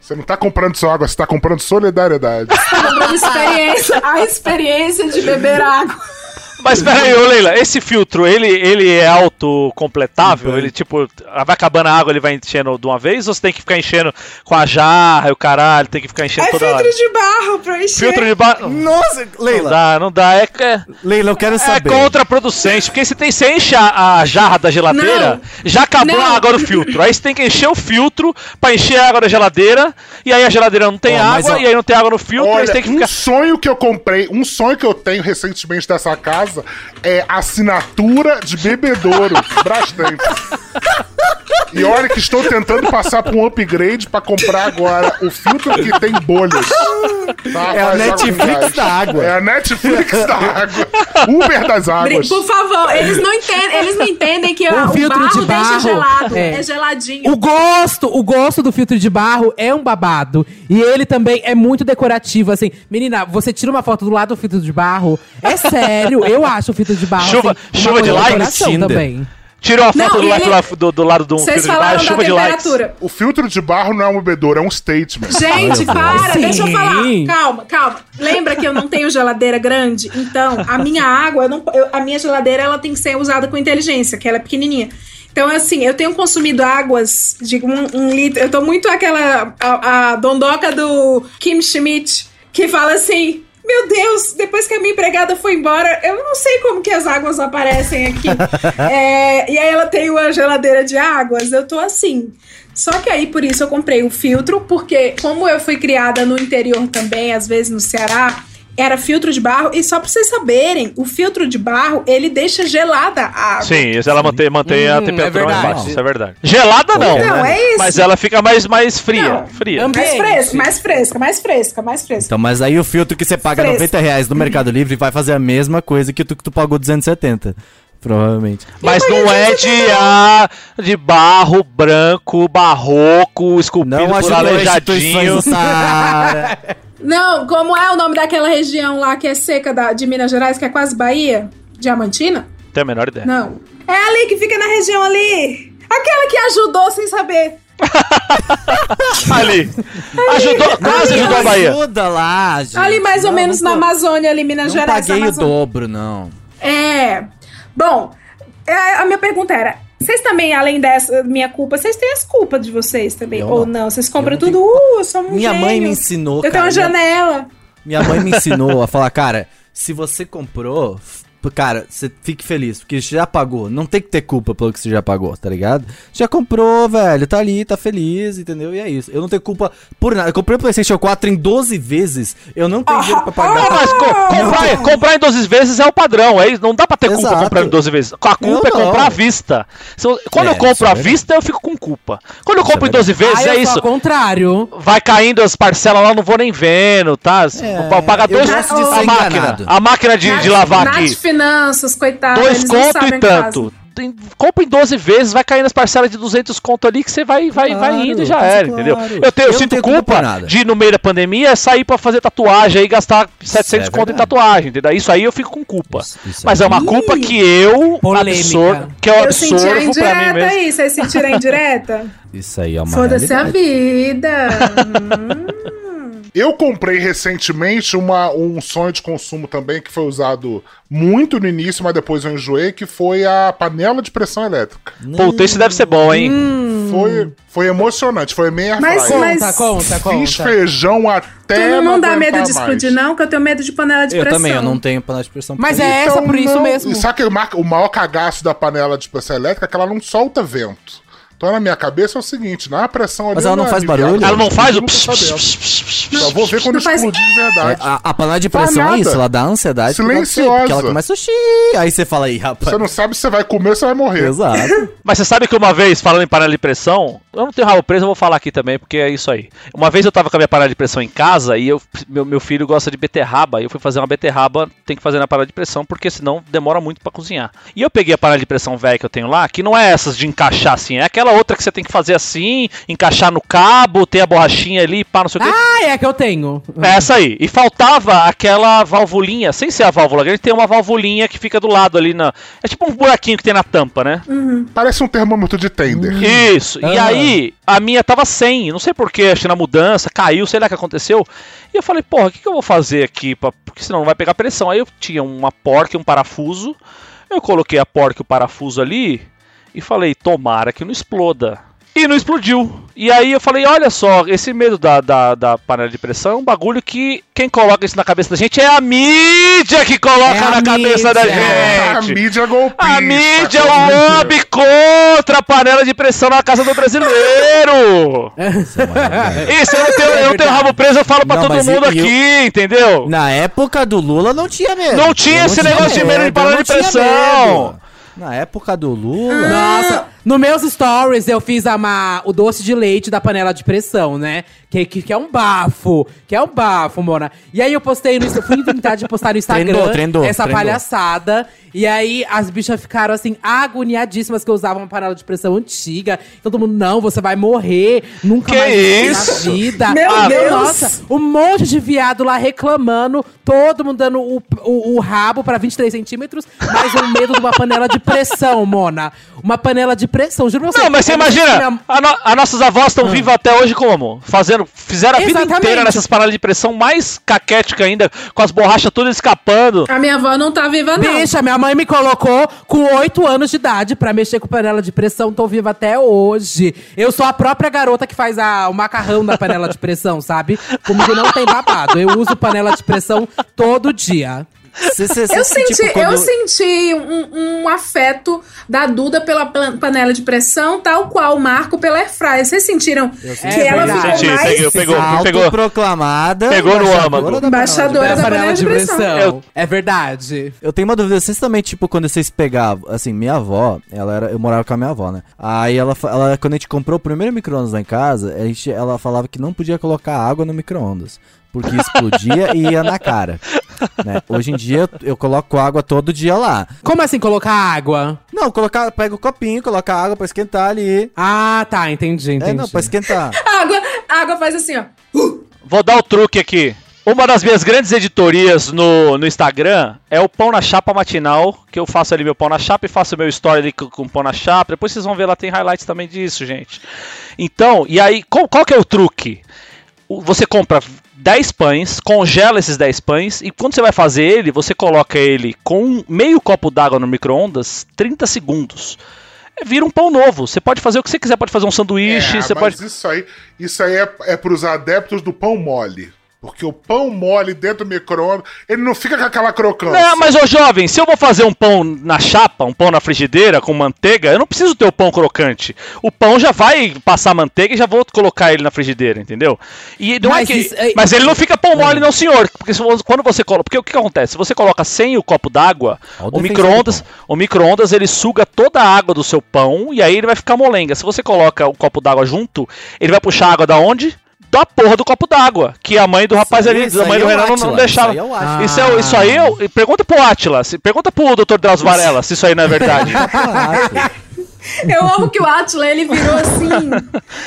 Você não tá comprando só água, você tá comprando solidariedade. Tá comprando experiência, a experiência de beber água. Mas peraí, ô Leila, esse filtro, ele, ele é autocompletável? Ele, tipo, vai acabando a água, ele vai enchendo de uma vez? Ou você tem que ficar enchendo com a jarra e o caralho, tem que ficar enchendo É toda hora? filtro de barro pra encher. Filtro de barro. Nossa, Não Leila. dá, não dá. É, é, Leila, eu quero é saber. contraproducente. Porque você tem você enche a, a jarra da geladeira, Não. já acabou Não. a água do filtro. Aí você tem que encher o filtro pra encher a água da geladeira. E aí a geladeira não tem mas, água, ó, e aí não tem água no filtro, aí Olha, você tem que um ficar. sonho que eu comprei, um sonho que eu tenho recentemente dessa casa é assinatura de bebedouro Brastemp. E olha que estou tentando passar por um upgrade pra comprar agora o filtro que tem bolhas. Tá? É a Netflix da água. É a Netflix da água. Uber das águas. Por favor, eles não entendem, eles não entendem que O o, filtro barro de deixa barro, gelado. é. É, geladinho. O gosto, o gosto do filtro de barro é um babado. E ele também é muito decorativo, assim. Menina, você tira uma foto do lado do filtro de barro. É sério, eu acho o filtro de barro. Chuva- assim, chuva de likes? também. Tirou a foto Não, do, lado, ele- do, do lado de um filtro de barro, da chuva de likes. O filtro de barro não é um bebedouro, é um statement. Gente, para, Sim. deixa eu falar. Calma, calma. Lembra que eu não tenho geladeira grande? Então, a minha água, eu não, eu- a minha geladeira ela tem que ser usada com inteligência, que ela é pequenininha. Então, assim, eu tenho consumido águas de um, um litro. Eu tô muito aquela. A, a dondoca do Kim Schmidt, que fala assim. Meu Deus, depois que a minha empregada foi embora, eu não sei como que as águas aparecem aqui. É, e aí ela tem uma geladeira de águas, eu tô assim. Só que aí, por isso, eu comprei o filtro, porque como eu fui criada no interior também, às vezes no Ceará, era filtro de barro. E só pra vocês saberem, o filtro de barro, ele deixa gelada a água. Sim, isso ela mantém, mantém a Hum, temperatura é mais baixa, isso é verdade. Gelada não, Não, é isso. mas ela fica mais, mais fria, Não. fria. Mais fresca, mais fresca, mais fresca, mais fresca. Então, mas aí o filtro que você paga Fresco. 90 reais no Mercado Livre vai fazer a mesma coisa que tu, que tu pagou 270. Provavelmente. Mas não é de, ah, de barro branco, barroco, esculpido Não por aleijadinho. Não, como é o nome daquela região lá que é seca da, de Minas Gerais, que é quase Bahia? Diamantina? Tem a menor ideia. Não. É ali que fica na região ali. Aquela que ajudou sem saber. Ali. Ajudou, quase ajudou a Bahia. Ajuda lá, gente. ali mais ou Não, menos não na Amazônia, ali, Minas Não Gerais. paguei o dobro, não. É. Bom, é, a minha pergunta era: vocês também, além dessa minha culpa, vocês têm as culpas de vocês também? Eu ou não. Vocês compram Eu tudo, uh, eu sou um Minha mãe gênio. me ensinou, Eu tenho cara, uma minha- janela. Minha mãe me ensinou a falar, cara, se você comprou, cara, você fique feliz, porque você já pagou. Não tem que ter culpa pelo que você já pagou, tá ligado? Já comprou, velho, tá ali, tá feliz, entendeu? E é isso. Eu não tenho culpa por nada. Eu comprei o PlayStation 4 em 12 vezes. Eu não tenho dinheiro pra pagar. Ah, mas co- comprar, comprar em 12 vezes é o padrão, é isso. Não dá pra ter culpa Exato. comprando em 12 vezes. A culpa é comprar não. à vista. Eu- quando É, eu compro à vista, eu fico com culpa. Quando eu é compro em 12 vezes, Ah, é isso. ao contrário. Vai caindo as parcelas lá, eu não vou nem vendo, tá? É, Pa- Paga eu dois a máquina. A máquina de, de lavar aqui. Finanças, coitado. Dois conto e tanto. Tem- compra em 12 vezes, vai caindo as parcelas de 200 conto ali que você vai, vai, vai Claro, indo e já era, claro. entendeu? Eu, tenho, eu, Eu sinto tenho culpa culpa de, no meio da pandemia, sair pra fazer tatuagem e gastar 700 é conto em tatuagem, entendeu? Isso aí eu fico com culpa. Isso- isso Mas é é uma culpa que eu Polêmica. absorvo, que eu, Eu senti a absorvo pra mim indireta mesmo. aí, vocês sentiram a indireta? Isso aí é uma Foda-se a vida. Eu comprei recentemente uma, um sonho de consumo também que foi usado muito no início, mas depois eu enjoei, que foi a panela de pressão elétrica. Puta, isso deve ser bom, hein? Foi, foi emocionante, foi meia Mas- mas- Conta, conta, conta. Fiz feijão até tu não, não dá medo de mais. explodir, não? Que eu tenho medo de panela de Eu pressão. também, eu não tenho panela de pressão. Mas é isso. essa, por isso não- mesmo. E sabe que o maior cagaço da panela de pressão elétrica é que ela não solta vento. Então na minha cabeça é o seguinte, na pressão ali... Mas ela não é faz barulho? Ela não faz o pss, pss, pss. Só vou ver quando Não faz- explodir de É, verdade. a, a panela de pressão é isso, ela dá ansiedade. Silenciosa. Porque ela começa a xixi. Aí você fala aí, rapaz. Você não sabe se você vai comer ou você vai morrer. Exato. Mas você sabe que uma vez, falando em panela de pressão, eu não tenho rabo preso, eu vou falar aqui também, porque é isso aí. Uma vez eu tava com a minha panela de pressão em casa e eu, meu, meu filho gosta de beterraba, e eu fui fazer uma beterraba, tem que fazer na panela de pressão, porque senão demora muito pra cozinhar. E eu peguei a panela de pressão velha que eu tenho lá, que não é essas de encaixar assim, é aquela aquela outra que você tem que fazer assim, encaixar no cabo, tem a borrachinha ali, pá, não sei o quê. Ah, é a que eu tenho. É essa aí. E faltava aquela valvulinha, sem ser a válvula grande, tem uma valvulinha que fica do lado ali na. É tipo um buraquinho que tem na tampa, né? Parece um termômetro de tender. Isso. E aí, a minha tava sem. Não sei porquê, acho que na mudança, caiu, sei lá o que aconteceu. E eu falei, porra, o que, que eu vou fazer aqui? Pra... Porque senão não vai pegar pressão. Aí eu tinha uma porca e um parafuso. Eu coloquei a porca e o parafuso ali e falei, tomara que não exploda. E não explodiu. E aí eu falei, olha só, esse medo da, da, da panela de pressão é um bagulho que quem coloca isso na cabeça da gente é a mídia que coloca É na cabeça da gente. A mídia golpista. A mídia é o lobby contra a panela de pressão na casa do brasileiro. Isso, eu não tenho, eu não tenho rabo preso, eu falo pra Não, todo mundo e- e aqui, entendeu? Na época do Lula não tinha medo. Não tinha Eu esse negócio de medo de eu panela não de tinha pressão. Na época do Lula. Nossa, no meus stories eu fiz a ma- o doce de leite da panela de pressão, né? Que, que, que é um bafo. Que é um bafo, Mona. E aí eu postei no Insta- fui inventar de postar no Instagram Trendou, trendou, essa trendou. palhaçada. E aí as bichas ficaram assim, agoniadíssimas que eu usava uma panela de pressão antiga. Todo mundo, não, você vai morrer. Nunca Que mais isso? na vida. Meu Ah, Deus! Nossa, um monte de viado lá reclamando, todo mundo dando o, o, o rabo pra 23 centímetros, mas um medo de uma panela de pressão, Mona. Uma panela de pressão, juro pra você. Não, mas você imagina, minha- a no- as nossas avós estão vivas até hoje como? Fazendo, fizeram a vida Exatamente. inteira nessas panelas de pressão mais caquética ainda, com as borrachas todas escapando. A minha avó não tá viva, não. Bicha, minha mãe me colocou com 8 anos de idade pra mexer com panela de pressão. Tô viva até hoje. Eu sou a própria garota que faz a- o macarrão da panela de pressão, sabe? Comigo não tem babado. Eu uso panela de pressão todo dia. Cê- cê- Eu senti, tipo, quando- eu senti um, um afeto da Duda pela pan- panela de pressão, tal qual o Marco pela Airfryer. Vocês sentiram que É ela verdade. ficou Senti, mais peguei, pegou, pegou. Autoproclamada. Pegou no âmago. da panela de embaixadora da panela de pressão. Eu- É verdade. Eu tenho uma dúvida, vocês também, tipo, quando vocês pegavam, assim, minha avó, ela era, eu morava com a minha avó, né? Aí ela, ela quando a gente comprou o primeiro micro-ondas lá em casa, a gente, ela falava que não podia colocar água no micro-ondas, porque explodia e ia na cara, né? Hoje em dia eu, eu coloco água todo dia lá. Como assim colocar água? Não, colocar, pega o copinho, coloca água pra esquentar ali. Ah, tá, entendi, entendi. É, não, pra esquentar. A água, a água faz assim, ó. Vou dar o truque aqui. Uma das minhas grandes editorias no, no Instagram é o Pão na Chapa Matinal, que eu faço ali meu pão na chapa e faço meu story ali com, com pão na chapa. Depois vocês vão ver lá, tem highlights também disso, gente. Então, e aí, qual, qual que é o truque? Você compra 10 pães, congela esses 10 pães e quando você vai fazer ele, você coloca ele com meio copo d'água no micro-ondas, 30 segundos. É, Vira um pão novo. Você pode fazer o que você quiser, pode fazer um sanduíche, É, você mas pode. isso aí, isso aí é, é pros adeptos do pão mole. Porque o pão mole dentro do micro-ondas, ele não fica com aquela crocância. Não, mas ô jovem, se eu vou fazer um pão na chapa, um pão na frigideira com manteiga, eu não preciso ter o pão crocante. O pão já vai passar manteiga e já vou colocar ele na frigideira, entendeu? E não Mas é que, isso- é- mas ele não fica pão mole não, senhor, porque quando você coloca, porque o que, que acontece? Se você coloca sem o copo d'água, o micro-ondas, o micro-ondas ele suga toda a água do seu pão e aí ele vai ficar molenga. Se você coloca o copo d'água junto, ele vai puxar água da onde? Da porra do copo d'água, que a mãe do rapaz ali, isso a mãe do é Renan não, deixava. isso aí é o Átila. Isso, é, isso aí, eu, pergunta pro Atila, se- pergunta pro Dr. Drauzio Varela se isso aí não é verdade. Eu amo que o Atila, ele virou assim.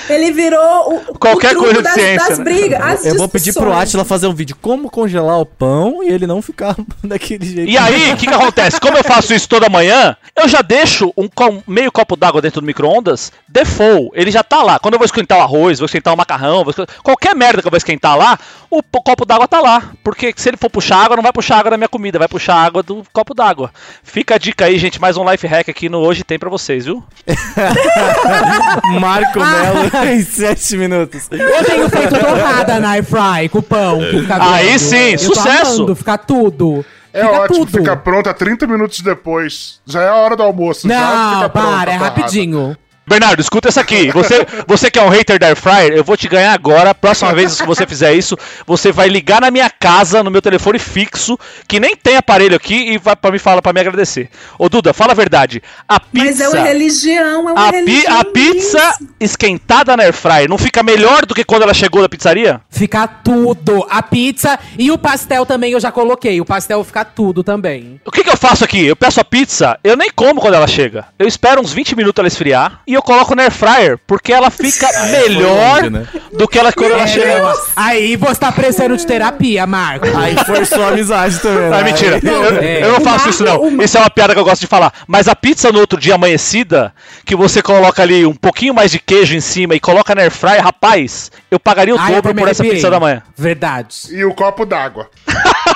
Ele virou o, Qualquer o truco coisa de das, ciência, das né? brigas. as Eu vou pedir pro. Atila fazer um vídeo como congelar o pão e ele não ficar daquele jeito. E aí, o que, que acontece? Como eu faço isso toda manhã, eu já deixo um co- meio copo d'água dentro do micro-ondas, default, ele já tá lá. Quando eu vou esquentar o arroz, vou esquentar o macarrão, vou esquentar- qualquer merda que eu vou esquentar lá, o po- copo d'água tá lá. Porque se ele for puxar água, não vai puxar água da minha comida, vai puxar água do copo d'água. Fica a dica aí, gente, mais um life hack aqui no Hoje Tem pra vocês, viu? Marco Melo em 7 minutos. Eu tenho feito torrada na air fry com pão. Que fica Aí sim, Eu tô sucesso. amando, fica tudo. É fica ótimo, tudo. fica pronta 30 minutos depois. Já é a hora do almoço. já Não, fica pronta para, é a torrada. Bernardo, escuta essa aqui. Você, você que é um hater da Air Fryer, eu vou te ganhar agora. Próxima vez que você fizer isso, você vai ligar na minha casa, no meu telefone fixo, que nem tem aparelho aqui, e vai para me falar para me agradecer. Ô Duda, fala a verdade. A pizza. Mas é uma religião, é uma a, pi- religião. a pizza isso. esquentada na Air Fryer não fica melhor do que quando ela chegou da pizzaria? Fica tudo. A pizza e o pastel também eu já coloquei. O pastel fica tudo também. O que, que eu faço aqui? Eu peço a pizza, eu nem como quando ela chega. Eu espero uns 20 minutos ela esfriar e eu coloco na air fryer, porque ela fica melhor longe, né? do que ela quando ela chega. não, Aí você tá precisando de terapia, Marco. Aí forçou a amizade também. Ah, né? mentira. Eu, É. eu não faço isso, não. Isso é uma piada que eu gosto de falar. Mas a pizza no outro dia amanhecida, que você coloca ali um pouquinho mais de queijo em cima e coloca na air fryer, rapaz, eu pagaria o Ai, dobro por essa pizza da manhã. Verdade. E o copo d'água.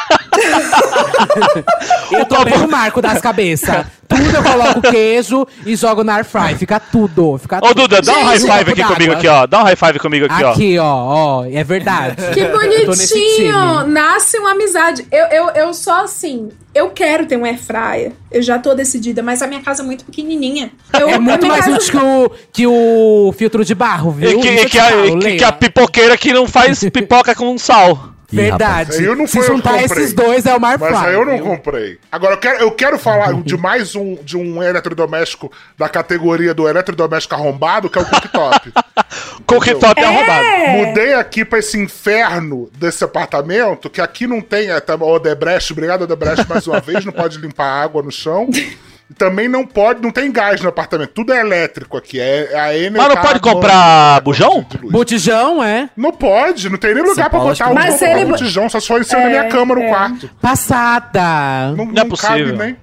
Eu tô bem o Marco das cabeças. Tudo eu coloco queijo e jogo na air fry. Fica tudo. Fica Ô, tudo. Duda, dá um high five aqui comigo aqui, ó. Dá um high five comigo aqui, ó. Aqui, ó, ó. É verdade. Que bonitinho! Nasce uma amizade. Eu, eu, eu só assim, eu quero ter um air fryer. Eu já tô decidida, mas a minha casa é muito pequenininha. Eu, É muito mais útil que o, que o filtro de barro, viu? E que, e que a, e que- que a pipoqueira que não faz pipoca com sal. Ih, Verdade. Eu não Se eu que juntar comprei. esses dois é o Mar Mas aí eu não viu? comprei. Agora, eu quero, eu quero falar de mais um, de um eletrodoméstico da categoria do eletrodoméstico arrombado, que é o cooktop. Cooktop é arrombado. Mudei aqui pra esse inferno desse apartamento, que aqui não tem é, tá, Odebrecht, obrigado Odebrecht mais uma vez, não pode limpar água no chão. Também não pode, não tem gás no apartamento, tudo é elétrico aqui. É, é a Enel Mas não pode comprar a bujão? luz. Botijão, é? Não pode, não tem nem lugar pra botar o. Mas ele- botijão, só se for em cima da minha cama no quarto. Passada. Não, Não é não possível. cabe nem.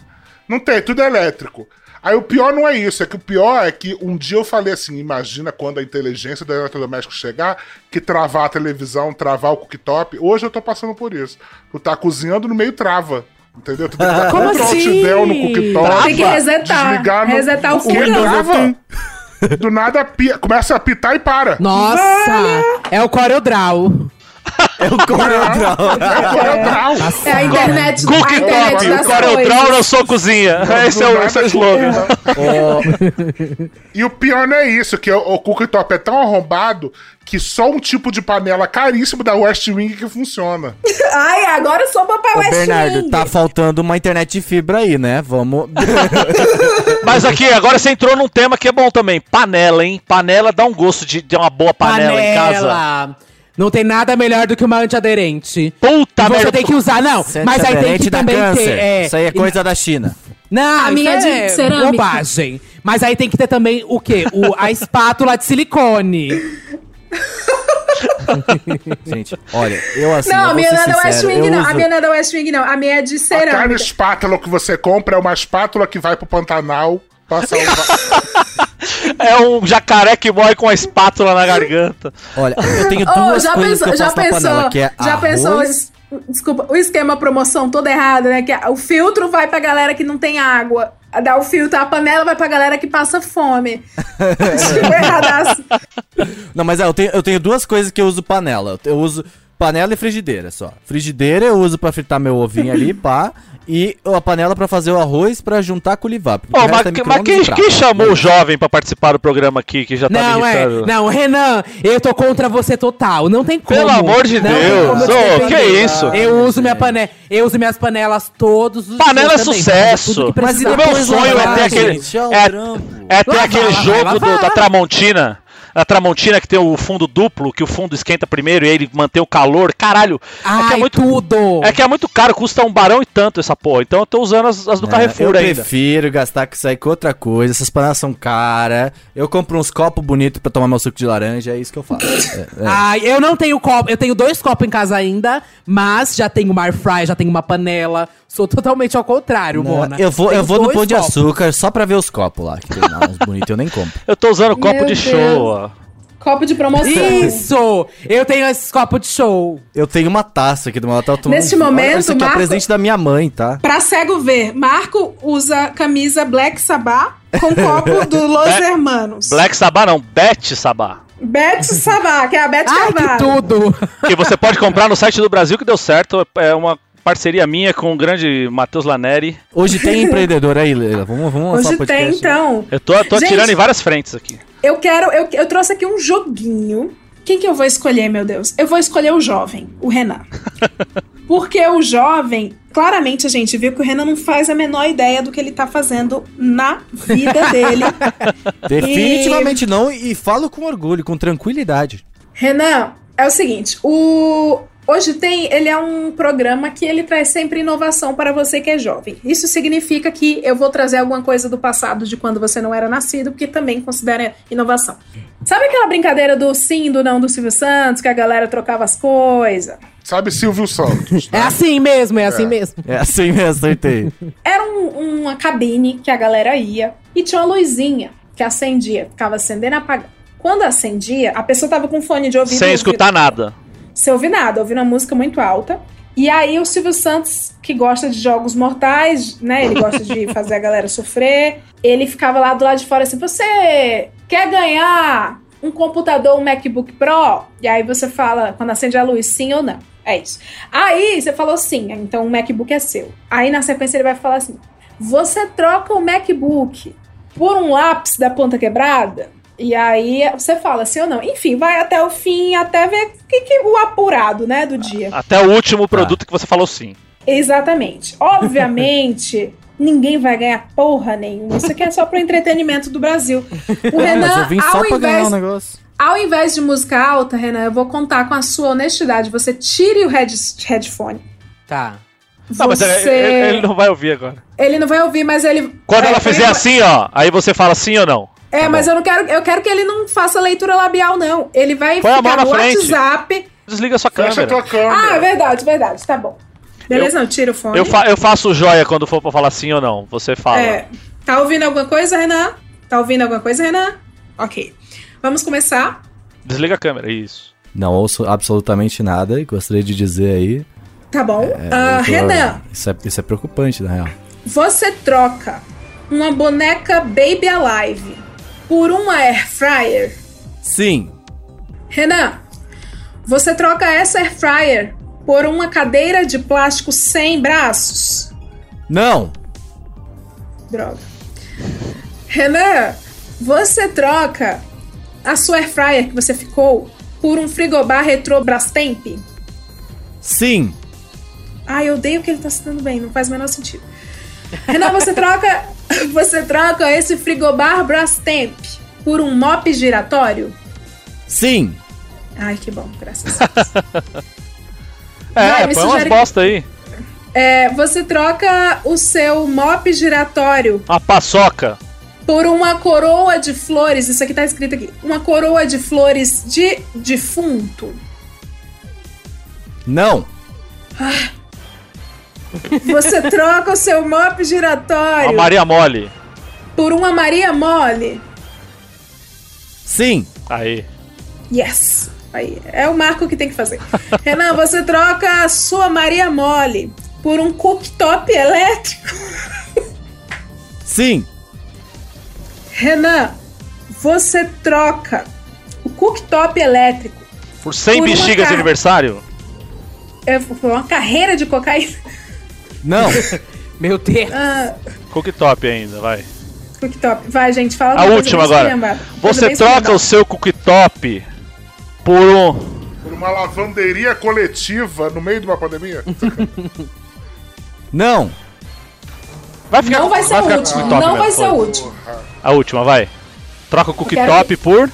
Não tem, tudo é elétrico. Aí o pior não é isso, é que o pior é que um dia eu falei assim: imagina quando a inteligência do eletrodoméstico chegar, que travar a televisão, travar o cooktop. Hoje eu tô passando por isso. Tu tá cozinhando no meio trava. Entendeu? Tu tem que dar Como Ctrl assim? Alt Del no cooktop. Tem que resetar, desligar no- resetar o fogão. Trava. Do nada pi- começa a apitar e para. Nossa! É o CorelDRAW. É o CorelDRAW. É o CorelDRAW. É a internet, a internet Cooktop, o CorelDRAW na sua cozinha. Esse Do é o, esse é o slogan. E o pior não é isso, que o, o cooktop é tão arrombado que só um tipo de panela caríssimo da West Wing que funciona. Ai, agora eu sou papai Ô, West Bernardo, Wing. tá faltando uma internet de fibra aí, né? Vamos. Mas aqui, agora você entrou num tema que é bom também. Panela, hein? Panela dá um gosto de, de uma boa panela, em casa. Não tem nada melhor do que uma antiaderente. Puta E você merda. tem que usar, não. Sente Mas aí tem que também câncer. ter. É, Isso aí é coisa da China. Não, A minha isso é de é cerâmica. bobagem. Mas aí tem que ter também o quê? O, a espátula de silicone. Gente, olha, eu assim. Não, eu a vou minha não é da West sincero, Wing, eu não. A uso- minha não é da West Wing, não. A minha é de A cada cerâmica. espátula que você compra é uma espátula que vai pro Pantanal. Passa um... É um jacaré que morre com a espátula na garganta. Olha, eu tenho Oh, duas já coisas pensou, que eu já faço na pensou, panela, que é já arroz, pensou, es- desculpa, o esquema promoção todo errado, né? Que o filtro vai pra galera que não tem água. Dá o filtro, a panela vai pra galera que passa fome. erradaço. Não, mas é, eu tenho, eu tenho duas coisas que eu uso panela. Eu uso panela e frigideira só. Frigideira eu uso pra fritar meu ovinho ali, pá. E a panela pra fazer o arroz pra juntar com o livar. porque Ô, o resto mas, é mas quem, quem chamou o jovem pra participar do programa aqui que já tá Não, é. Não, Renan, eu tô contra você total. Não tem como. Pelo amor de Não Deus. defender. que isso? Eu uso minha panela. Eu uso minhas panelas todos os Panela é dias também, sucesso. Mas meu sonho é ter aquele. gente, é É, é ter aquele jogo do- da Tramontina. A Tramontina que tem o fundo duplo, que o fundo esquenta primeiro e ele mantém o calor. Caralho. é que Ai, é muito, tudo. é que é muito caro, custa um barão e tanto essa porra. Então eu tô usando as, as do É, Carrefour eu ainda. prefiro gastar com isso aí com outra coisa. Essas panelas são caras. Eu compro uns copos bonitos pra tomar meu suco de laranja. É isso que eu faço. É, é. Ai, eu não tenho copo. Eu tenho dois copos em casa ainda, mas já tenho uma air fry, já tenho uma panela. Sou totalmente ao contrário, Não, Mona. eu vou, Tenho eu vou no pão de açúcar só pra ver os copos lá. Que tem lá uns bonitos, eu nem compro. Eu tô usando copo Meu de Deus. show, ó. Copo de promoção. Isso! Eu tenho esses copos de show. Eu tenho uma taça aqui do meu hotel. tomando Neste um- Olha, momento, Isso aqui é Marco- presente da minha mãe, tá? Pra cego ver, Marco usa camisa Black Sabá com copo do Los Black- Hermanos. Black Sabá não, Bet Sabá. Beth Sabá, que é a Beth Ai, que Carvalho. tudo! Que você pode comprar no site do Brasil que deu certo. É uma parceria minha com o grande Matheus Laneri. Hoje tem empreendedor aí, Leila. Vamos, vamos lançar Hoje o podcast. tem, então. Eu tô, tô Gente, atirando em várias frentes aqui. Eu quero. Eu, eu trouxe aqui um joguinho. Quem que eu vou escolher, meu Deus? Eu vou escolher o jovem, o Renan. Porque o jovem, claramente a gente viu que o Renan não faz a menor ideia do que ele tá fazendo na vida dele. Definitivamente não, e falo com orgulho, com tranquilidade. Renan, é o seguinte: o, Hoje tem, ele é um programa que ele traz sempre inovação para você que é jovem. Isso significa que eu vou trazer alguma coisa do passado de quando você não era nascido, porque também considera inovação. Sabe aquela brincadeira do sim, do não do Silvio Santos, que a galera trocava as coisas? Sabe Silvio Santos? É assim mesmo, é assim mesmo. É assim mesmo, acertei. Era um- uma cabine que a galera ia e tinha uma luzinha que acendia, ficava acendendo e apagando. Quando acendia, a pessoa tava com fone de ouvido. Sem escutar nada. Sem ouvir nada, ouvindo uma música muito alta. E aí o Silvio Santos, que gosta de jogos mortais, né? Ele gosta de fazer a galera sofrer. Ele ficava lá do lado de fora assim: você quer ganhar um computador, um MacBook Pro? E aí você fala, quando acende a luz, sim ou não. É isso. Aí você falou sim, então o MacBook é seu. Aí na sequência ele vai falar assim: você troca o MacBook por um lápis da ponta quebrada? E aí você fala sim ou não. Enfim, vai até o fim, até ver o que, que o apurado, né, do dia. Até o último produto que você falou sim. Exatamente. Obviamente, ninguém vai ganhar porra nenhuma. Isso aqui é só pro entretenimento do Brasil. O É, mas Renan, eu vim só ao pra ganhar invés, um negócio. ao invés de música alta, Renan, eu vou contar com a sua honestidade. Você tire o head, headphone. Tá. Não, mas Você- ele, ele- ele não vai ouvir agora. Ele não vai ouvir, mas ele. Quando é, ela fizer põe- assim, ó, aí você fala sim ou não. É, mas eu não quero. Eu quero que ele não faça leitura labial, não. Ele vai Põe a ficar no frente. WhatsApp. Desliga sua Fecha a câmera. tua câmera. Ah, verdade, verdade. Tá bom. Beleza, não, tira o fone. Eu, fa- eu faço joia quando for pra falar sim ou não. Você fala. É. Tá ouvindo alguma coisa, Renan? Tá ouvindo alguma coisa, Renan? Ok. Vamos começar. Desliga a câmera, isso. Não ouço absolutamente nada e gostaria de dizer aí. Tá bom. é, eu tô- Renan, Isso é, isso é preocupante, na real. você troca uma boneca Baby Alive por uma Air Fryer? Sim. Renan, você troca essa Air Fryer por uma cadeira de plástico sem braços? Não. Droga. Renan, você troca a sua Air Fryer que você ficou por um frigobar retrô Brastemp? Sim. Ai, eu odeio que ele tá se dando bem, não faz o menor sentido. Renan, você troca, você troca esse frigobar Brastemp por um mop giratório? Sim. Ai, que bom, graças a Deus. É, Vai, põe umas bosta aí. É, você troca o seu mop giratório Uma paçoca. por uma coroa de flores. Isso aqui tá escrito aqui. Uma coroa de flores de defunto. Não. Você troca o seu mop A giratório Maria Mole. por uma Maria Mole. Sim. Aí. Yes. Aí, é o Marco que tem que fazer. Renan, você troca a sua Maria Mole por um cooktop elétrico. Sim. Renan, você troca o cooktop elétrico Por 100 Por bexigas de aniversário? é por uma carreira de cocaína. Não. Meu Deus. Ah, Cooktop ainda, vai. cooktop. Vai, gente, fala A última agora. Coisa Você troca o seu cooktop por um. Por uma lavanderia coletiva no meio de uma pandemia? Não. Vai ficar Não com- vai ser com último. cooktop Não mesmo, vai ser o foda-se. último. A última, vai. Troca o quero- cooktop por.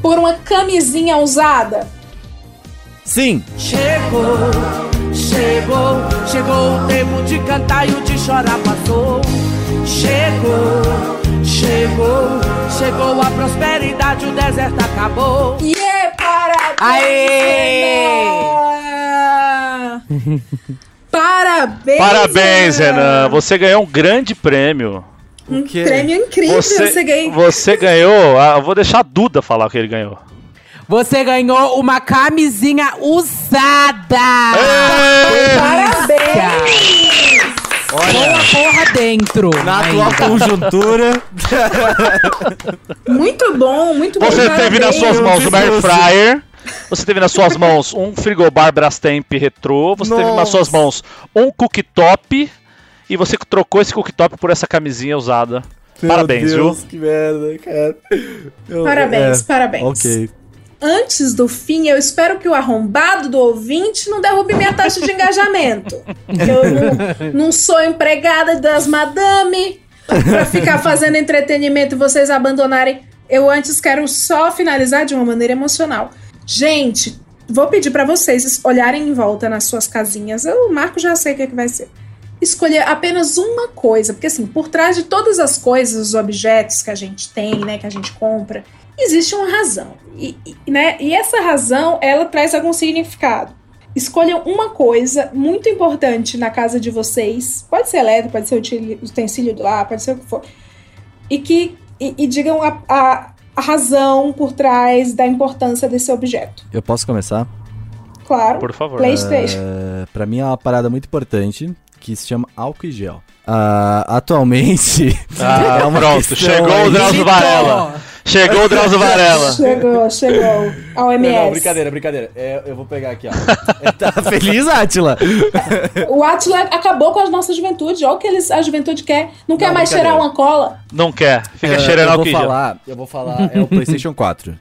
Por uma camisinha usada. Sim. Chegou, chegou, chegou o tempo de cantar e o de chorar passou. Chegou, chegou, chegou a prosperidade, o deserto acabou. Yeah, parabéns! Renan! Parabéns! Parabéns, Renan. Você ganhou um grande prêmio. Um prêmio incrível, você, ganhou. você ganhou. ah, Eu vou deixar a Duda falar o que ele ganhou. Você ganhou uma camisinha usada! Parabéns! Com a porra dentro! Na atual ainda. conjuntura. Muito bom, muito bom. Você teve nas parabéns. suas mãos uma air fryer. Você teve nas suas mãos um frigobar Brastemp retrô. Você teve nas Nossa. suas mãos um cooktop. E você trocou esse cooktop por essa camisinha usada. Parabéns, Meu Deus, viu? que merda, cara. Eu- Parabéns, é, parabéns. Ok. Antes do fim, eu espero que o arrombado do ouvinte não derrube minha taxa de engajamento. Eu não, não sou empregada das madame pra ficar fazendo entretenimento e vocês abandonarem. Eu antes quero só finalizar de uma maneira emocional. Gente, vou pedir pra vocês olharem em volta nas suas casinhas. Eu, o Marco já sei o que, é que vai ser. Escolher apenas uma coisa, porque assim, por trás de todas as coisas, os objetos que a gente tem, né, que a gente compra, existe uma razão. E, e, né, e essa razão, ela traz algum significado. Escolham uma coisa muito importante na casa de vocês. Pode ser elétrico, pode ser utensílio do lar, pode ser o que for. E que e, e digam a, a, a razão por trás da importância desse objeto. Eu posso começar? Claro. Por favor. PlayStation. É, pra mim é uma parada muito importante que se chama álcool e gel. Ah, atualmente. Ah, é uma pronto, questão chegou aí- o Drauzio Varela. Chegou o Drauzio Varela. Chegou, chegou. Ao Não, MS. não, brincadeira, brincadeira. É, eu vou pegar aqui, ó. tá feliz, Atila? O Atila acabou com a nossa juventude. Olha o que eles, a juventude quer. Não quer Não, mais cheirar uma cola. Não quer. Fica É, cheirando eu álcool vou falar, Eu vou falar, é o PlayStation 4.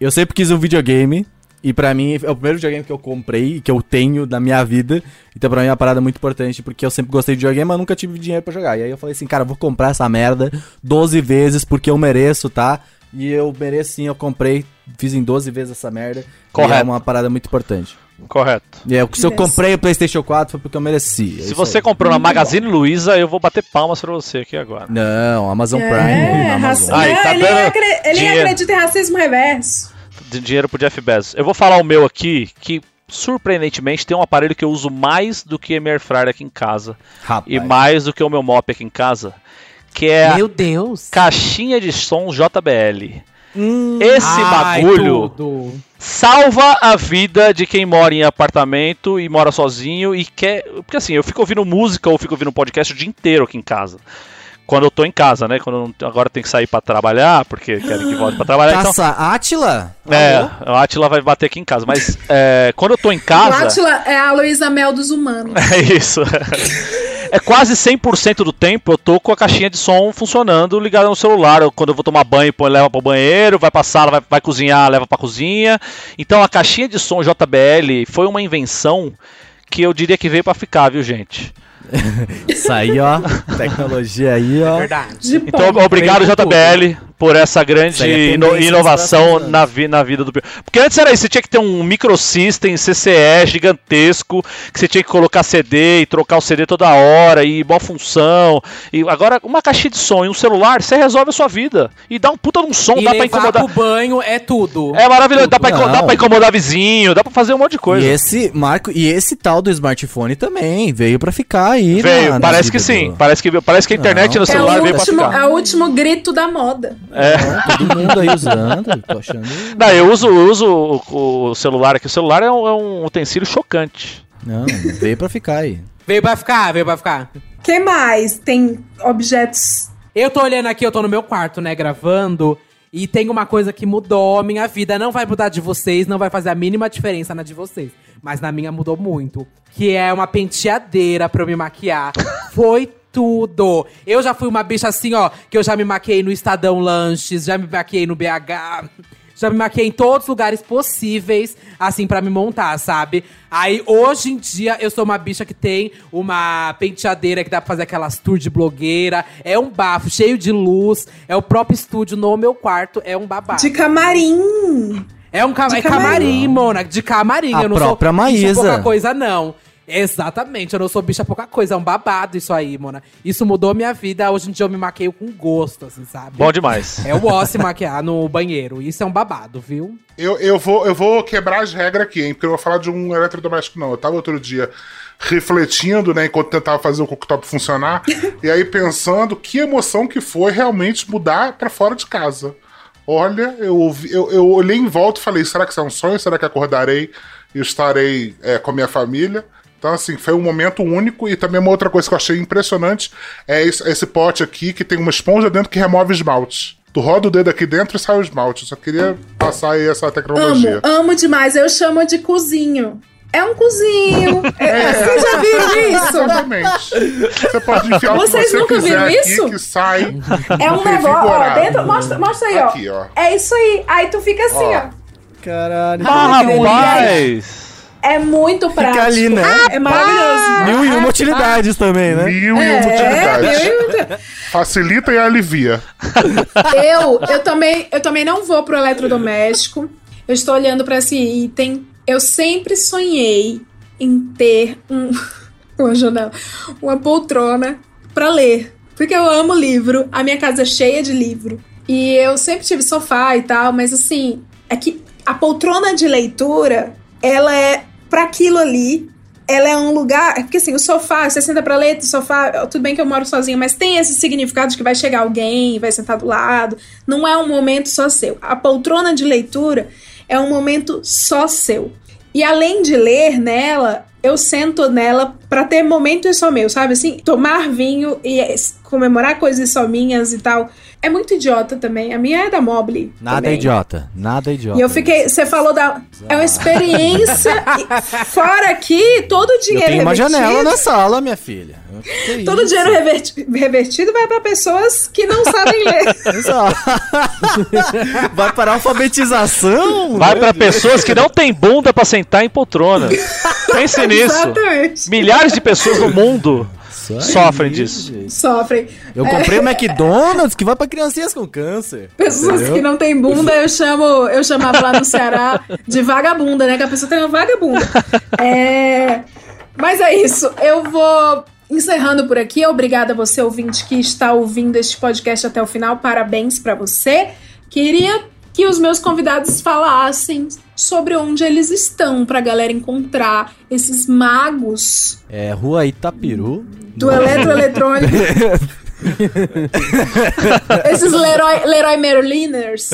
Eu sempre quis um videogame. E pra mim, é o primeiro videogame que eu comprei, que eu tenho na minha vida. Então pra mim é uma parada muito importante, porque eu sempre gostei de videogame, mas nunca tive dinheiro pra jogar. E aí eu falei assim, cara, eu vou comprar essa merda 12 vezes, porque eu mereço, tá? E eu mereço sim, eu comprei, fiz em 12 vezes essa merda. E Correto. é uma parada muito importante. Correto. E é, se eu comprei o PlayStation 4 foi porque eu mereci. É Se você aí. comprou na Magazine Luiza, eu vou bater palmas pra você aqui agora. Não, Amazon É, Prime. Amazon. Aí, Não, tá ele, dando acre- ele acredita em racismo reverso. De dinheiro pro Jeff Bezos. Eu vou falar o meu aqui, que surpreendentemente tem um aparelho que eu uso mais do que a minha aqui em casa. Rapaz. E mais do que o meu mop aqui em casa. Que é Meu a Deus. caixinha de som JBL. Esse Ai, bagulho tudo. salva a vida de quem mora em apartamento e mora sozinho e quer. Porque assim, eu fico ouvindo música ou fico ouvindo podcast o dia inteiro aqui em casa. Quando eu tô em casa, né? Quando não- agora eu tenho que sair pra trabalhar, porque querem que volte pra trabalhar. Então, Caça Atila? é, o Atila vai bater aqui em casa. Mas é, quando eu tô em O casa. Atila é a Luísa Mel dos humanos. É isso. É quase 100% do tempo eu tô com a caixinha de som funcionando ligada no celular. Eu, quando eu vou tomar banho, põe, leva pro banheiro, vai pra sala, vai, vai cozinhar, leva pra cozinha. Então a caixinha de som JBL foi uma invenção que eu diria que veio pra ficar, viu, gente? Isso aí, ó. Tecnologia aí, ó. Verdade. De Então, obrigado, JBL, por essa grande é ino- inovação próximos na, vi- na vida do. Porque antes era isso, você tinha que ter um microsystem CCE gigantesco, que você tinha que colocar CD e trocar o CD toda hora, e boa função. E agora, uma caixinha de som e um celular, você resolve a sua vida. E dá um puta de um som, E dá pra incomodar. pro banho é tudo. É maravilhoso, dá pra, dá pra incomodar vizinho, dá pra fazer um monte de coisa. E esse, Marco, e esse tal do smartphone também veio pra ficar aí. Veio, na- na parece que vida sim. do- Parece que, parece que a internet Não. no É celular o, veio pra último, ficar. é o último grito da moda. É. Todo mundo aí usando, tô achando. Não, eu uso, eu uso o, o celular aqui. O celular é um, é um utensílio chocante. Não, veio pra ficar aí. Veio pra ficar, veio pra ficar. que mais? Tem objetos. Eu tô olhando aqui, eu tô no meu quarto, né, gravando. E tem uma coisa que mudou a minha vida. Não vai mudar de vocês, não vai fazer a mínima diferença na de vocês. Mas na minha mudou muito. Que é uma penteadeira pra eu me maquiar. Foi tudo. Eu já fui uma bicha assim, ó, que eu já me maquiei no Estadão Lanches, já me maquiei no BH. Já me maquiei em todos os lugares possíveis, assim, pra me montar, sabe? Aí, hoje em dia, eu sou uma bicha que tem uma penteadeira que dá pra fazer aquelas tours de blogueira. É um bafo, cheio de luz. É o próprio estúdio no meu quarto. É um babado. De camarim. É um ca de é camarim, Mona. De camarim. A eu não própria sou bicha Maísa. pouca coisa, não. Exatamente, eu não sou bicha pouca coisa. É um babado isso aí, Mona. Isso mudou a minha vida. Hoje em dia eu me maqueio com gosto, assim, sabe? Bom demais. É o ó se maquiar no banheiro. Isso é um babado, viu? Eu, eu, vou, eu vou quebrar as regras aqui, hein? Porque eu não vou falar de um eletrodoméstico, não. Eu tava outro dia refletindo, né, enquanto tentava fazer o cooktop funcionar, e aí pensando que emoção que foi realmente mudar pra fora de casa. Olha, eu, ouvi- eu, eu olhei em volta e falei: será que isso é um sonho? Será que acordarei e estarei é, com a minha família? Então, assim, foi um momento único. E também uma outra coisa que eu achei impressionante é esse, esse pote aqui que tem uma esponja dentro que remove esmalte. Tu roda o dedo aqui dentro e sai o esmalte. Eu só queria passar aí essa tecnologia. Amo, amo demais. Eu chamo de cozinho. É um cozinho. É, Vocês já viram isso? Exatamente. Você pode enfiar o que Vocês você nunca quiser viram aqui isso? que sai. É um negócio, ó, dentro, mostra, mostra aí, ó. Aqui, ó. É isso aí. Aí tu fica assim, Ó. ó. Caralho. Ah, rapaz! É muito prático. ali, né? É maravilhoso. Mil e uma utilidades também, né? Mil e É, uma utilidades. mil e uma- Facilita e alivia. Eu, eu também, eu também não vou pro eletrodoméstico. Eu estou olhando para esse item Eu sempre sonhei em ter um, uma janela, uma poltrona pra ler. Porque eu amo livro, a minha casa é cheia de livro. E eu sempre tive sofá e tal, mas assim, é que a poltrona de leitura, ela é pra aquilo ali. Ela é um lugar. é Porque assim, o sofá, você senta pra ler, o sofá, tudo bem que eu moro sozinha, mas tem esse significado de que vai chegar alguém, vai sentar do lado. Não é um momento só seu. A poltrona de leitura é um momento só seu. E além de ler nela, eu sento nela pra ter momentos só meus, sabe? Assim, tomar vinho e eh, comemorar coisas só minhas e tal. É muito idiota também. A minha é da Mobile. Nada também. idiota. Nada idiota. E eu fiquei. Você falou da. É uma experiência. fora aqui, todo o Eu dinheiro tenho uma revertido- janela na sala, minha filha. Que Todo o dinheiro reverti- revertido vai pra pessoas que não sabem ler. Vai para a alfabetização? Vai Deus. pessoas que não têm bunda pra sentar em poltrona. Pense nisso. Exatamente. Milhares de pessoas no mundo sofrem disso. Sofrem. Eu É, comprei o McDonald's que vai pra criancinhas com câncer. Pessoas entendeu? que não têm bunda, eu chamo, eu chamava lá no Ceará de vagabunda, né? Que a pessoa tem uma vagabunda. É, Mas é isso. Eu vou encerrando por aqui. Obrigada a você, ouvinte, que está ouvindo este podcast até o final. Parabéns pra você. Queria que os meus convidados falassem sobre onde eles estão pra galera encontrar esses magos É, Rua Itapiru. do eletroeletrônico. esses Leroy, Leroy Merliners.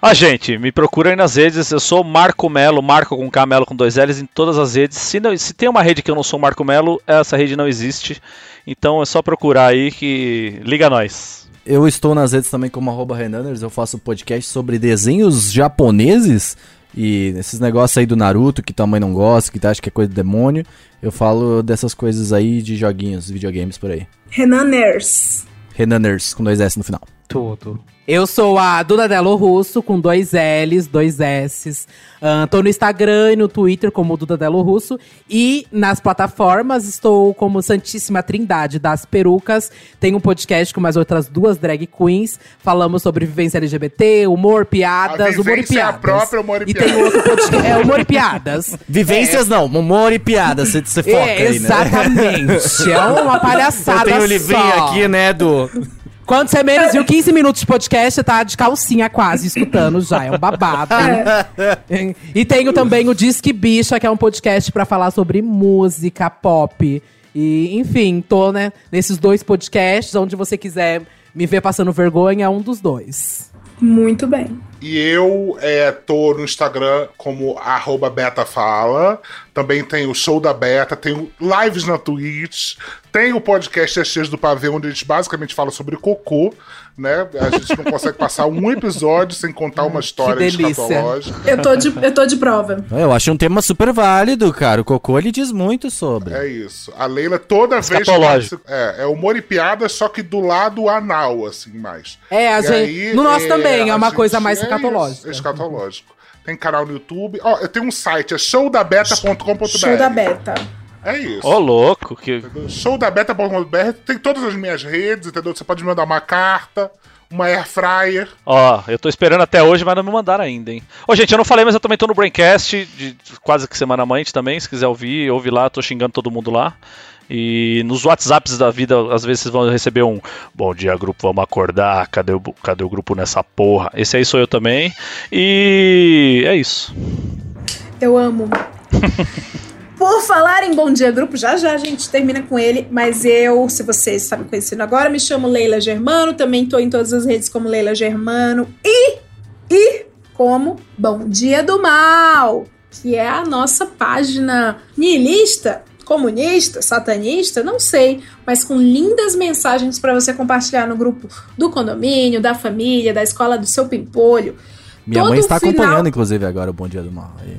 Ah, gente, me procura aí nas redes. Eu sou Marco Melo, Marco com K, Melo com dois L's em todas as redes. Se, não- se tem uma rede que eu não sou Marco Melo, essa rede não existe. Então é só procurar aí que liga nós. Eu estou nas redes também como arroba Renaners, eu faço podcast sobre desenhos japoneses e esses negócios aí do Naruto que tua mãe não gosta, que tu acha que é coisa do demônio. Eu falo dessas coisas aí de joguinhos, videogames por aí. Renaners. Renaners com dois S no final. Tudo. Eu sou a Duda Delo Russo, com dois L's, dois S's. Ahn, tô no Instagram e no Twitter como Duda Delo Russo. E nas plataformas estou como Santíssima Trindade das Perucas. Tem um podcast com mais outras duas drag queens. Falamos sobre vivência LGBT, humor, piadas, A humor e é a piadas. própria humor e e tem piadas. outro podcast. É, humor e piadas. Vivências não, humor e piada, você você foca É, aí, né? exatamente. É uma palhaçada Eu tenho o livrinho só. aqui, né, do... Quando você menos viu 15 minutos de podcast, você tá de calcinha quase escutando já. É um babado. e tenho também o Disque Bicha, que é um podcast pra falar sobre música pop. E, enfim, tô, né, nesses dois podcasts, onde você quiser me ver passando vergonha, é um dos dois. Muito bem. E eu é, tô no Instagram como arroba betafala. Também tem o show da Beta, tenho lives na Twitch, tem o podcast As do Pavê, onde a gente basicamente fala sobre cocô, né? A gente não consegue passar um episódio sem contar uma história delícia. escatológica. Eu tô de, eu tô de prova. Eu acho um tema super válido, cara. O Cocô, ele diz muito sobre. É isso. A Leila toda vez Escatológico. É, é humor e piada, só que do lado anal, assim, mais. É, a gente- aí, no nosso também, é uma gente- coisa mais escatológica. isso, é escatológico. Tem canal no YouTube. Ó, eu tenho um site, é showdabeta.com.br. Show da beta. É isso. Ô, louco. Que... Showdabeta.com.br tem todas as minhas redes, entendeu? Você pode mandar uma carta, uma air fryer. Ó, eu tô esperando até hoje, mas não me mandaram ainda, hein? Ô, gente, eu não falei, mas eu também tô no Braincast, de quase que semana mente também. Se quiser ouvir, ouve lá, tô xingando todo mundo lá. E nos WhatsApps da vida, às vezes vocês vão receber um Bom dia, grupo, vamos acordar. Cadê o, cadê o grupo nessa porra? Esse aí sou eu também. E é isso. Eu amo. Por falar em Bom Dia Grupo, já já a gente termina com ele, mas eu, se vocês estão me conhecendo agora, me chamo Leila Germano, também tô em todas as redes como Leila Germano e, e como Bom Dia do Mal, que é a nossa página nihilista, comunista, satanista, não sei, mas com lindas mensagens para você compartilhar no grupo do condomínio, da família, da escola do seu pimpolho. Minha Todo mãe está final- acompanhando, inclusive, agora o Bom Dia do Mal. Aí.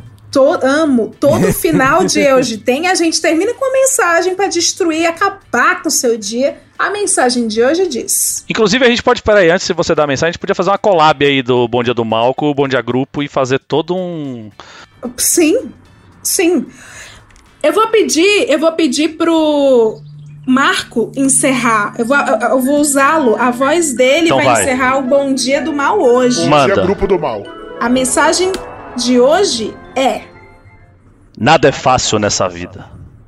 Amo. Todo final de hoje tem, a gente termina com uma mensagem pra destruir, acabar com o seu dia. A mensagem de hoje diz: Inclusive, a gente pode, peraí, antes de você dar a mensagem, a gente podia fazer uma collab aí do Bom Dia do Mal com o Bom Dia Grupo e fazer todo um. Sim, sim. Eu vou pedir, eu vou pedir pro Marco encerrar. Eu vou, eu- eu vou usá-lo. A voz dele Então vai, vai. encerrar o Bom Dia do Mal hoje. Bom Manda. dia, grupo do mal. A mensagem de hoje é: Nada é fácil nessa vida.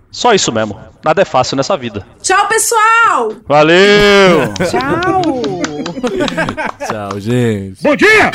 Só isso mesmo. Nada é fácil nessa vida. Tchau, pessoal! Valeu! Tchau! Tchau, gente. Bom dia!